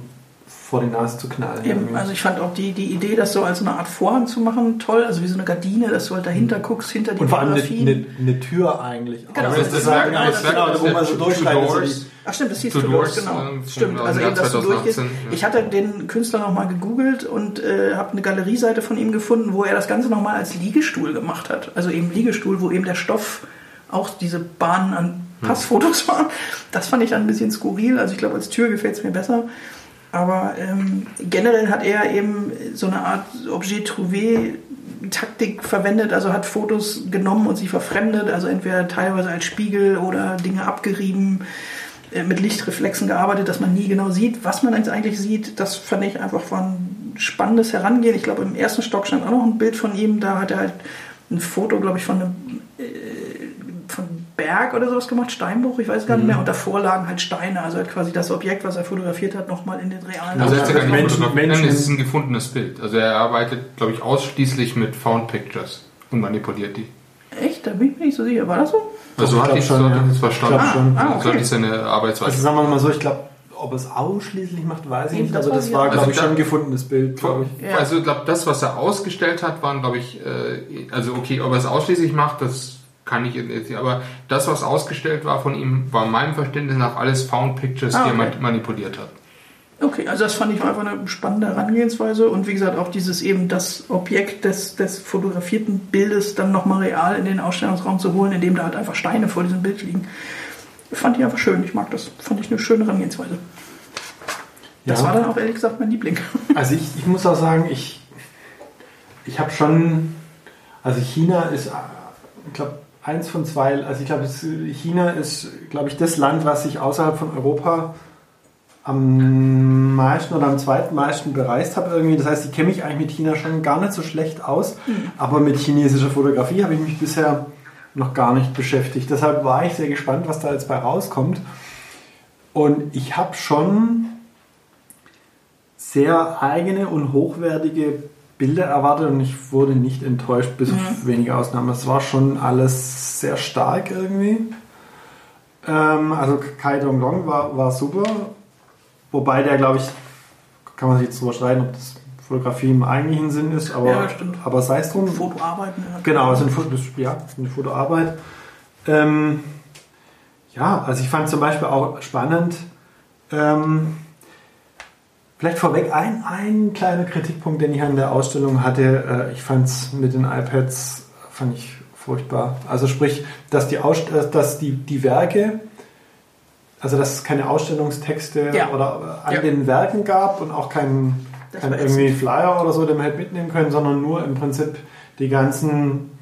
vor die Nase zu knallen. Eben, also ich fand auch die, die Idee, das so als eine Art Vorhang zu machen, toll. Also wie so eine Gardine, dass du halt dahinter guckst, hinter die und vor allem eine, eine, eine Tür eigentlich. Genau, auch das genau, das genau, Werk- wo man so Two durchschreitet. so Doors. die- Ach stimmt, das hieß Two Doors, genau. ähm, stimmt, also eben, dass du 2018, durchgehst. ja. Ich hatte den Künstler nochmal gegoogelt und äh, habe eine Galerieseite von ihm gefunden, wo er das Ganze nochmal als Liegestuhl gemacht hat. Also eben Liegestuhl, wo eben der Stoff auch diese Bahnen an Passfotos war. Das fand ich dann ein bisschen skurril. Also ich glaube, als Tür gefällt es mir besser. Aber ähm, generell hat er eben so eine Art Objet trouvé Taktik verwendet, also hat Fotos genommen und sie verfremdet, also entweder teilweise als Spiegel oder Dinge abgerieben, äh, mit Lichtreflexen gearbeitet, dass man nie genau sieht, was man jetzt eigentlich sieht. Das fand ich einfach war ein spannendes Herangehen. Ich glaube, im ersten Stock stand auch noch ein Bild von ihm, da hat er halt ein Foto, glaube ich, von einem äh, von Berg oder sowas gemacht, Steinbruch, ich weiß gar nicht mehr, und davor lagen halt Steine, also hat quasi das Objekt, was er fotografiert hat, nochmal in den realen Also er hat ja gar nicht Menschen-. Menschen- Nein, es ist ein gefundenes Bild. Also er arbeitet, glaube ich, ausschließlich mit Found Pictures und manipuliert die. Echt? Da bin ich mir nicht so sicher. War das so? Also ich hatte glaub ich, schon, ja. das verstanden. glaub schon. Ah, okay. So hatte ich seine Arbeitsweise. Also sagen wir mal so, ich glaube, ob es ausschließlich macht, weiß ich nicht, aber weiß das war, auch. glaube Also ich, schon ein gefundenes Bild, glaube ich. Ja. Also ich glaube, das, was er ausgestellt hat, waren, glaube ich, äh, also okay, ob er es ausschließlich macht, das kann ich jetzt nicht, aber das, was ausgestellt war von ihm, war meinem Verständnis nach alles Found Pictures, Ah, die er okay. ma- manipuliert hat. Okay, also das fand ich einfach eine spannende Herangehensweise und wie gesagt auch dieses eben das Objekt des, des fotografierten Bildes dann nochmal real in den Ausstellungsraum zu holen, indem da halt einfach Steine vor diesem Bild liegen. fand ich einfach schön. Ich mag das. Fand ich eine schöne Herangehensweise. Das Ja. war dann auch ehrlich gesagt mein Liebling. Also ich, ich muss auch sagen, ich, ich habe schon, also China ist, ich glaube, eins von zwei, also ich glaube, China ist, glaube ich, das Land, was sich außerhalb von Europa am meisten oder am zweitmeisten bereist habe irgendwie. Das heißt, ich kenne mich eigentlich mit China schon gar nicht so schlecht aus, aber mit chinesischer Fotografie habe ich mich bisher noch gar nicht beschäftigt. Deshalb war ich sehr gespannt, was da jetzt bei rauskommt. Und ich habe schon sehr eigene und hochwertige Bilder erwartet und ich wurde nicht enttäuscht, bis auf wenige Ausnahmen. Es war schon alles sehr stark irgendwie. Ähm, also Kai Dong Dong war, war super, wobei der, glaube ich, kann man sich jetzt drüber streiten, ob das Fotografie im eigentlichen Sinn ist, aber, Ja, aber sei es drum. Fotoarbeiten. ja. Genau, es ist das- ja, eine Fotoarbeit. Ähm, ja, also ich fand zum Beispiel auch spannend, ähm, vielleicht vorweg ein, ein kleiner Kritikpunkt, den ich an der Ausstellung hatte. Äh, ich fand es mit den iPads, fand ich furchtbar. Also sprich, dass die, Ausst äh, dass die, die Werke, also dass es keine Ausstellungstexte Ja. oder an Ja. den Werken gab und auch keinen kein irgendwie Flyer oder so, den man hätte mitnehmen können, sondern nur im Prinzip die ganzen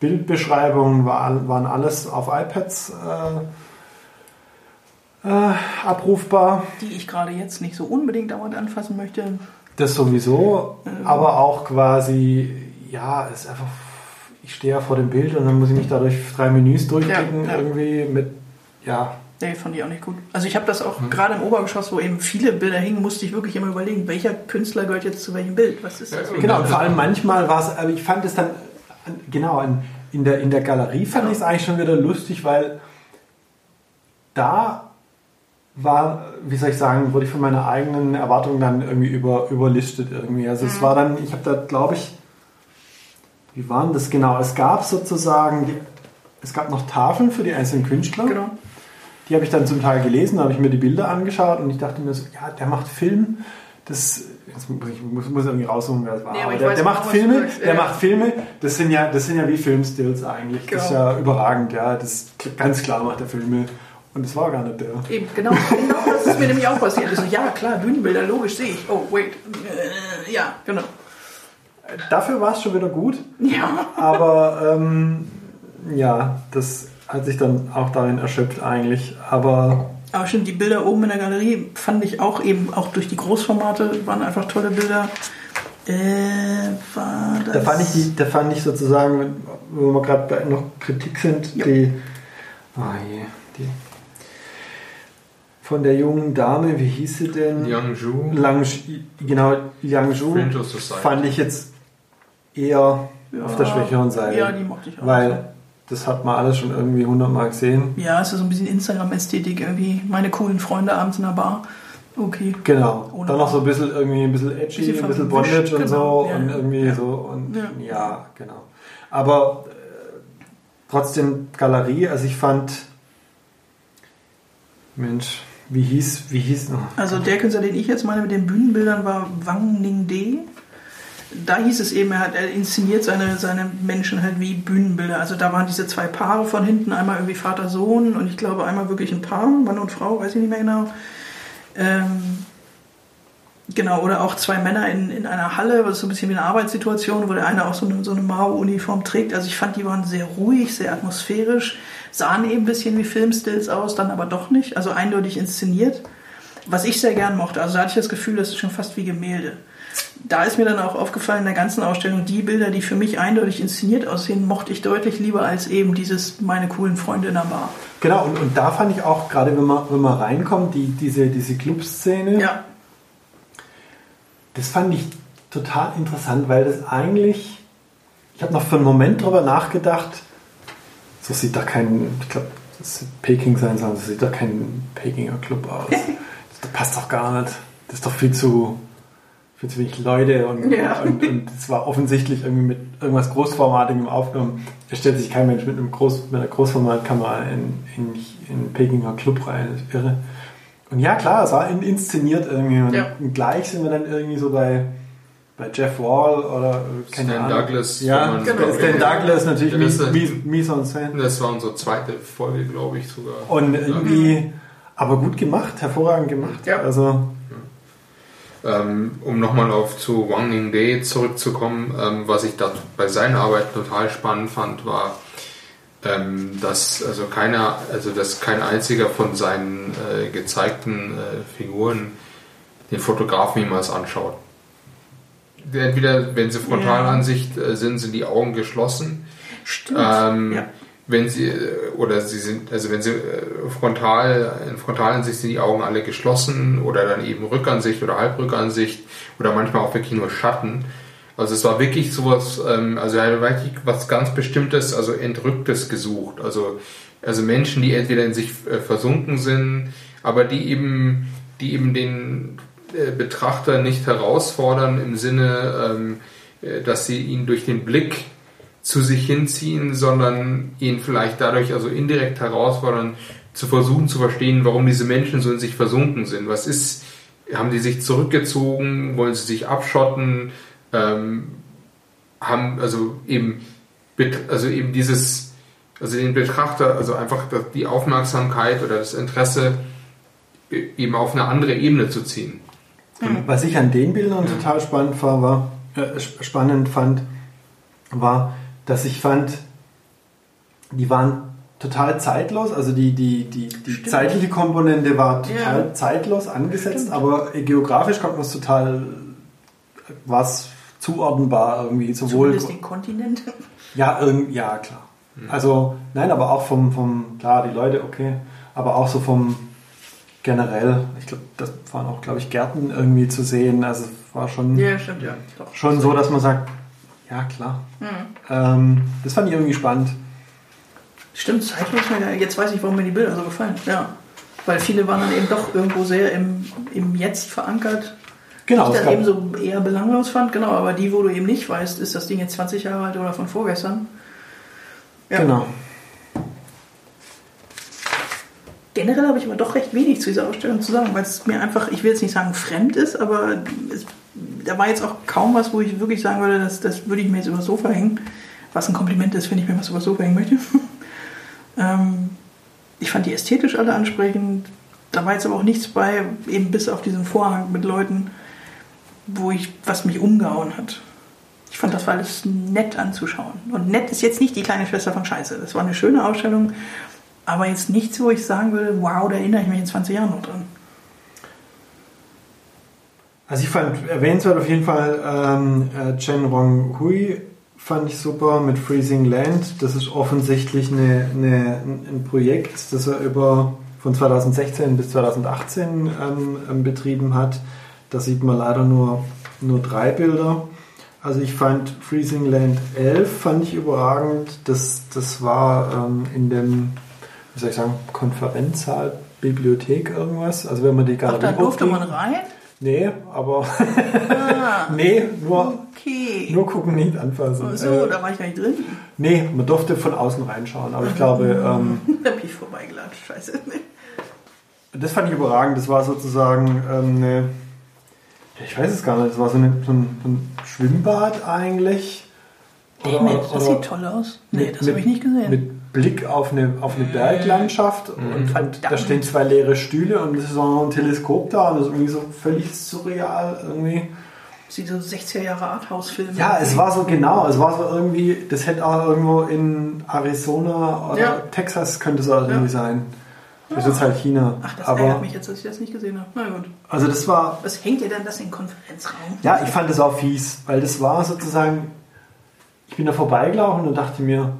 Bildbeschreibungen waren, waren alles auf iPads äh, äh, abrufbar. Die ich gerade jetzt nicht so unbedingt dauernd anfassen möchte. Das sowieso, aber auch quasi, ja, es ist einfach, ich stehe ja vor dem Bild und dann muss ich mich da durch drei Menüs durchklicken, Ja, ja. irgendwie mit, ja, Nee, fand ich auch nicht gut. Also ich habe das auch gerade im Obergeschoss, wo eben viele Bilder hingen, musste ich wirklich immer überlegen, welcher Künstler gehört jetzt zu welchem Bild. Was ist das? Ja, Genau, und vor allem manchmal war es, aber ich fand es dann, genau, in, in, der, in der Galerie fand ich es eigentlich schon wieder lustig, weil da war, wie soll ich sagen, wurde ich von meiner eigenen Erwartung dann irgendwie über, überlistet irgendwie. Also es war dann, ich habe da, glaube ich, wie waren das genau? Es gab sozusagen, es gab noch Tafeln für die einzelnen Künstler. Genau. Die habe ich dann zum Teil gelesen, da habe ich mir die Bilder angeschaut und ich dachte mir so, ja, der macht Film. Das, jetzt muss ich muss, irgendwie raussuchen, wer das war. Nee, aber aber der, weiß der genau, macht Filme, sagst, der ja. macht Filme, das sind ja, das sind ja wie Filmstills eigentlich. Das ist Genau. ja überragend, ja. Das ganz klar macht der Filme. Und das war gar nicht der. Eben, genau, genau das ist mir nämlich auch passiert. Ich so, ja, klar, Bühnenbilder, logisch, sehe ich. Oh, wait. Äh, ja, genau. Dafür war es schon wieder gut, Ja. aber ähm, ja, das hat sich dann auch darin erschöpft eigentlich. Aber Aber stimmt, die Bilder oben in der Galerie fand ich auch eben, auch durch die Großformate, waren einfach tolle Bilder. Äh, war das... Da fand ich, die, da fand ich sozusagen, wenn- wo wir gerade noch Kritik sind, Ja. die, ah je, die von der jungen Dame, wie hieß sie denn? Yang Zhu, Lang, genau, Yang Zhu, fand ich jetzt eher Ja. auf der schwächeren Seite. Ja, die mochte ich auch. Weil das hat man alles schon irgendwie hundertmal gesehen. Ja, es ist so ein bisschen Instagram-Ästhetik irgendwie. Meine coolen Freunde abends in der Bar. Okay. Genau. Ohne Dann noch so ein bisschen irgendwie ein bisschen edgy, Bisschen ein bisschen Bondage und genau. so Ja. und irgendwie Ja. so und ja, Ja. genau. Aber äh, trotzdem Galerie, also ich fand Mensch, wie hieß, wie hieß noch? Also der Künstler, den ich jetzt meine mit den Bühnenbildern, war Wang Ningde. Da hieß es eben, er, hat, er inszeniert seine, seine Menschen halt wie Bühnenbilder. Also da waren diese zwei Paare von hinten, einmal irgendwie Vater-Sohn und ich glaube einmal wirklich ein Paar, Mann und Frau, weiß ich nicht mehr genau. Ähm, genau, oder auch zwei Männer in, in einer Halle, was so ein bisschen wie eine Arbeitssituation, wo der eine auch so eine, so eine Mao-Uniform trägt. Also ich fand, die waren sehr ruhig, sehr atmosphärisch, sahen eben ein bisschen wie Filmstills aus, dann aber doch nicht, also eindeutig inszeniert. Was ich sehr gern mochte, also da hatte ich das Gefühl, das ist schon fast wie Gemälde. Da ist mir dann auch aufgefallen in der ganzen Ausstellung, die Bilder, die für mich eindeutig inszeniert aussehen, mochte ich deutlich lieber als eben dieses meine coolen Freunde in der Bar. Genau, und, und da fand ich auch, gerade wenn man, wenn man reinkommt, die, diese, diese Clubszene, Ja, das fand ich total interessant, weil das eigentlich, ich habe noch für einen Moment drüber nachgedacht, so sieht doch kein, ich glaube, das Peking sein soll, das sieht doch kein Pekinger Club aus. Das passt doch gar nicht. Das ist doch viel zu, viel zu wenig Leute und, Ja. und, und es war offensichtlich irgendwie mit irgendwas Großformatigem aufgenommen. Es stellt sich kein Mensch mit, einem Groß, mit einer Großformatkamera in, in, in Pekinger Club rein, das ist irre. Und ja, klar, es war in- inszeniert irgendwie. Und Ja. gleich sind wir dann irgendwie so bei, bei Jeff Wall oder äh, keine Stan Ahnung. Douglas, Ja, man- Stan Douglas natürlich ist- mise, mise en scène. Das war unsere zweite Folge, glaube ich sogar. Und irgendwie, aber gut gemacht, hervorragend gemacht. Ja. Also, Ähm, um nochmal auf zu Wang Ning Day zurückzukommen, ähm, was ich da bei seiner Arbeit total spannend fand, war, ähm, dass also keiner, also dass kein einziger von seinen äh, gezeigten äh, Figuren den Fotografen jemals anschaut. Entweder, wenn sie Frontalansicht äh, sind, sind die Augen geschlossen. Stimmt. Ähm, ja. Wenn sie äh, oder sie sind, also wenn sie äh, frontal, in Frontalansicht sind die Augen alle geschlossen oder dann eben Rückansicht oder Halbrückansicht oder manchmal auch wirklich nur Schatten. Also es war wirklich sowas, ähm, also er hat wirklich was ganz Bestimmtes, also Entrücktes gesucht. Also, also Menschen, die entweder in sich versunken sind, aber die eben, die eben den Betrachter nicht herausfordern im Sinne, ähm, äh, dass sie ihn durch den Blick zu sich hinziehen, sondern ihn vielleicht dadurch also indirekt herausfordern, zu versuchen zu verstehen, warum diese Menschen so in sich versunken sind. Was ist, haben die sich zurückgezogen, wollen sie sich abschotten, ähm, haben also eben, also eben dieses, also den Betrachter, also einfach die Aufmerksamkeit oder das Interesse e- eben auf eine andere Ebene zu ziehen. Was ich an den Bildern total spannend, war, war, äh, sp- spannend fand, war, dass ich fand, die waren total zeitlos, also die, die, die, die Stimmt. zeitliche Komponente war total Ja. zeitlos angesetzt, Stimmt. aber geografisch konnte man es total was zuordnenbar irgendwie, sowohl Zumindest den Kontinent. ja, irgend, ja, klar. Also, nein, aber auch vom, vom, klar, die Leute, okay, aber auch so vom generell, ich glaube, das waren auch, glaube ich, Gärten irgendwie zu sehen. Also, es war schon, Ja, stimmt, ja. Doch. schon so, dass man sagt, ja, klar. Mhm. Ähm, das fand ich irgendwie spannend. Stimmt, zeitlos. ja, Jetzt weiß ich, warum mir die Bilder so gefallen. Ja. Weil viele waren dann eben doch irgendwo sehr im, im Jetzt verankert. Genau, ich es dann eben so eher belanglos fand, genau, aber die, wo du eben nicht weißt, ist das Ding jetzt 20 Jahre alt oder von vorgestern. Ja. genau. Generell habe ich aber doch recht wenig zu dieser Ausstellung zu sagen, weil es mir einfach, ich will jetzt nicht sagen fremd ist, aber es, da war jetzt auch kaum was, wo ich wirklich sagen würde, das, das würde ich mir jetzt übers Sofa hängen. Was ein Kompliment ist, wenn ich mir was übers Sofa hängen möchte. ähm, ich fand die ästhetisch alle ansprechend. Da war jetzt aber auch nichts bei, eben bis auf diesen Vorhang mit Leuten, wo ich, was mich umgehauen hat. Ich fand, das war alles nett anzuschauen. Und nett ist jetzt nicht die kleine Schwester von Scheiße. Das war eine schöne Ausstellung, aber jetzt nichts, wo ich sagen würde, wow, da erinnere ich mich in 20 Jahren noch dran. Also ich fand erwähnenswert auf jeden Fall ähm, äh, Chen Rong Hui fand ich super mit Freezing Land. Das ist offensichtlich eine, eine, ein Projekt, das er über von 2016 bis 2018 ähm, ähm, betrieben hat. Da sieht man leider nur, nur drei Bilder. Also ich fand Freezing Land 11 fand ich überragend. Das, das war ähm, in dem, wie soll ich sagen, Konferenzsaal, Bibliothek irgendwas. Also wenn man die Ach, Galerie da durfte hochging- man rein? Nee, aber Ah, nee, nur, okay. nur gucken, nicht anfassen. so, Äh, da war ich gar nicht drin. nee, man durfte von außen reinschauen, aber ich glaube, ähm, Da bin ich vorbeigelatscht, scheiße. das fand ich überragend. Das war sozusagen ähm, eine, ich weiß es gar nicht, das war so, eine, so, ein, so ein Schwimmbad eigentlich. Nee, nee, das sieht toll aus. Nee, mit- das habe ich nicht gesehen. Mit Blick auf eine, auf eine Berglandschaft und, und da stehen zwei leere Stühle und es ist auch noch ein Teleskop da und das ist irgendwie so völlig surreal irgendwie. Sieht so 60er Jahre Arthouse-Film. Ja, es war so genau, es war so irgendwie, das hätte auch irgendwo in Arizona oder Ja. Texas könnte es auch irgendwie sein. Das ist jetzt halt China. Ach, das Aber ärgert mich jetzt, dass ich das nicht gesehen habe. Na gut. also das war, Was hängt dir denn das in den Konferenzraum? ja, ich fand das auch fies, weil das war sozusagen, ich bin da vorbeigelaufen und dachte mir,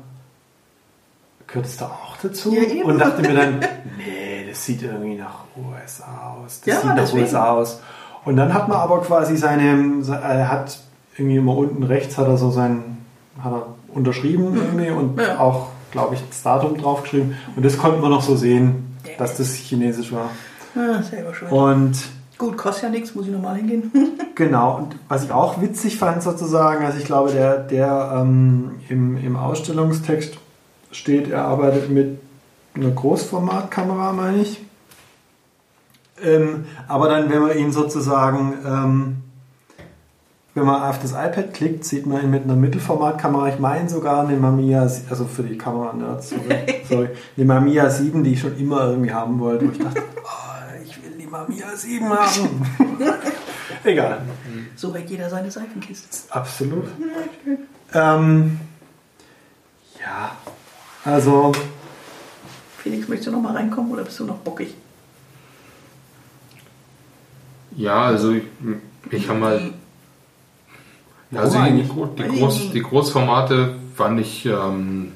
gehört es da auch dazu? Ja, und dachte mir dann, nee, das sieht irgendwie nach USA aus. Das Ja, sieht nach deswegen. USA aus. Und dann hat man aber quasi seine, er hat irgendwie immer unten rechts hat er so sein, hat er unterschrieben irgendwie und Mhm. Ja. auch, glaube ich, das Datum draufgeschrieben. Und das konnte man noch so sehen, Ja. dass das chinesisch war. Ah, selber schuld. Und Gut, kostet ja nichts, muss ich nochmal hingehen. Genau, und was ich auch witzig fand sozusagen, also ich glaube, der, der ähm, im, im Ausstellungstext steht, er arbeitet mit einer Großformatkamera, meine ich. Ähm, aber dann, wenn man ihn sozusagen ähm, wenn man auf das iPad klickt, sieht man mit einer Mittelformatkamera, ich meine sogar eine Mamiya, also für die Kamera-Nerds, sorry, sorry, eine Mamiya 7, die ich schon immer irgendwie haben wollte. Und ich dachte, oh, ich will die Mamiya 7 haben. Egal. So weckt jeder seine Seifenkiste. Absolut. Ähm, ja, also Felix, möchtest du noch mal reinkommen oder bist du noch bockig? Ja, also ich, ich habe mal. Warum Also die, die, Groß, die Großformate fand ich, ähm,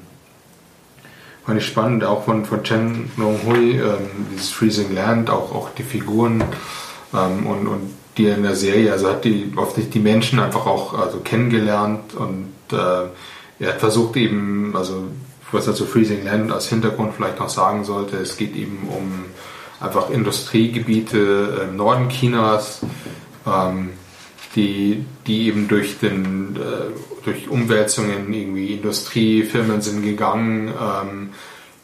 fand ich spannend, auch von, von Chen Nong Hui, ähm, dieses Freezing Land, auch, auch die Figuren ähm, und, und die in der Serie, also hat die oft die Menschen einfach auch also kennengelernt und äh, er hat versucht eben, also was er zu Freezing Land als Hintergrund vielleicht noch sagen sollte, es geht eben um einfach Industriegebiete im Norden Chinas, ähm, die, die eben durch, den, äh, durch Umwälzungen irgendwie Industriefirmen sind gegangen, ähm,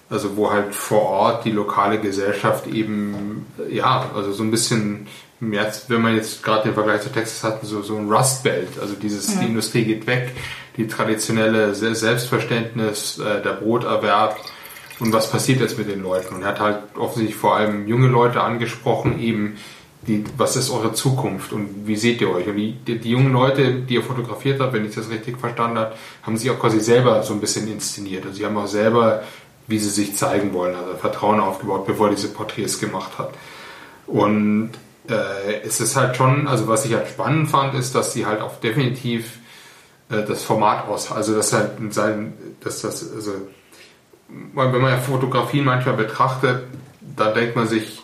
also wo halt vor Ort die lokale Gesellschaft eben, ja, also so ein bisschen, jetzt, wenn man jetzt gerade den Vergleich zu Texas hat, so, so ein Rust Belt, also dieses, die Industrie geht weg, die traditionelle Se- Selbstverständnis, äh, der Broterwerb, und was passiert jetzt mit den Leuten? Und er hat halt offensichtlich vor allem junge Leute angesprochen, eben, die, was ist eure Zukunft und wie seht ihr euch? Und die, die, die jungen Leute, die er fotografiert hat, wenn ich das richtig verstanden habe, haben sich auch quasi selber so ein bisschen inszeniert. Also sie haben auch selber, wie sie sich zeigen wollen, also Vertrauen aufgebaut, bevor er diese Porträts gemacht hat. Und äh, es ist halt schon, also was ich halt spannend fand, ist, dass sie halt auch definitiv äh, das Format aus, also dass halt sein, dass das, also wenn man ja Fotografien manchmal betrachtet, da denkt man sich,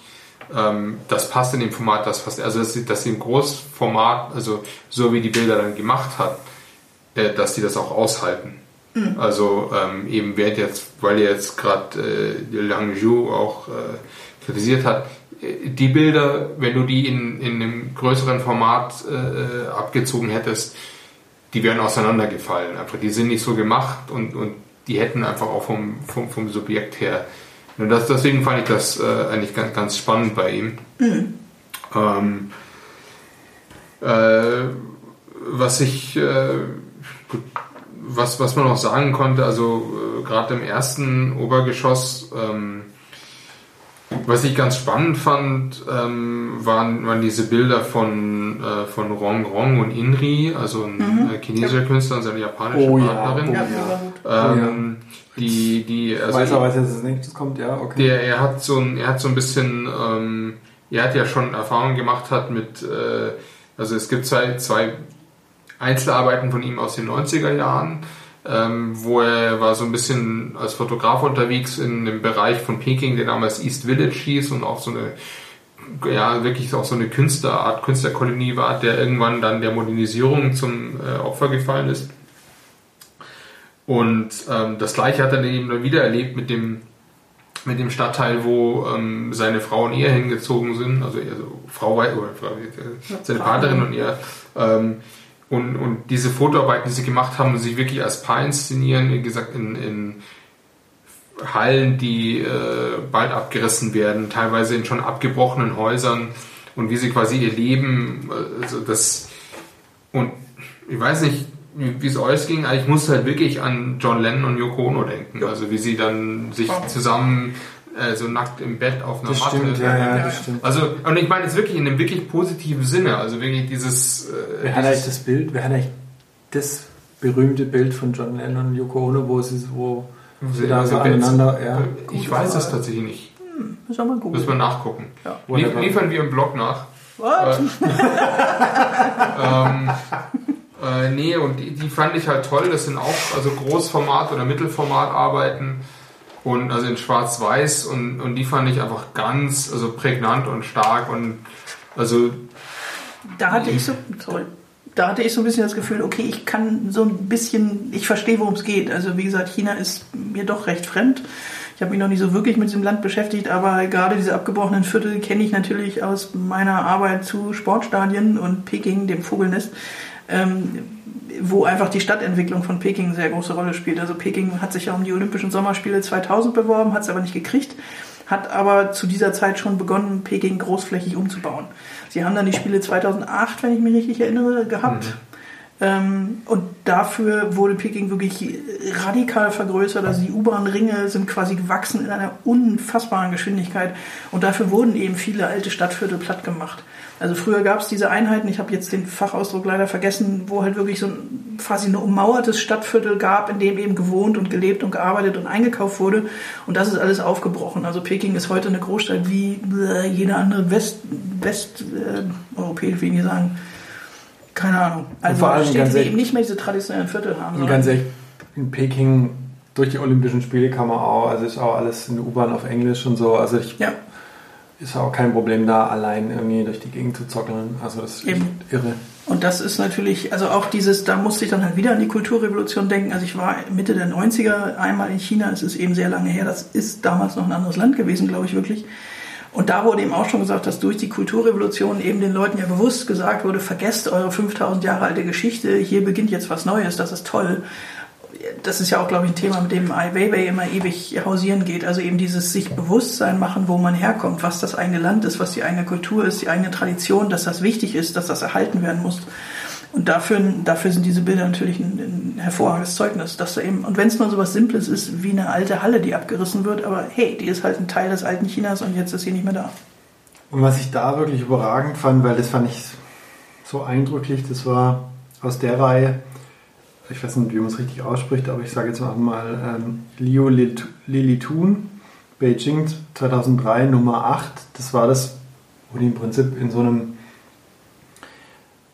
ähm, das passt in dem Format, das passt, also dass sie, dass sie im Großformat, also so wie die Bilder dann gemacht hat, äh, dass die das auch aushalten. Also ähm, eben wer jetzt, weil ihr jetzt gerade äh, Lang Zhu auch äh, kritisiert hat, äh, die Bilder, wenn du die in, in einem größeren Format äh, abgezogen hättest, die wären auseinandergefallen. Einfach, die sind nicht so gemacht und, und die hätten einfach auch vom, vom, vom Subjekt her. Und das, deswegen fand ich das äh, eigentlich ganz, ganz spannend bei ihm. Ähm, äh, was ich, äh, was, was man noch sagen konnte, also äh, gerade im ersten Obergeschoss, ähm, was ich ganz spannend fand, ähm, waren, waren diese Bilder von, äh, von Rong Rong und Inri, also ein äh, chinesischer Künstler und seine japanische Oh ja, Partnerin. oh Ja, ja. mega gut. Ähm, die, die, ich also weiß aber, was jetzt als nächstes kommt, ja, okay. der, er hat so ein, er hat so ein bisschen, ähm, er hat ja schon Erfahrung gemacht hat mit, äh, also es gibt zwei, zwei Einzelarbeiten von ihm aus den 90er Jahren, ähm, wo er war so ein bisschen als Fotograf unterwegs in dem Bereich von Peking, der damals East Village hieß und auch so eine ja, wirklich auch so eine Künstlerart, Künstlerkolonie war, der irgendwann dann der Modernisierung zum äh, Opfer gefallen ist. Und ähm, das gleiche hat er dann eben dann wieder erlebt mit dem, mit dem Stadtteil, wo ähm, seine Frau und er hingezogen sind, also, also Frau wei- oder äh, seine Partnerin und er. Ähm, und, und diese Fotoarbeiten, die sie gemacht haben, sie wirklich als Paar inszenieren, wie gesagt, in, in Hallen, die äh, bald abgerissen werden, teilweise in schon abgebrochenen Häusern und wie sie quasi ihr Leben, also das und ich weiß nicht, wie wie es euch ging, aber ich musste halt wirklich an John Lennon und Yoko Ono denken, also wie sie dann sich zusammen äh, so nackt im Bett auf einer Das Matte stimmt, ja, ja, das stimmt. also und ich meine jetzt wirklich in einem wirklich positiven Sinne, also wirklich dieses, äh, Wer hat eigentlich dieses das Bild, wer hat eigentlich das berühmte Bild von John Lennon und Yoko Ono, wo sie, wo sie da so aneinander, ja. ich weiß es tatsächlich nicht. Müssen wir mal Müssen googeln. wir nachgucken. Ja. Lie Wunderbar. liefern wir im Blog nach. What? ähm, äh, nee, und die, die fand ich halt toll. Das sind auch also Großformat- oder Mittelformat-Arbeiten. Und also in Schwarz-Weiß und, und die fand ich einfach ganz also prägnant und stark und also Da hatte ich so, sorry, da hatte ich so ein bisschen das Gefühl, okay, ich kann so ein bisschen, ich verstehe, worum es geht. Also wie gesagt, China ist mir doch recht fremd. Ich habe mich noch nicht so wirklich mit diesem Land beschäftigt, aber gerade diese abgebrochenen Viertel kenne ich natürlich aus meiner Arbeit zu Sportstadien und Peking, dem Vogelnest, ähm, wo einfach die Stadtentwicklung von Peking eine sehr große Rolle spielt. Also Peking hat sich ja um die Olympischen Sommerspiele 2000 beworben, hat es aber nicht gekriegt, hat aber zu dieser Zeit schon begonnen, Peking großflächig umzubauen. Sie haben dann die Spiele 2008, wenn ich mich richtig erinnere, gehabt. Ähm, und dafür wurde Peking wirklich radikal vergrößert. Also die U-Bahn-Ringe sind quasi gewachsen in einer unfassbaren Geschwindigkeit. Und dafür wurden eben viele alte Stadtviertel platt gemacht. Also früher gab es diese Einheiten, ich habe jetzt den Fachausdruck leider vergessen, wo halt wirklich so ein quasi ein ummauertes Stadtviertel gab, in dem eben gewohnt und gelebt und gearbeitet und eingekauft wurde. Und das ist alles aufgebrochen. Also Peking ist heute eine Großstadt wie äh, jede andere West, West äh, europäisch, will ich sagen. Keine Ahnung. Also vor allem Städte, die eben nicht mehr diese traditionellen Viertel haben. Und ganz ehrlich, in Peking durch die Olympischen Spiele kann man auch, also ist auch alles in der U-Bahn auf Englisch und so. Also ich ja. ist auch kein Problem da, allein irgendwie durch die Gegend zu zockeln. Also das ist Eben. irre. Und das ist natürlich, also auch dieses, da musste ich dann halt wieder an die Kulturrevolution denken. Also ich war Mitte der 90er einmal in China, es ist eben sehr lange her, das ist damals noch ein anderes Land gewesen, glaube ich wirklich. Und da wurde eben auch schon gesagt, dass durch die Kulturrevolution eben den Leuten ja bewusst gesagt wurde, vergesst eure 5000 Jahre alte Geschichte, hier beginnt jetzt was Neues, das ist toll. Das ist ja auch, glaube ich, ein Thema, mit dem Ai Weiwei immer ewig hausieren geht. Also eben dieses sich Bewusstsein machen, wo man herkommt, was das eigene Land ist, was die eigene Kultur ist, die eigene Tradition, dass das wichtig ist, dass das erhalten werden muss. Und dafür, dafür sind diese Bilder natürlich ein, ein hervorragendes Zeugnis. Dass da eben, und wenn es nur so was Simples ist, wie eine alte Halle, die abgerissen wird, aber hey, die ist halt ein Teil des alten Chinas und jetzt ist sie nicht mehr da. Und was ich da wirklich überragend fand, weil das fand ich so eindrücklich, das war aus der Reihe, ich weiß nicht, wie man es richtig ausspricht, aber ich sage jetzt auch mal ähm, Liu Lit- Lilitun, Beijing 2003, Nummer 8. Das war das, wo die im Prinzip in so einem,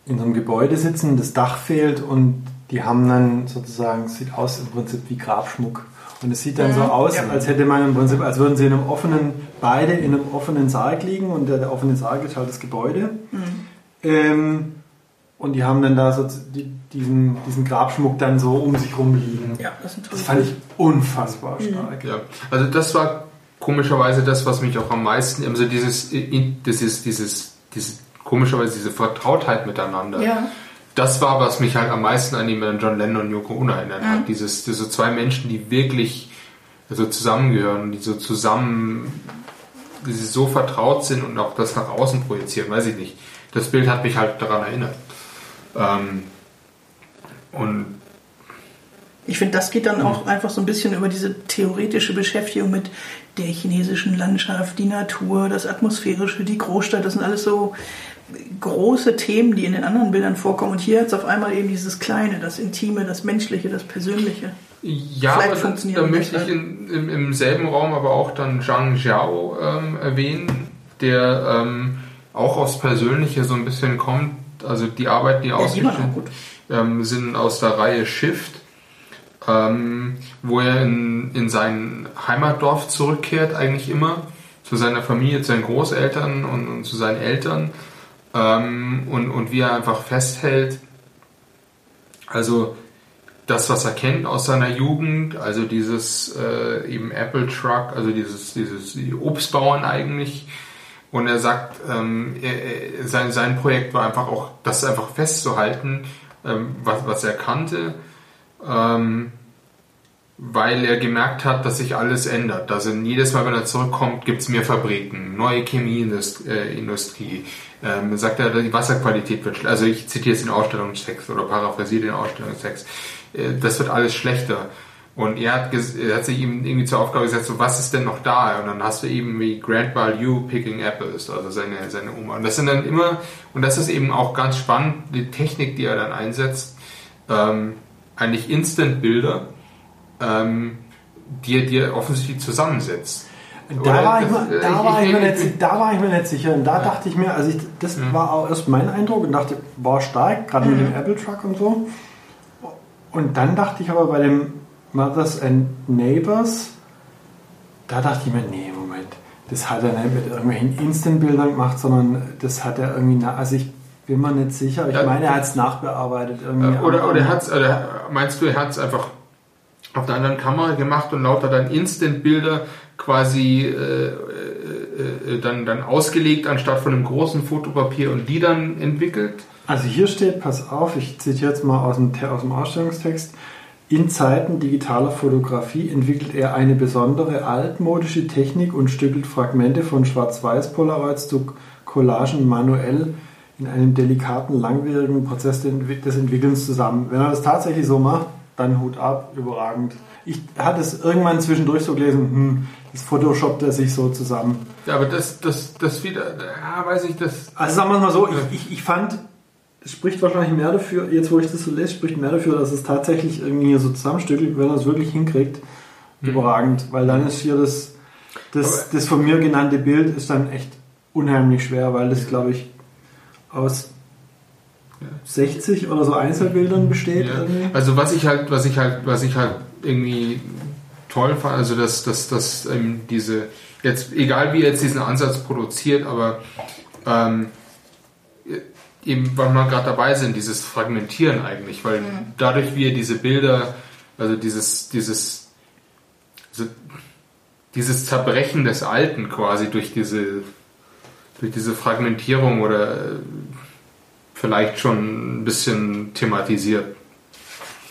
in so einem Gebäude sitzen, das Dach fehlt und die haben dann sozusagen, sieht aus im Prinzip wie Grabschmuck. Und es sieht dann so Mhm, aus, ja. als hätte man im Prinzip, als würden sie in einem offenen, beide in einem offenen Sarg liegen und der, der offene Sarg ist halt das Gebäude. Ähm, und die haben dann da so die, diesen, diesen Grabschmuck dann so um sich rum liegen. Ja, das sind Das fand ich unfassbar stark. Ja, also das war komischerweise das, was mich auch am meisten, also dieses, dieses, dieses, dieses komischerweise diese Vertrautheit miteinander. Ja. Das war, was mich halt am meisten an die John Lennon und Yoko Ono erinnert hat. Dieses, diese zwei Menschen, die wirklich so zusammengehören und die so zusammen, die so vertraut sind und auch das nach außen projizieren, weiß ich nicht. Das Bild hat mich halt daran erinnert. Ähm, und Ich finde, das geht dann auch einfach so ein bisschen über diese theoretische Beschäftigung mit der chinesischen Landschaft, die Natur, das Atmosphärische, die Großstadt. Das sind alles so große Themen, die in den anderen Bildern vorkommen. Und hier hat es auf einmal eben dieses Kleine, das Intime, das Menschliche, das Persönliche. Ja, Vielleicht aber da, funktioniert da das möchte ich in, im, im selben Raum aber auch dann Zhang Zhao ähm, erwähnen, der ähm, auch aufs Persönliche so ein bisschen kommt. Also die Arbeit, die Ja, ausgestellt ähm, sind aus der Reihe Shift, ähm, wo er in, in sein Heimatdorf zurückkehrt, eigentlich immer, zu seiner Familie, zu seinen Großeltern und, und zu seinen Eltern ähm, und, und wie er einfach festhält, also das, was er kennt aus seiner Jugend, also dieses äh, eben Apple Truck, also dieses, dieses die Obstbauern eigentlich. Und er sagt, ähm, er, sein, sein Projekt war einfach auch, das einfach festzuhalten, ähm, was, was er kannte, ähm, weil er gemerkt hat, dass sich alles ändert. Also jedes Mal, wenn er zurückkommt, gibt es mehr Fabriken, neue Chemieindustrie. Äh, ähm, sagt er, die Wasserqualität wird schlechter. Also ich zitiere jetzt den Ausstellungstext oder paraphrasiere den Ausstellungstext. Äh, das wird alles schlechter. Und er hat, er hat sich ihm irgendwie zur Aufgabe gesetzt, so, was ist denn noch da? Und dann hast du eben wie Grandpa Liu picking apples, also seine, seine Oma. Und das sind dann immer, und das ist eben auch ganz spannend, die Technik, die er dann einsetzt, ähm, eigentlich Instant-Bilder, ähm, die er dir offensichtlich zusammensetzt. Da Oder war, ich, das- mir, äh, da, ich- war ich ich mir nicht, da war ich mir nicht sicher. Und da dachte ich mir, also ich, das war auch erst mein Eindruck und dachte, war stark, gerade mit dem Apple Truck und so. Und dann dachte ich aber bei dem Mothers and Neighbors, da dachte ich mir, nee, Moment, das hat er nicht mit irgendwelchen Instant-Bildern gemacht, sondern das hat er irgendwie, also ich bin mir nicht sicher, ich Ja. meine, er hat es nachbearbeitet. Irgendwie Äh, Oder, oder hat's, oder meinst du, er hat es einfach auf der anderen Kamera gemacht und lauter dann Instant-Bilder quasi äh, äh, äh, dann, dann ausgelegt anstatt von einem großen Fotopapier und die dann entwickelt? Also hier steht, pass auf, ich zitiere jetzt mal aus dem, aus dem Ausstellungstext. In Zeiten digitaler Fotografie entwickelt er eine besondere altmodische Technik und stückelt Fragmente von Schwarz-Weiß-Polaroids zu Collagen manuell in einem delikaten, langwierigen Prozess des Entwickelns zusammen. Wenn er das tatsächlich so macht, dann Hut ab, überragend. Ich hatte es irgendwann zwischendurch so gelesen, hm, das Photoshop der sich so zusammen. Ja, aber das, das, das wieder, ja, weiß ich, das. Also sagen wir es mal so, ich, ich, ich fand, es spricht wahrscheinlich mehr dafür, jetzt wo ich das so lese, spricht mehr dafür, dass es tatsächlich irgendwie so zusammenstückelt, wenn er es wirklich hinkriegt, mhm. überragend. Weil dann ist hier das, das, das von mir genannte Bild ist dann echt unheimlich schwer, weil das, glaube ich, aus 60 oder so Einzelbildern besteht. Ja. Also was ich halt, was ich halt, was ich halt irgendwie toll fand, also dass, dass, dass ähm, diese, jetzt, egal wie jetzt diesen Ansatz produziert, aber ähm, eben, weil wir gerade dabei sind, dieses Fragmentieren eigentlich, weil mhm. dadurch wie er diese Bilder, also dieses, dieses, also dieses Zerbrechen des Alten quasi durch diese, durch diese Fragmentierung oder vielleicht schon ein bisschen thematisiert.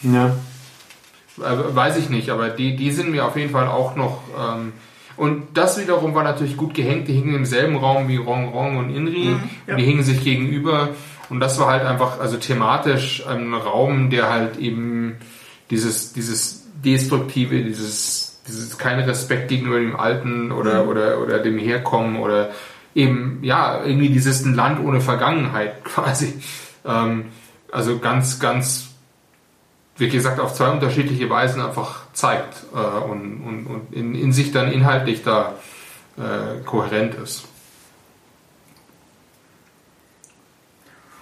Ja. Weiß ich nicht, aber die, die sind mir auf jeden Fall auch noch. Ähm, und das wiederum war natürlich gut gehängt. Die hingen im selben Raum wie Rong Rong und Inri. Mhm, ja. und die hingen sich gegenüber. Und das war halt einfach, also thematisch ein Raum, der halt eben dieses, dieses Destruktive, dieses, dieses keine Respekt gegenüber dem Alten oder, mhm. oder, oder dem Herkommen oder eben, ja, irgendwie dieses ein Land ohne Vergangenheit quasi. Ähm, also ganz, ganz, wie gesagt, auf zwei unterschiedliche Weisen einfach zeigt äh, und, und, und in, in sich dann inhaltlich da äh, kohärent ist.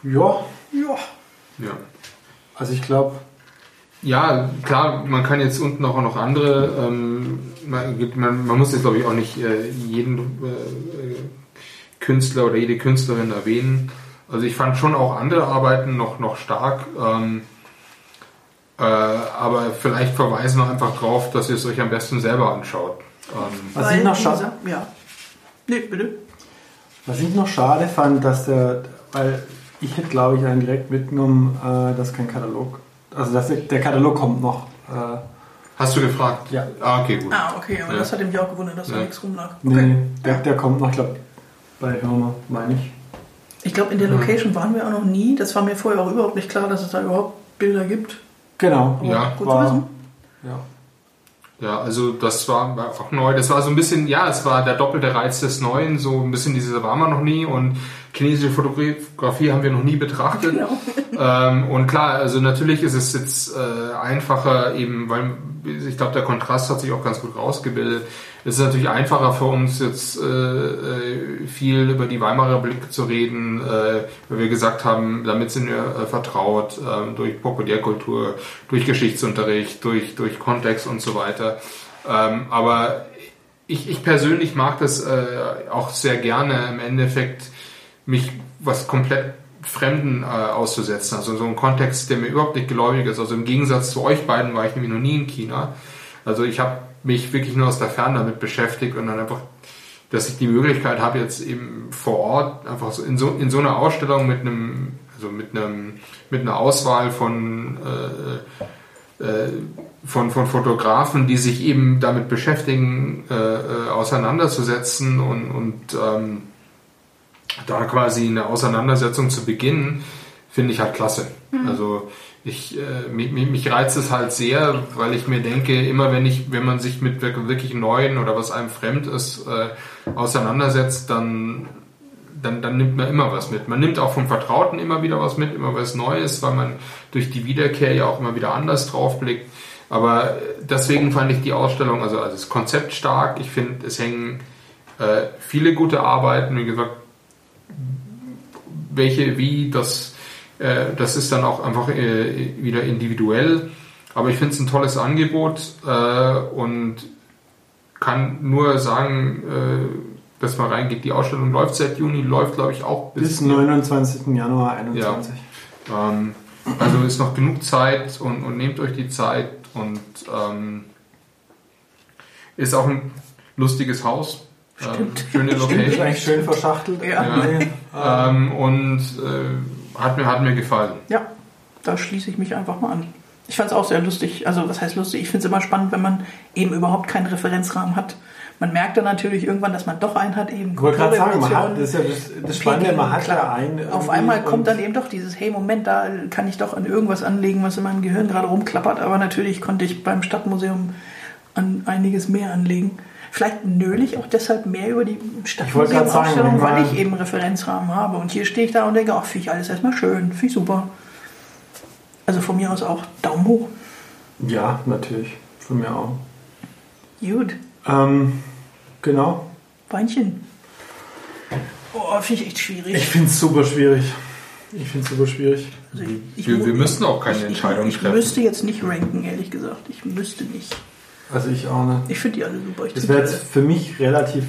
Ja. Ja. Ja. Also ich glaube. Ja, klar, man kann jetzt unten auch noch andere, ähm, man, man, man, muss jetzt glaube ich auch nicht äh, jeden äh, Künstler oder jede Künstlerin erwähnen. Also ich fand schon auch andere Arbeiten noch, noch stark. Ähm, äh, aber vielleicht verweisen wir einfach drauf, dass ihr es euch am besten selber anschaut. Ähm, Was ich noch schade. Ja. Nee, bitte. Was ich noch schade fand, dass der, weil ich hätte glaube ich einen direkt mitgenommen, äh, dass kein Katalog, also dass der, der Katalog kommt noch. Äh, Hast du gefragt? Ja. Ah, okay, gut. Ah, okay, aber ja. das hat mich auch gewundert, dass ja. da nichts rumlag. Okay. Nee, der, der kommt noch, ich glaube, bei Hörner, meine ich. Ich glaube, in der Location waren wir auch noch nie. Das war mir vorher auch überhaupt nicht klar, dass es da überhaupt Bilder gibt. Genau. Aber ja. Gut war, zu wissen. Ja. Ja, also das war auch neu. Das war so ein bisschen, ja, es war der doppelte Reiz des Neuen. So ein bisschen diese war man noch nie und chinesische Fotografie haben wir noch nie betrachtet. Genau. Ähm, und klar, also natürlich ist es jetzt äh, einfacher eben, weil ich glaube, der Kontrast hat sich auch ganz gut rausgebildet. Es ist natürlich einfacher für uns jetzt äh, äh, viel über die Weimarer Blick zu reden, äh, weil wir gesagt haben, damit sind wir äh, vertraut äh, durch Populärkultur, durch Geschichtsunterricht, durch, durch Kontext und so weiter. Ähm, aber ich, ich persönlich mag das äh, auch sehr gerne im Endeffekt, mich was komplett Fremden äh, auszusetzen. Also so ein Kontext, der mir überhaupt nicht geläufig ist. Also im Gegensatz zu euch beiden war ich nämlich noch nie in China. Also ich habe mich wirklich nur aus der Ferne damit beschäftigt und dann einfach, dass ich die Möglichkeit habe, jetzt eben vor Ort einfach so in so, in so einer Ausstellung mit einem, also mit einem, mit einer Auswahl von, äh, äh, von, von Fotografen, die sich eben damit beschäftigen, äh, äh auseinanderzusetzen und, und ähm, da quasi eine Auseinandersetzung zu beginnen, finde ich halt klasse. Mhm. Also ich, äh, mich, mich reizt es halt sehr, weil ich mir denke, immer wenn ich, wenn man sich mit wirklich neuen oder was einem fremd ist, äh, auseinandersetzt, dann, dann, dann nimmt man immer was mit. Man nimmt auch vom Vertrauten immer wieder was mit, immer was Neues, weil man durch die Wiederkehr ja auch immer wieder anders drauf blickt. Aber deswegen fand ich die Ausstellung, also, also das Konzept stark. Ich finde, es hängen äh, viele gute Arbeiten, wie gesagt, welche, wie, das äh, das ist dann auch einfach äh, wieder individuell. Aber ich finde es ein tolles Angebot äh, und kann nur sagen, dass man reingeht. Die Ausstellung läuft seit Juni, läuft glaube ich auch bis, bis 29. Januar 2021. Ja. Ähm, also ist noch genug Zeit und, und nehmt euch die Zeit und ähm, ist auch ein lustiges Haus. Ähm, schöne Location. Stimmt, eigentlich schön verschachtelt. Ja. ja. Ähm, und äh, hat mir, hat mir gefallen. Ja, da schließe ich mich einfach mal an. Ich fand es auch sehr lustig. Also, was heißt lustig? Ich finde es immer spannend, wenn man eben überhaupt keinen Referenzrahmen hat. Man merkt dann natürlich irgendwann, dass man doch einen hat, eben Ich wollte gerade sagen, man hat, das ist ja das, das Spannende, man hat klar. ja einen. Auf einmal kommt dann eben doch dieses, hey Moment, da kann ich doch an irgendwas anlegen, was in meinem Gehirn gerade rumklappert. Aber natürlich konnte ich beim Stadtmuseum an einiges mehr anlegen. Vielleicht nöle ich auch deshalb mehr über die Stadtmuseum-Ausstellung, weil ich eben Referenzrahmen habe. Und hier stehe ich da und denke, ach, finde ich alles erstmal schön, finde ich super. Also von mir aus auch Daumen hoch. Ja, natürlich. Von mir auch. Gut, Ähm, genau. Weinchen. Oh, finde ich echt schwierig. Ich finde es super schwierig. Ich finde es super schwierig. Also ich, ich Wir, wir müssen auch keine ich, Entscheidung ich, ich treffen. müsste jetzt nicht ranken, ehrlich gesagt. Ich müsste nicht. Also ich auch nicht. Ich finde die alle super. Ich Das wäre jetzt für mich relativ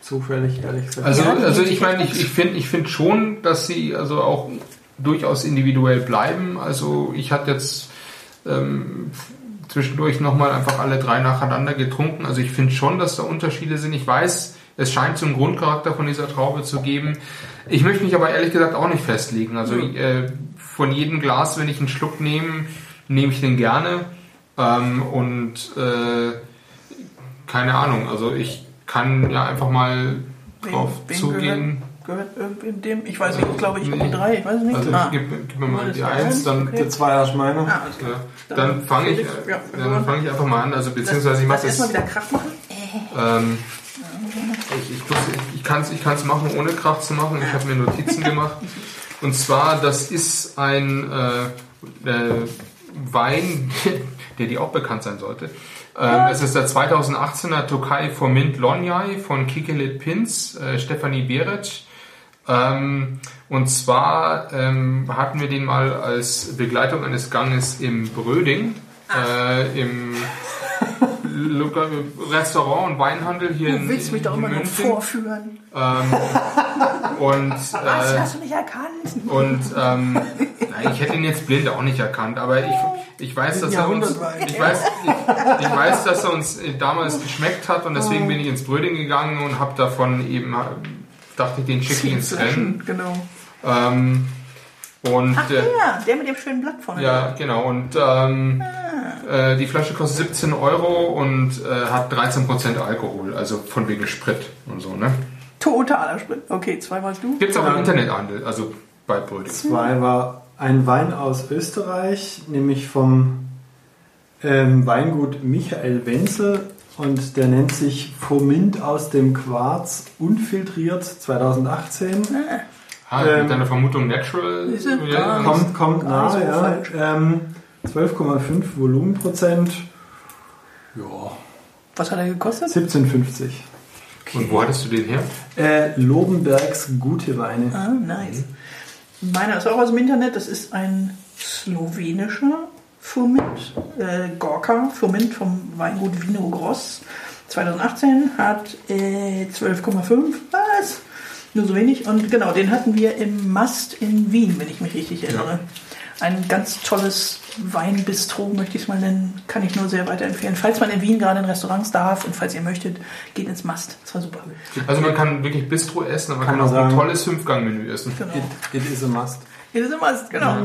zufällig, ehrlich gesagt. Also, also ich meine, ich, ich finde ich find schon, dass sie also auch durchaus individuell bleiben. Also ich hatte jetzt ähm, zwischendurch nochmal einfach alle drei nacheinander getrunken. Also ich finde schon, dass da Unterschiede sind. Ich weiß, es scheint so einen Grundcharakter von dieser Traube zu geben. Ich möchte mich aber ehrlich gesagt auch nicht festlegen. Also äh, von jedem Glas, wenn ich einen Schluck nehme, nehme ich den gerne. Ähm, und äh, keine Ahnung, also ich kann ja einfach mal Wen- drauf wen zugehen. Gehört irgendwem dem? Ich weiß nicht, ich glaube, ich habe die drei, ich weiß nicht. Also ah. gib, gib mir mal die Eins, dann, okay. Der Zweier ist meiner. Ah, klar. ja, dann fange ich, ja, ja, dann fang ich einfach mal an. Also beziehungsweise ich mache das. erstmal wieder Kraft machen. Ähm, ich ich, muss- ich kann es ich kann's machen, ohne Krach zu machen. Ich habe mir Notizen gemacht. Und zwar, das ist ein äh, äh, Wein, der dir auch bekannt sein sollte. Ähm, es ist der 2018er Tokai Formint Lonyai von Kikelit Pins, äh, Stefanie Berec. Ähm, und zwar ähm, hatten wir den mal als Begleitung eines Ganges im Bröding, äh, im Restaurant und Weinhandel hier Du in willst mich doch immer nur München. vorführen. Ähm, und Was? äh, Hast du nicht erkannt? und ähm, nein, ich hätte ihn jetzt blind auch nicht erkannt, aber ich, ich weiß, dass er uns, ich weiß, ich, ich weiß, dass er uns damals geschmeckt hat und deswegen bin ich ins Bröding gegangen und habe davon eben dachte ich, den schicke ich ins Rennen. Genau. Ähm, und Ach äh, ja, der mit dem schönen Blatt vorne. ja, genau. Und ähm, äh, die Flasche kostet 17 Euro und äh, hat 13% Alkohol, also von wegen Sprit und so, ne? Totaler Sprit. Okay, zwei warst du. Gibt's auch im Ja. Internethandel, also bei Bröding. Zwei war ein Wein aus Österreich, nämlich vom ähm, Weingut Michael Wenzel und der nennt sich Fomint aus dem Quarz unfiltriert 2018. Ah, Ähm, mit deiner Vermutung Natural. Ist er? Ja, Kommt, kommt nahe, so ja. Ähm, 12,5 Volumenprozent. Ja, Was hat er gekostet? 17,50. Und wo hattest du den her? Äh, Lobenbergs gute Weine. Ah, nice. Meiner ist auch aus dem Internet. Das ist ein slowenischer Furmint. Äh, Gorka Furmint vom Weingut Vino Gross. 2018 hat äh, 12,5. Was? Nur so wenig. Und genau, den hatten wir im Mast in Wien, wenn ich mich richtig erinnere. Ein ganz tolles Weinbistro, möchte ich es mal nennen. Kann ich nur sehr weiterempfehlen. Falls man in Wien gerade in Restaurants darf und falls ihr möchtet, geht ins Mast. Das war super. Also man kann wirklich Bistro essen, aber man Kann kann, man auch ein sagen. tolles Fünfgang-Menü essen. Genau. It, it is a must. Ja, das ist immer, genau.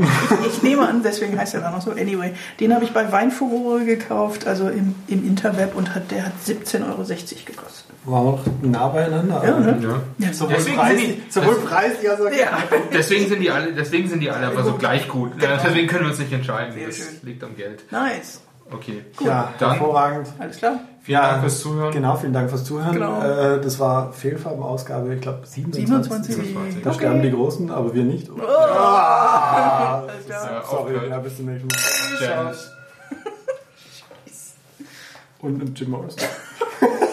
Ich, ich nehme an, deswegen heißt er dann auch so. Anyway, den habe ich bei Weinfurore gekauft, also im, im Interweb und hat, der hat 17,60 Euro gekostet. War auch nah beieinander. Ja, ne? Ja. Ja, Sowohl, Deswegen preislich, sind die- sowohl das- preislich als auch Ja. Deswegen sind die alle, deswegen sind die alle aber so gleich gut. Ja, deswegen können wir uns nicht entscheiden. Sehr Das schön. liegt am Geld. Nice. Okay. Ja, Dann- hervorragend. Alles klar? Vielen Dank fürs Zuhören. Genau, vielen Dank fürs Zuhören. Genau. Äh, das war Fehlfarbenausgabe, ich glaube 27. 27. 27. Da sterben die Großen, aber wir nicht. Oh. Ah, Alles klar. Ja, sorry, ja, bis zum nächsten Mal. Und, und Jim Morrison.